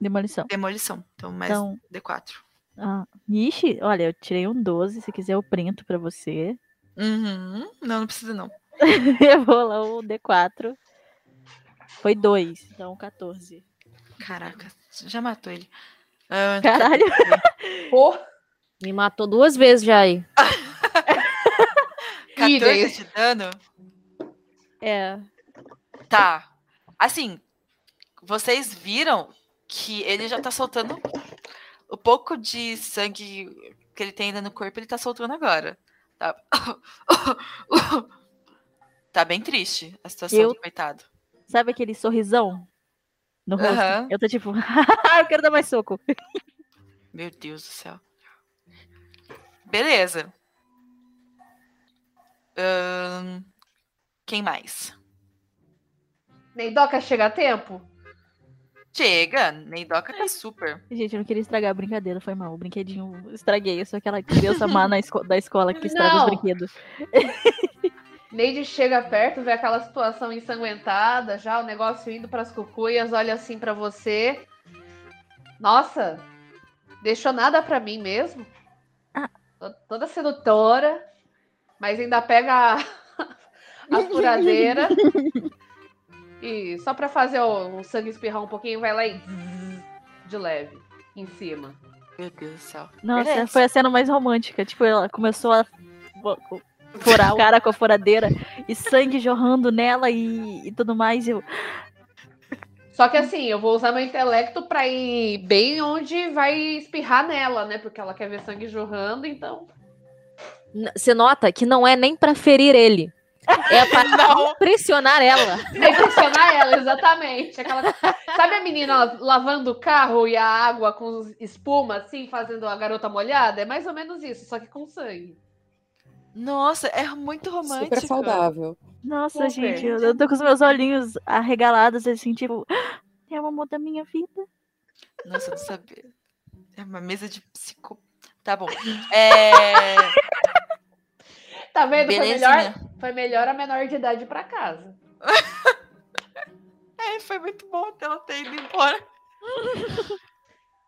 Demolição. demolição. Então mais Então, D4. Ah, ixi, olha, eu tirei um 12. Se quiser, eu printo pra você. Uhum. Não, não precisa não. eu vou lá o D4. Foi 2, então 14. Caraca, você já matou ele. Ah, Caralho. Pô, Me matou duas vezes já aí. 14 Idem. de dano? É. Tá. Assim, vocês viram que ele já tá soltando o pouco de sangue que ele tem ainda no corpo, ele tá soltando agora. Tá, tá bem triste a situação Eu- do coitado. Sabe aquele sorrisão no rosto? Aham. Eu tô tipo, eu quero dar mais soco. Meu Deus do céu. Beleza. Quem mais? Neidoca chega a tempo? Chega, Neidoka tá super. Gente, eu não queria estragar a brincadeira, foi mal. O brinquedinho estraguei. Eu sou aquela criança má na esco- da escola que estraga os Não. brinquedos. Neide chega perto, vê aquela situação ensanguentada, já o negócio indo pras cucuias, olha assim pra você. Nossa, deixou nada pra mim mesmo. Ah. To- Toda sedutora, mas ainda pega a, a furadeira. e só pra fazer o, o sangue espirrar um pouquinho, vai lá e de leve em cima. Meu Deus do céu. Nossa, Beleza. foi a cena mais romântica. Tipo, ela começou a furar o cara com a furadeira e sangue jorrando nela e, e tudo mais. Eu, Só que assim, eu vou usar meu intelecto pra ir bem onde vai espirrar nela, né? Porque ela quer ver sangue jorrando, então. Você nota que não é nem pra ferir ele. É pra Não. impressionar ela. Impressionar ela, exatamente. Aquela... Sabe a menina lavando o carro e a água com espuma, assim, fazendo a garota molhada? É mais ou menos isso, só que com sangue. Nossa, é muito romântico. Super saudável. nossa, Super. gente, eu, eu tô com os meus olhinhos arregalados, assim, tipo, é o amor da minha vida. Nossa, eu não sabia. É uma mesa de psico. Tá bom. É. Tá vendo? Foi Belezinha. melhor, foi melhor a menor de idade pra casa. É, foi muito bom até ela ter ido embora.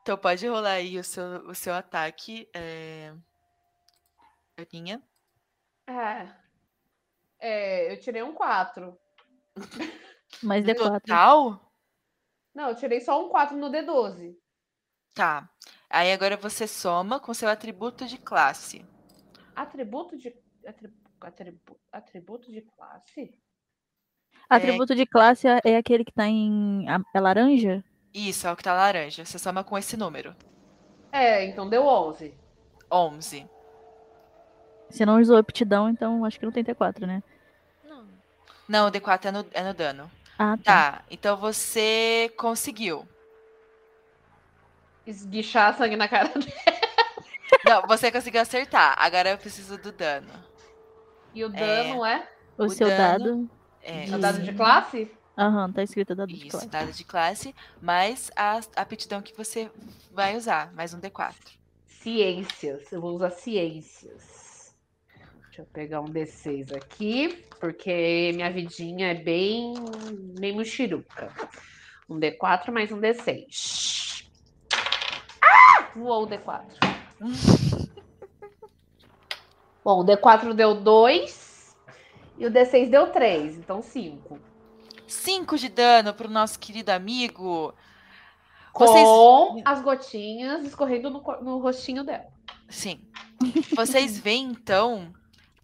então pode rolar aí o seu, o seu ataque. É... Aninha. É. É, eu tirei um 4. Mas D4. Total? Não, eu tirei só um 4 no D12. Tá. Aí agora você soma com seu atributo de classe. Atributo de. Atribu, atribu, atributo de classe? Atributo de classe é é aquele que tá em. a- É laranja? Isso, é o que tá laranja. Você soma com esse número. É, então deu 11. 11. Você não usou aptidão, então acho que não tem T4, né? Não. Não, o D4 é no, é no dano. Ah, tá. Tá, então você conseguiu. Esguichar sangue na cara dele. Não, você conseguiu acertar. Agora eu preciso do dano. E o dano é? O, o seu dano- dado. É, É o dado de classe? Aham, tá escrito dado de isso, classe. dado de classe, mais a aptidão que você vai usar, mais um D4. Ciências. Eu vou usar ciências. Deixa eu pegar um D6 aqui, porque minha vidinha é bem, bem muxiruca. Um D4 mais um D6. Ah! Voou o D4. Bom, o D4 deu 2 e o D6 deu 3, então 5. 5 de dano pro nosso querido amigo. Com Vocês- as gotinhas escorrendo no, no rostinho dela. Sim. Vocês veem, então,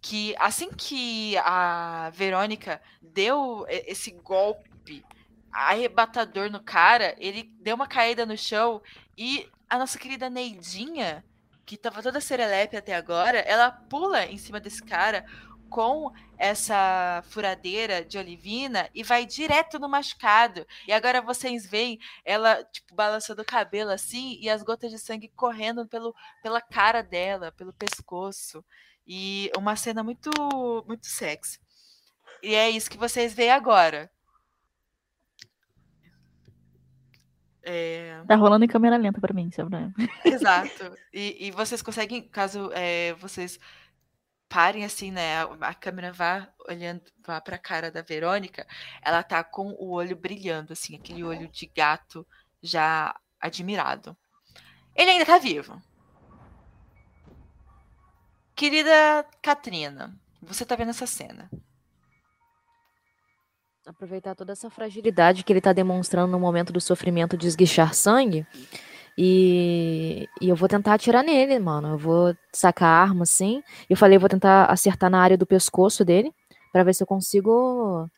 que assim que a Verônica deu esse golpe arrebatador no cara, ele deu uma caída no chão e a nossa querida Neidinha, que tava toda serelepe até agora, ela pula em cima desse cara com essa furadeira de olivina e vai direto no machucado. E agora vocês veem ela, tipo, balançando o cabelo assim e as gotas de sangue correndo pelo, pela cara dela, pelo pescoço. E uma cena muito, muito sexy. E é isso que vocês veem agora. É, Tá rolando em câmera lenta pra mim, Sabrina. exato. E, e vocês conseguem, caso é, vocês parem assim, né? A, a câmera vá olhando, vá pra cara da Verônica, ela tá com o olho brilhando, assim, aquele olho de gato já admirado. Ele ainda tá vivo. Querida Katrina, você tá vendo essa cena. Aproveitar toda essa fragilidade que ele tá demonstrando no momento do sofrimento de esguichar sangue. E, e eu vou tentar atirar nele, mano. Eu vou sacar a arma assim. Eu falei, eu vou tentar acertar na área do pescoço dele, pra ver se eu consigo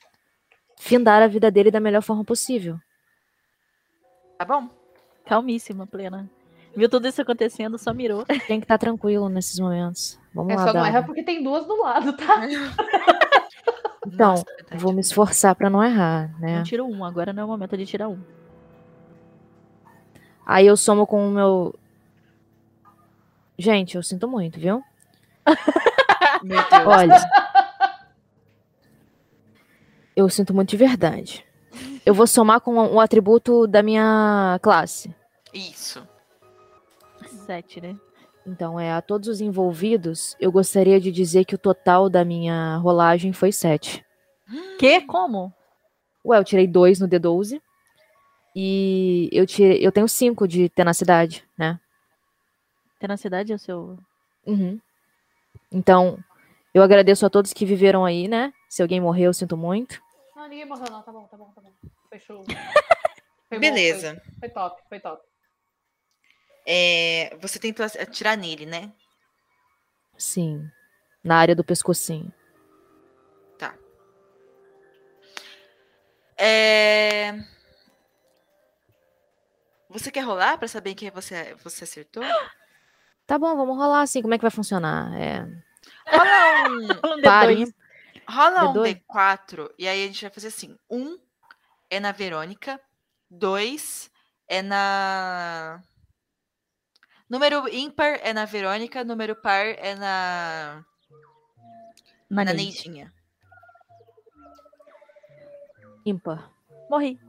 findar a vida dele da melhor forma possível. Tá bom? Calmíssima, plena. Viu tudo isso acontecendo, só mirou. Tem que estar tranquilo nesses momentos. Vamos É lá, só não erra porque tem duas do lado, tá? Então, Nossa, é. Vou me esforçar pra não errar, né? Não tiro um, agora não é o momento de tirar um. Aí eu somo com o meu. Gente, eu sinto muito, viu? Meu Deus. Olha. Eu sinto muito de verdade. Eu vou somar com um atributo da minha classe. Isso. Sete, né? Então, é a todos os envolvidos, eu gostaria de dizer que o total da minha rolagem foi 7. Que? Como? Ué, eu tirei 2 no D12. E eu tirei, eu tenho 5 de tenacidade, né? Tenacidade é o seu. Uhum. Então, eu agradeço a todos que viveram aí, né? Se alguém morreu, eu sinto muito. Não, ninguém morreu, não. Tá bom, tá bom, tá bom. Fechou. Foi bom, Beleza. foi, foi top, foi top. É, você tentou atirar nele, né? Sim. Na área do pescocinho. É... Você quer rolar pra saber quem você, você acertou? Tá bom, vamos rolar assim. Como é que vai funcionar? É, Rola um, Falando de par, dois. ímpar. rola um D2? D4 e aí a gente vai fazer assim: um é na Verônica, dois é na. Número ímpar é na Verônica, número par é na, Na na. Neidinha. ímpar. Morri.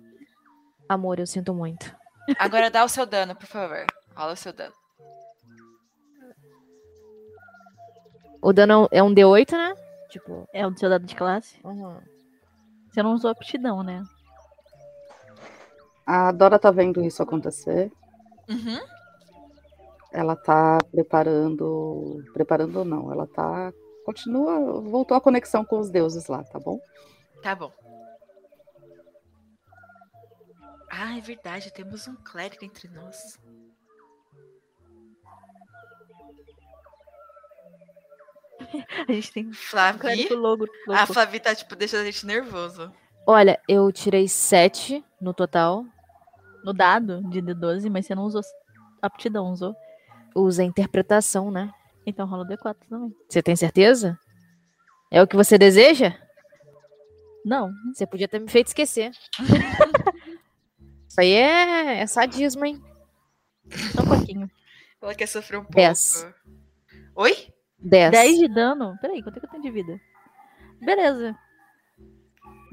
Amor, eu sinto muito. Agora dá o seu dano, por favor. Rola o seu dano. O dano é um D8, né? Tipo. É o do seu dado de classe. uhum. Você não usou aptidão, né? A Dora tá vendo isso acontecer. Uhum. Ela tá preparando. Preparando não, ela tá. Continua. Voltou a conexão com os deuses lá, tá bom? Tá bom. Ah, é verdade, temos um clérigo entre nós. A gente tem um Flavi. logo. A. Flavi tá, tipo, deixando a gente nervoso. Olha, eu tirei 7 no total. No dado de D12, mas você não usou aptidão, usou? Usa a interpretação, né? Então rola o D4 também. Você tem certeza? É o que você deseja? Não. Você podia ter me feito esquecer. Isso aí é, é sadismo, hein? Só um pouquinho. Ela quer sofrer um pouco. Dez. Oi? 10. 10 de dano? Peraí, quanto é que eu tenho de vida? Beleza.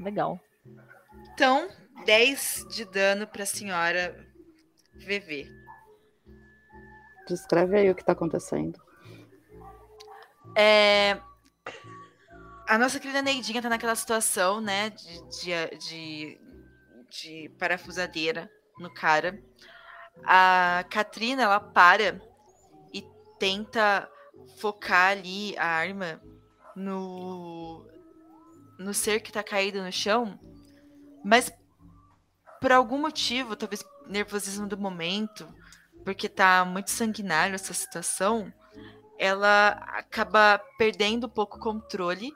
Legal. Então, 10 de dano pra senhora VV. Descreve aí o que tá acontecendo. É, A nossa querida Neidinha tá naquela situação, né? De, de, de, de parafusadeira no cara. A Katrina, ela para e tenta focar ali a arma no, no ser que tá caído no chão. Mas por algum motivo, talvez nervosismo do momento, porque tá muito sanguinário essa situação, ela acaba perdendo um pouco o controle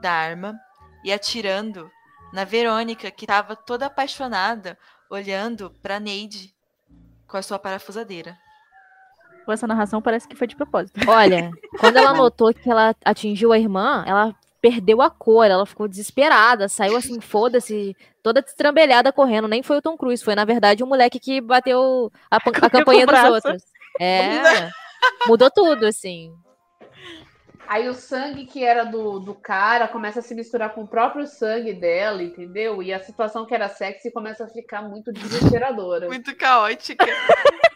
da arma e atirando na Verônica, que estava toda apaixonada, olhando para Neide com a sua parafusadeira. Com essa narração parece que foi de propósito. Olha, quando ela notou que ela atingiu a irmã, ela perdeu a cor, ela ficou desesperada, saiu assim, foda-se, toda destrambelhada correndo. Nem foi o Tom Cruise, foi na verdade o moleque que bateu a, a campanha o dos outros. É, mudou tudo, assim. Aí o sangue que era do, do cara começa a se misturar com o próprio sangue dela, entendeu? E a situação que era sexy começa a ficar muito desesperadora. Muito caótica.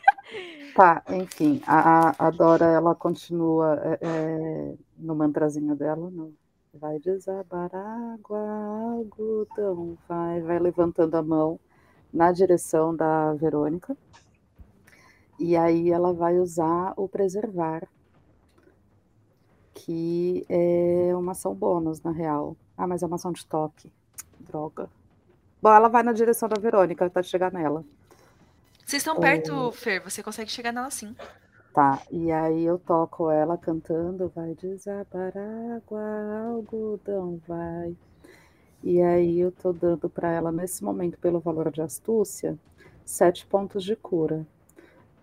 Tá, enfim, a, a- a Dora, ela continua é, é, no mantrazinho dela, no, vai desabar água, algodão, vai, vai levantando a mão na direção da Verônica, e aí ela vai usar o preservar, que é uma ação bônus, na real. Ah, mas é uma ação de toque, droga. Bom, ela vai na direção da Verônica, tá chegar nela. Vocês estão perto, Fer, você consegue chegar nela sim. Tá, e aí eu toco ela cantando, vai desabar água, algodão, vai. E aí eu tô dando pra ela, nesse momento, pelo valor de astúcia, sete pontos de cura.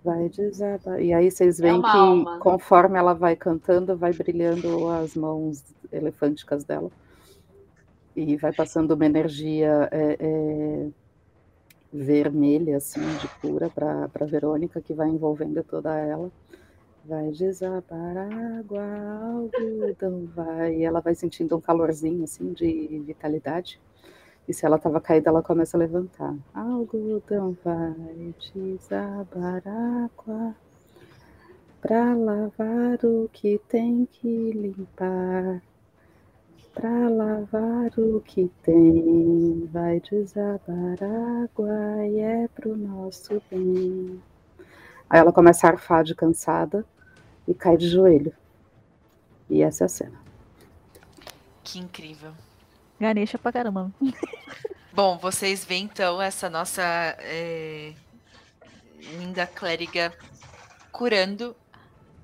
Vai desabar. E aí vocês veem uma que alma. conforme ela vai cantando, vai brilhando as mãos elefânticas dela. E vai passando uma energia é, é, vermelha, assim, de cura para Verônica, que vai envolvendo toda ela. Vai desabar água, algodão, vai. E ela vai sentindo um calorzinho, assim, de vitalidade. E se ela estava caída, ela começa a levantar. Algodão vai desabar água para lavar o que tem que limpar. Para lavar o que tem, vai desabar água e é pro nosso bem. Aí ela começa a arfar de cansada e cai de joelho. E essa é a cena. Que incrível. Ganesha pra caramba. Bom, vocês veem então essa nossa é, linda clériga curando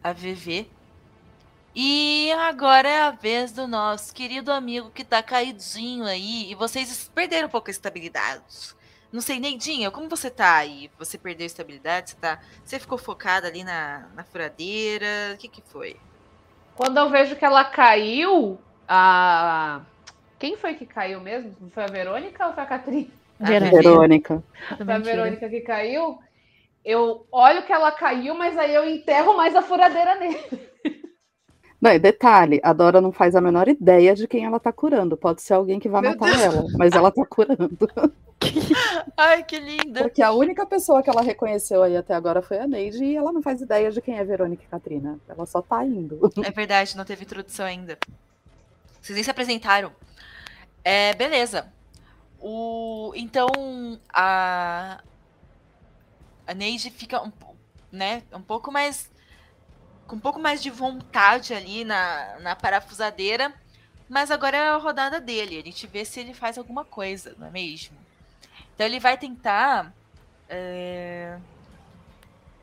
a VV. E agora é a vez do nosso querido amigo que tá caidinho aí. E vocês perderam um pouco a estabilidade. Não sei, Neidinha, como você tá aí? Você perdeu a estabilidade? Você, tá, você ficou focada ali na, na furadeira? O que, que foi? Quando eu vejo que ela caiu, a. Quem foi que caiu mesmo? Foi a Verônica ou foi a Catrina? A Verônica. Verônica. Foi a. Verônica que caiu. Eu olho que ela caiu, mas aí eu enterro mais a furadeira nele. Não, e detalhe, a Dora não faz a menor ideia de quem ela tá curando. Pode ser alguém que vai Meu matar Deus. ela, mas ela tá curando. Ai, que linda! Porque a única pessoa que ela reconheceu aí até agora foi a Neide e ela não faz ideia de quem é Verônica e Katrina. Ela só tá indo. É verdade, não teve introdução ainda. Vocês nem se apresentaram. É, beleza. O, então, a, a Neide fica um, né, um pouco mais. Com um pouco mais de vontade ali na, na parafusadeira. Mas agora é a rodada dele. A gente vê se ele faz alguma coisa, não é mesmo? Então ele vai tentar é,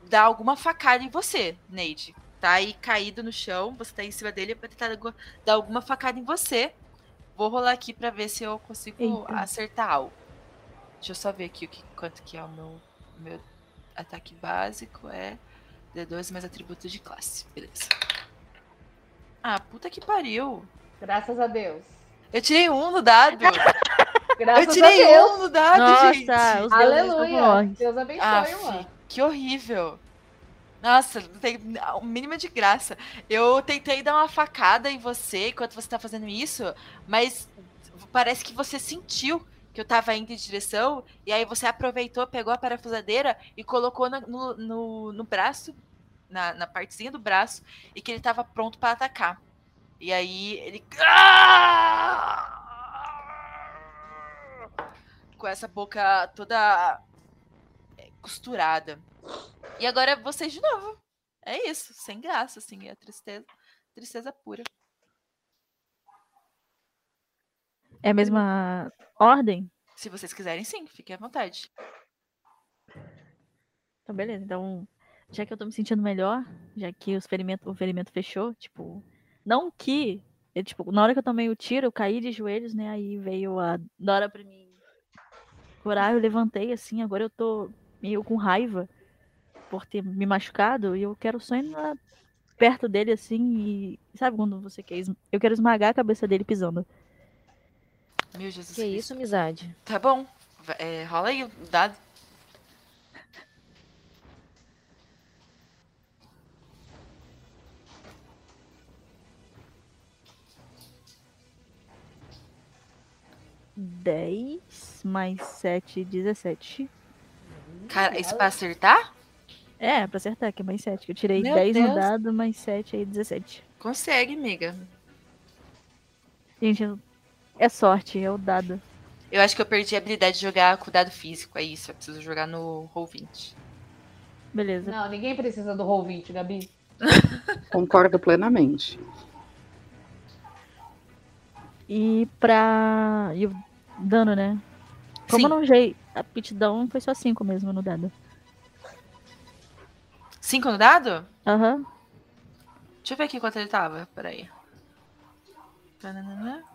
dar alguma facada em você, Neide tá aí caído no chão, você tá em cima dele pra tentar dar alguma facada em você. Vou rolar aqui pra ver se eu consigo Eita. acertar algo. Deixa eu só ver aqui o que, quanto que é o meu, meu ataque básico. É D12 mais atributo de classe. Beleza. Ah, puta que pariu. Graças a Deus. Eu tirei um no dado. Graças Eu tirei a Deus. um no dado, Nossa, gente. os Aleluia. Deus abençoe, Aff, mano. que horrível. Nossa, não tem o mínimo de graça. Eu tentei dar uma facada em você enquanto você tá fazendo isso, mas parece que você sentiu que eu tava indo em direção, e aí você aproveitou, pegou a parafusadeira e colocou na- no, no, no braço, na, na partezinha do braço, e que ele tava pronto pra atacar. E aí ele. Com essa boca toda é, costurada. E agora vocês de novo. É isso, sem graça, assim, é tristeza. Tristeza pura. É a mesma ordem? Se vocês quiserem, sim, fiquem à vontade. Então, beleza. Então, já que eu tô me sentindo melhor, já que os ferimento, o ferimento fechou, tipo, não que. Eu, tipo, na hora que eu tomei o tiro, eu caí de joelhos, né? Aí veio a Dora pra me curar, eu levantei assim, agora eu tô meio com raiva por ter me machucado e eu quero só ir lá perto dele assim e. Sabe quando você quer. Eu quero esmagar a cabeça dele pisando. Meu Jesus Que Cristo. isso, amizade? Tá bom. É, rola aí o dado. dez mais sete, 17. Cara, isso pra acertar? É, pra acertar, que é mais 7. Que eu tirei Meu 10 no Deus. dado, mais 7 aí, 17. Consegue, amiga. Gente, eu- é sorte, é o dado. Eu acho que eu perdi a habilidade de jogar com dado físico. É isso, eu preciso jogar no Roll20. Beleza. Não, ninguém precisa do roll 20, Gabi. Concordo plenamente. E pra. E o dano, né? Como Sim. eu não usei aptidão, foi só 5 mesmo no dado. Cinco no dado? Aham. Deixa eu ver aqui quanto ele tava. Peraí. Tananana.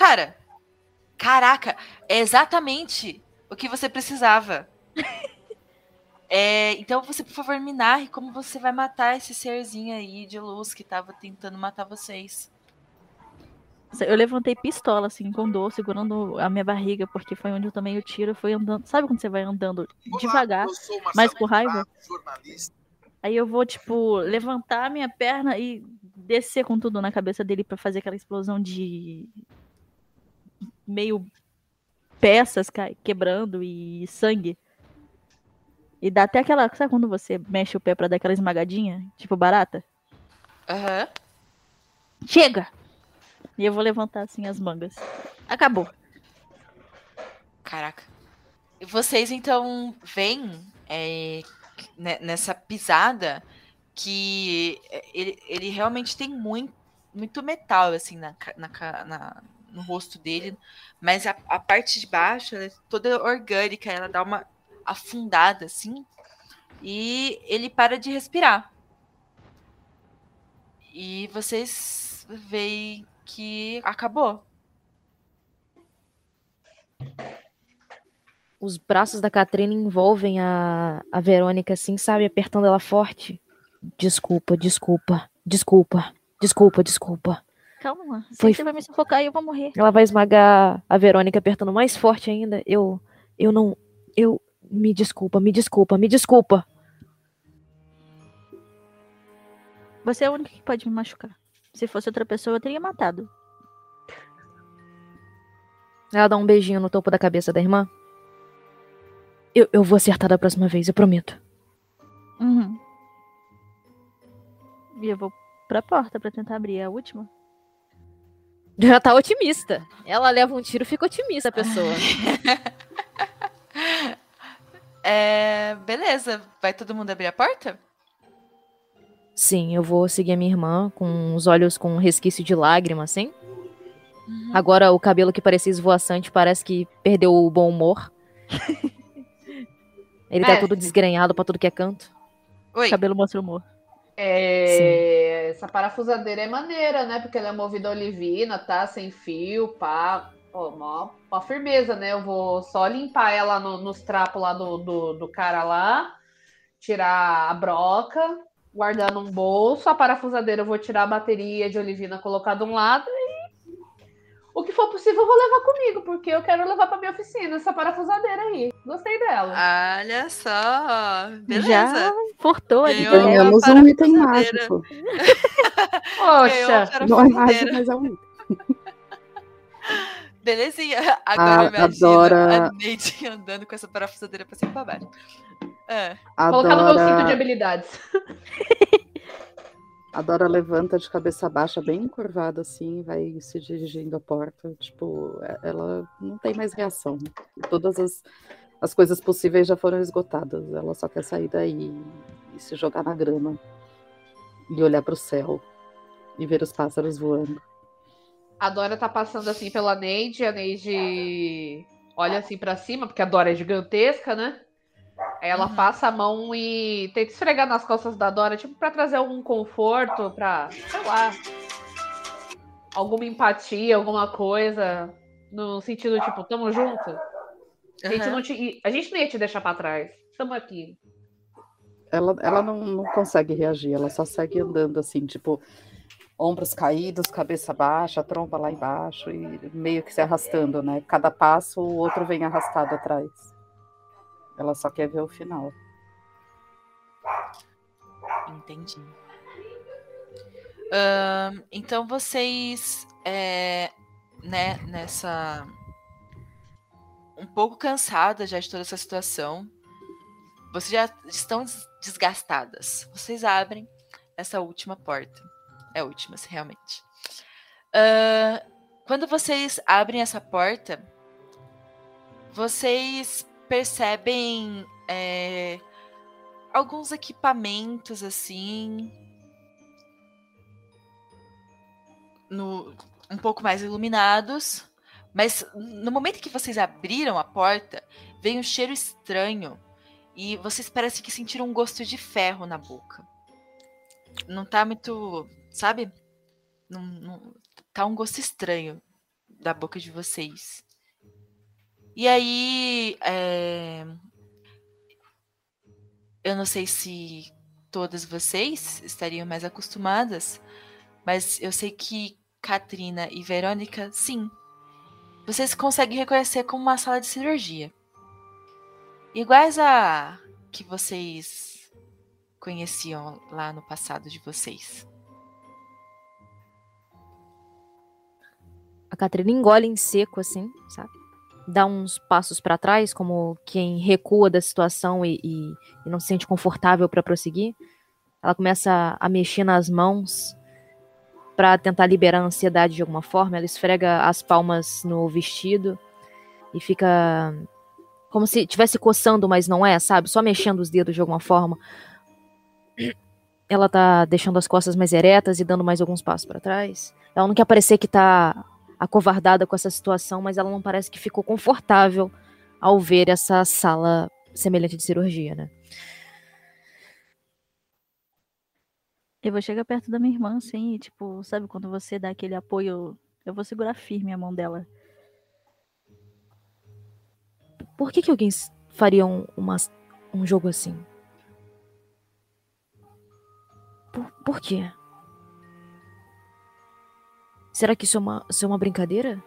Cara, caraca, é exatamente o que você precisava. É, então você, por favor, me narre como você vai matar esse serzinho aí de luz que tava tentando matar vocês. Eu levantei pistola, assim, com dor, segurando a minha barriga, porque foi onde eu tomei o tiro. Foi andando. Sabe quando você vai andando devagar, sou Marcelo mas com raiva? Jornalista. Aí eu vou, tipo, levantar a minha perna e descer com tudo na cabeça dele pra fazer aquela explosão de. Meio peças quebrando e sangue. E dá até aquela. Sabe quando você mexe o pé pra dar aquela esmagadinha? Tipo barata? Aham. Chega! E eu vou levantar assim as mangas. Acabou. Caraca. E vocês então veem é, ne- nessa pisada que é, ele, ele realmente tem muito, muito metal assim na, na, na- no rosto dele, mas a, a parte de baixo é toda orgânica, ela dá uma afundada assim e ele para de respirar. E vocês veem que acabou. Os braços da Catrina envolvem a, a Verônica, assim, sabe? Apertando ela forte. Desculpa, desculpa, desculpa, desculpa, desculpa. Calma. Foi- você vai me sufocar e eu vou morrer. Ela vai esmagar a Verônica apertando mais forte ainda. Eu. Eu não. Eu. Me desculpa, me desculpa, me desculpa. Você é a única que pode me machucar. Se fosse outra pessoa, eu teria matado. Ela dá um beijinho no topo da cabeça da irmã. Eu, eu vou acertar da próxima vez, eu prometo. Uhum. E eu vou pra porta pra tentar abrir a última. Já tá otimista. Ela leva um tiro, fica otimista a pessoa. É, beleza, vai todo mundo abrir a porta? Sim, eu vou seguir a minha irmã com os olhos com um resquício de lágrima, assim. Agora o cabelo que parecia esvoaçante parece que perdeu o bom humor. Ele tá É. todo desgrenhado pra tudo que é canto. Oi. Cabelo mostra humor. É, essa parafusadeira é maneira, né? Porque ela é movida a olivina, tá? Sem fio, pá. Ó, mó, mó firmeza, né? Eu vou só limpar ela no- nos trapos lá do, do, do cara lá, tirar a broca, guardar num bolso. A parafusadeira eu vou tirar a bateria de olivina, colocar de um lado. O que for possível, eu vou levar comigo, porque eu quero levar pra minha oficina essa parafusadeira aí. Gostei dela. Olha só. Beleza. Já portou ali. Ganhamos um item mágico. Poxa, Não é mágico, mas é um item. Belezinha. Agora A- eu me imagino adora- a Neide andando com essa parafusadeira pra cima e pra baixo. É. colocar no meu cinto de Adora, habilidades. Adora levanta de cabeça baixa, bem encurvada assim, vai se dirigindo à porta. Tipo, é- ela não tem mais reação. Todas as, as coisas possíveis já foram esgotadas. Ela só quer sair daí e se jogar na grama. E olhar pro céu. E ver os pássaros voando. A Dora tá passando assim pela Neide, a Neide olha assim pra cima, porque a Dora é gigantesca, né? Ela Uhum. passa a mão e tenta esfregar nas costas da Dora, tipo, pra trazer algum conforto, pra, sei lá, alguma empatia, alguma coisa, no sentido, tipo, tamo junto. A gente, Aham. não, te, a gente não ia te deixar pra trás. Tamo aqui. ela, ela não, não consegue reagir, ela só segue andando assim, tipo, ombros caídos, cabeça baixa, tromba lá embaixo e meio que se arrastando, né? Cada passo o outro vem arrastado atrás. Ela só quer ver o final. Entendi. Ahn, então vocês, é, né, nessa. Um pouco cansadas já de toda essa situação. Vocês já estão des- desgastadas. Vocês abrem essa última porta. É a última, realmente. Ahn, quando vocês abrem essa porta, vocês percebem é, alguns equipamentos assim no, um pouco mais iluminados, mas no momento que vocês abriram a porta, veio um cheiro estranho e vocês parecem que sentiram um gosto de ferro na boca. Não tá muito, sabe? Não, não- tá um gosto estranho da boca de vocês. E aí, é, eu não sei se todas vocês estariam mais acostumadas, mas eu sei que Katrina e Verônica, sim. Vocês conseguem reconhecer como uma sala de cirurgia. Iguais a que vocês conheciam lá no passado de vocês. A Catrina engole em seco, assim, sabe? Dá uns passos pra trás, como quem recua da situação e, e- e não se sente confortável pra prosseguir. Ela começa a mexer nas mãos pra tentar liberar a ansiedade de alguma forma. Ela esfrega as palmas no vestido e fica como se estivesse coçando, mas não é, sabe? Só mexendo os dedos de alguma forma. Ela tá deixando as costas mais eretas e dando mais alguns passos pra trás. Ela não quer parecer que tá acovardada com essa situação, mas ela não parece que ficou confortável ao ver essa sala semelhante de cirurgia, né? Eu vou chegar perto da minha irmã, assim, e, tipo, sabe quando você dá aquele apoio? Eu vou segurar firme a mão dela. Por que, que alguém faria um, uma- um jogo assim? Por, por quê? Será que isso é uma, isso é uma brincadeira?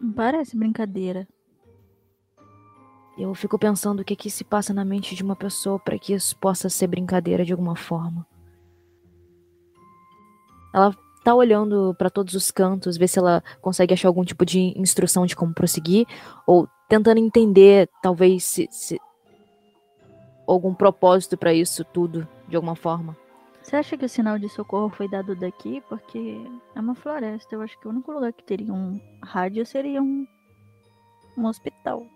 Não parece brincadeira. Eu fico pensando o que que se passa na mente de uma pessoa para que isso possa ser brincadeira de alguma forma. Ela tá olhando para todos os cantos, ver se ela consegue achar algum tipo de instrução de como prosseguir, ou tentando entender, talvez, se, se- algum propósito para isso tudo, de alguma forma. Você acha que o sinal de socorro foi dado daqui? Porque é uma floresta. Eu acho que o único lugar que teria um rádio seria um, um hospital.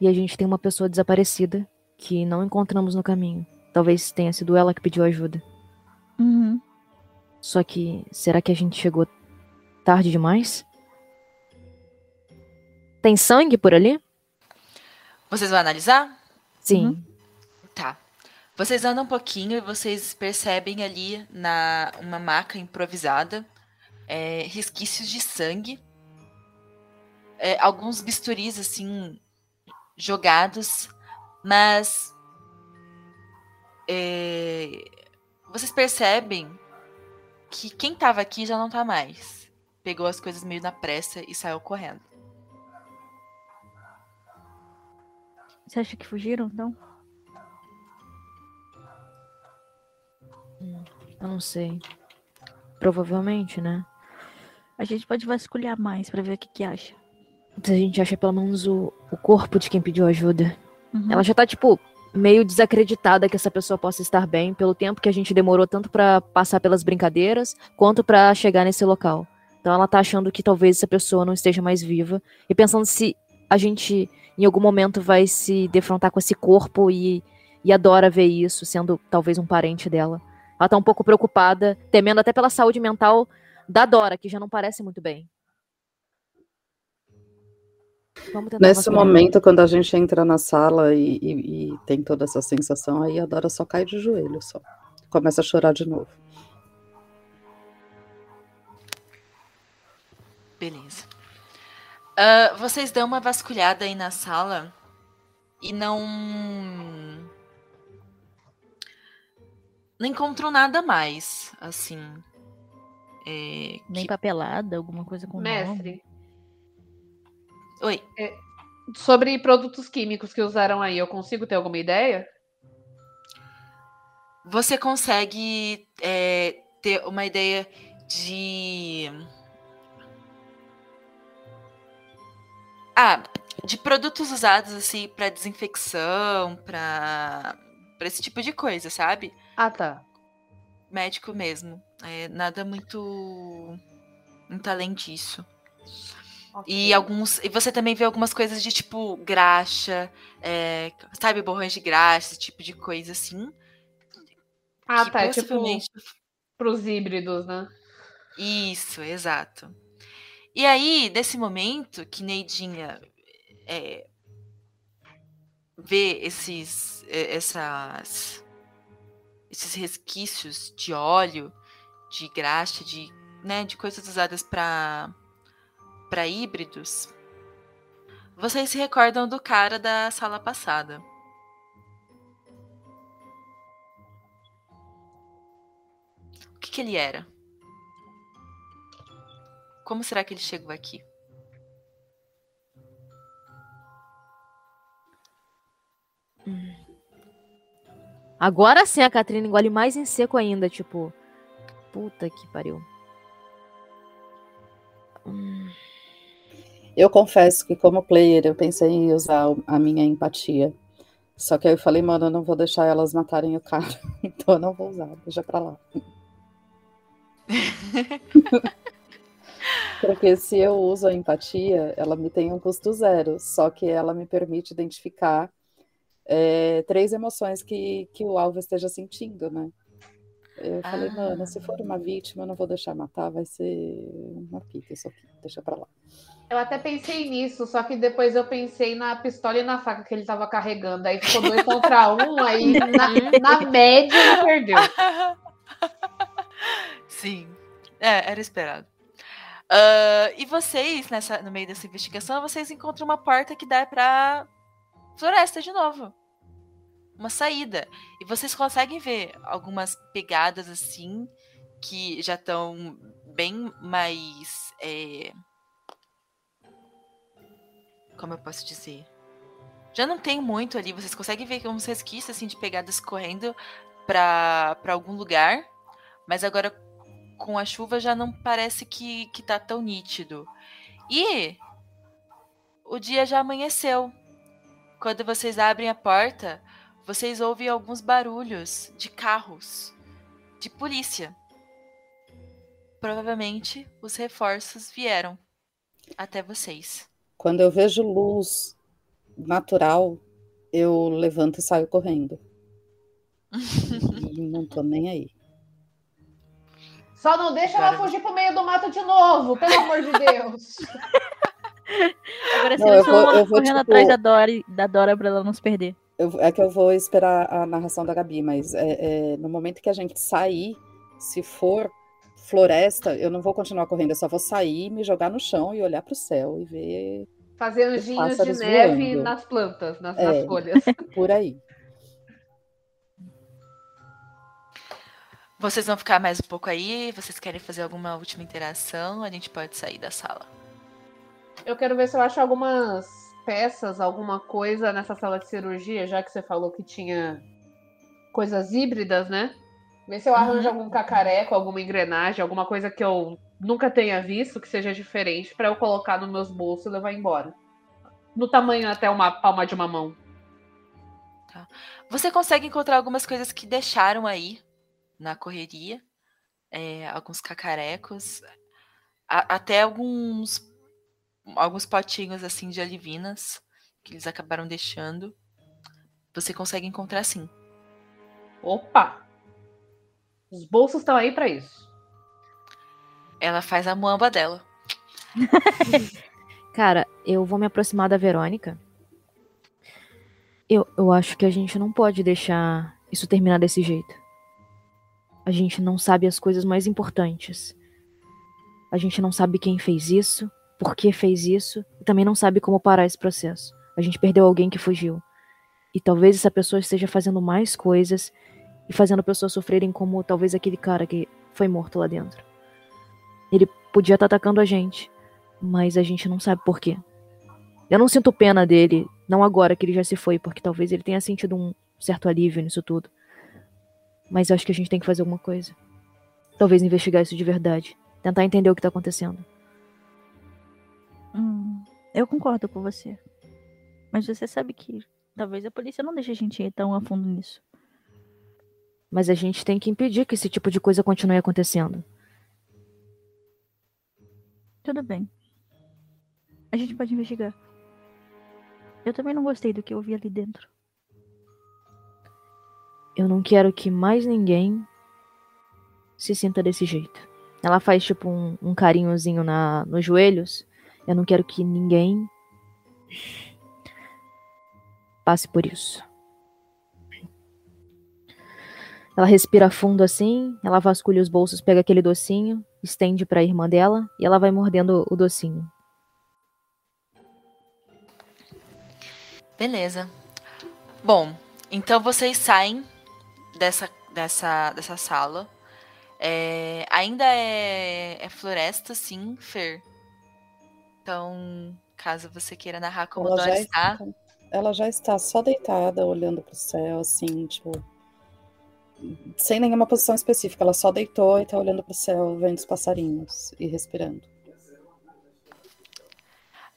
E a gente tem uma pessoa desaparecida que não encontramos no caminho. Talvez tenha sido ela que pediu ajuda. Uhum. Só que, será que a gente chegou tarde demais? Tem sangue por ali? Vocês vão analisar? Sim. Uhum. Tá. Vocês andam um pouquinho e vocês percebem ali na uma maca improvisada é, resquícios de sangue, É, alguns bisturis assim jogados, mas é, vocês percebem que quem estava aqui já não tá mais. pegou as coisas meio na pressa e saiu correndo. Você acha que fugiram, então? Eu não sei. Provavelmente, né? A gente pode vasculhar mais pra ver o que que acha. Se a gente acha pelo menos o, o corpo de quem pediu ajuda. Uhum. Ela já tá, tipo, meio desacreditada que essa pessoa possa estar bem, pelo tempo que a gente demorou tanto pra passar pelas brincadeiras, quanto pra chegar nesse local. Então ela tá achando que talvez essa pessoa não esteja mais viva. E pensando se a gente, em algum momento, vai se defrontar com esse corpo e, e adora ver isso, sendo talvez um parente dela. Ela tá um pouco preocupada, temendo até pela saúde mental da Dora, que já não parece muito bem. Vamos tentar Nesse momento, quando a gente entra na sala e, e- e tem toda essa sensação, aí a Dora só cai de joelho, só. Começa a chorar de novo. Beleza. Ah, vocês dão uma vasculhada aí na sala e não. Não encontram nada mais, assim. É, Nem que- papelada, alguma coisa com nome. Mestre, Oi. sobre produtos químicos que usaram aí, eu consigo ter alguma ideia? Você consegue é, ter uma ideia de. Ah, de produtos usados assim para desinfecção, para para esse tipo de coisa, sabe? Ah, tá. Médico mesmo. É, nada muito muito além disso. E alguns. E você também vê algumas coisas de tipo graxa, é, sabe, borrões de graxa, esse tipo de coisa assim. Ah, tá. É tipo possivelmente pros híbridos, né? Isso, exato. E aí, nesse momento que Neidinha é, vê esses, é, essas, esses resquícios de óleo, de graxa, de, né, de coisas usadas para para híbridos, vocês se recordam do cara da sala passada. O que, que ele era? Como será que ele chegou aqui? Agora sim a Catrina engole mais em seco ainda, tipo. Puta que pariu. Hum, Eu confesso que, como player, eu pensei em usar a minha empatia. Só que aí eu falei, mano, eu não vou deixar elas matarem o cara. Então eu não vou usar, deixa pra lá. Porque se eu uso a empatia, ela me tem um custo zero. Só que ela me permite identificar é, três emoções que, que o alvo esteja sentindo, né? Eu falei, Ah. mano, se for uma vítima, eu não vou deixar matar, vai ser uma pica isso aqui, deixa pra lá. Eu até pensei nisso, só que depois eu pensei na pistola e na faca que ele tava carregando. Aí ficou dois contra um, aí na, na média ele perdeu. Sim, é, era esperado. Ah, e vocês, nessa, no meio dessa investigação, vocês encontram uma porta que dá pra floresta de novo. Uma saída. E vocês conseguem ver algumas pegadas assim, que já estão bem mais. é, Como eu posso dizer? Já não tem muito ali. Vocês conseguem ver uns resquícios assim, de pegadas correndo pra algum lugar. Mas agora com a chuva já não parece que, que tá tão nítido. E o dia já amanheceu. Quando vocês abrem a porta, vocês ouvem alguns barulhos de carros de polícia. Provavelmente os reforços vieram até vocês. Quando eu vejo luz natural, eu levanto e saio correndo. E não tô nem aí. Só não deixa ela Agora- fugir pro meio do mato de novo, pelo amor de Deus. Agora Não, sim, eu eu vou- eu vou, correndo tipo- atrás da Dora, da Dora pra ela não se perder. Eu- é que eu vou esperar a narração da Gabi, mas é, é, no momento que a gente sair, se for floresta, eu não vou continuar correndo, eu só vou sair, me jogar no chão e olhar pro céu e ver Fazer anjinhos de neve voando. nas plantas, nas, É. nas folhas. por aí. Vocês vão ficar mais um pouco aí? Vocês querem fazer alguma última interação? A gente pode sair da sala. Eu quero ver se eu acho algumas peças, alguma coisa nessa sala de cirurgia, já que você falou que tinha coisas híbridas, né? Ver se eu arranjo algum cacareco, alguma engrenagem, alguma coisa que eu nunca tenha visto, que seja diferente, para eu colocar nos meus bolsos e levar embora. No tamanho até uma palma de uma mão. Você consegue encontrar algumas coisas que deixaram aí na correria, é, alguns cacarecos, a- até alguns alguns potinhos assim de alivinas que eles acabaram deixando. Você consegue encontrar sim. Opa! Os bolsos estão aí para isso. Ela faz a muamba dela. Cara, eu vou me aproximar da Verônica. Eu, eu acho que a gente não pode deixar isso terminar desse jeito. A gente não sabe as coisas mais importantes. A gente não sabe quem fez isso, por que fez isso, e também não sabe como parar esse processo. A gente perdeu alguém que fugiu. E talvez essa pessoa esteja fazendo mais coisas e fazendo pessoas sofrerem como talvez aquele cara que foi morto lá dentro. Ele podia estar atacando a gente, mas a gente não sabe por quê. Eu não sinto pena dele, não agora que ele já se foi, porque talvez ele tenha sentido um certo alívio nisso tudo. Mas eu acho que a gente tem que fazer alguma coisa. Talvez investigar isso de verdade. Tentar entender o que tá acontecendo. Hum, eu concordo com você. Mas você sabe que talvez a polícia não deixe a gente ir tão a fundo nisso. Mas a gente tem que impedir que esse tipo de coisa continue acontecendo. Tudo bem. A gente pode investigar. Eu também não gostei do que eu vi ali dentro. Eu não quero que mais ninguém se sinta desse jeito. Ela faz tipo um, um carinhozinho na, nos joelhos. Eu não quero que ninguém passe por isso. Ela respira fundo assim, ela vasculha os bolsos, pega aquele docinho, estende para a irmã dela e ela vai mordendo o docinho. Beleza. Bom, então vocês saem dessa, dessa, dessa sala. É, ainda é, é floresta, sim, Fer. Então, caso você queira narrar como Ela Dora já está. está, ela já está só deitada, olhando pro céu, assim, tipo. Sem nenhuma posição específica. Ela só deitou e tá olhando pro céu, vendo os passarinhos e respirando.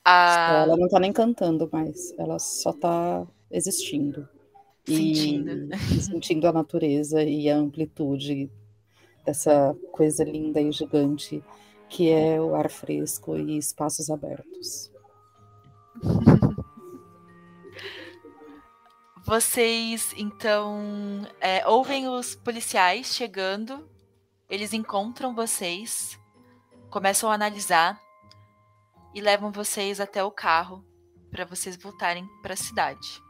a- Ela não tá nem cantando mais. Ela só tá existindo. Sentindo. e sentindo a natureza e a amplitude dessa coisa linda e gigante que é o ar fresco e espaços abertos. Vocês, então, é, ouvem os policiais chegando, eles encontram vocês, começam a analisar e levam vocês até o carro para vocês voltarem para a cidade.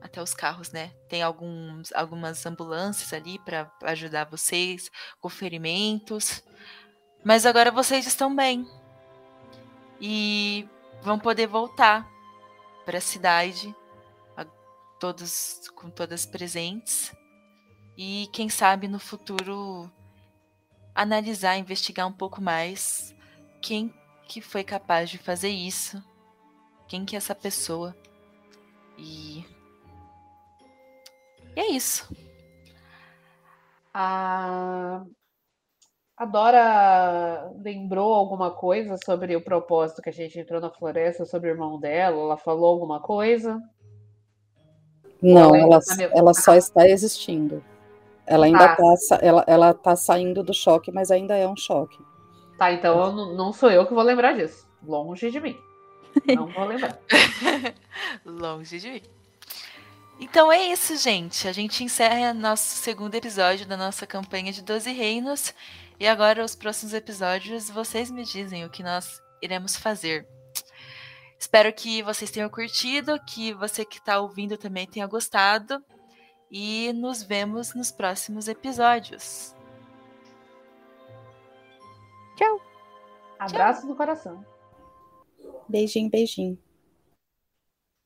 Até os carros, né? Tem alguns, algumas ambulâncias ali para ajudar vocês com ferimentos. Mas agora vocês estão bem. E vão poder voltar para a cidade todos com todas presentes e quem sabe no futuro analisar, investigar um pouco mais quem que foi capaz de fazer isso, quem que é essa pessoa e e é isso. A... a Dora lembrou alguma coisa sobre o propósito que a gente entrou na floresta, sobre o irmão dela? Ela falou alguma coisa? Não, Ela ela, tá ela só está existindo. Ela ainda Ah. tá, sa- ela, ela tá saindo do choque, mas ainda é um choque. Tá, então eu não- não sou eu que vou lembrar disso. Longe de mim. Não vou lembrar. Longe de mim. Então é isso, gente. A gente encerra nosso segundo episódio da nossa campanha de 12 reinos. E agora, os próximos episódios, vocês me dizem o que nós iremos fazer. Espero que vocês tenham curtido, que você que está ouvindo também tenha gostado. E nos vemos nos próximos episódios. Abraço no coração. Beijinho, beijinho.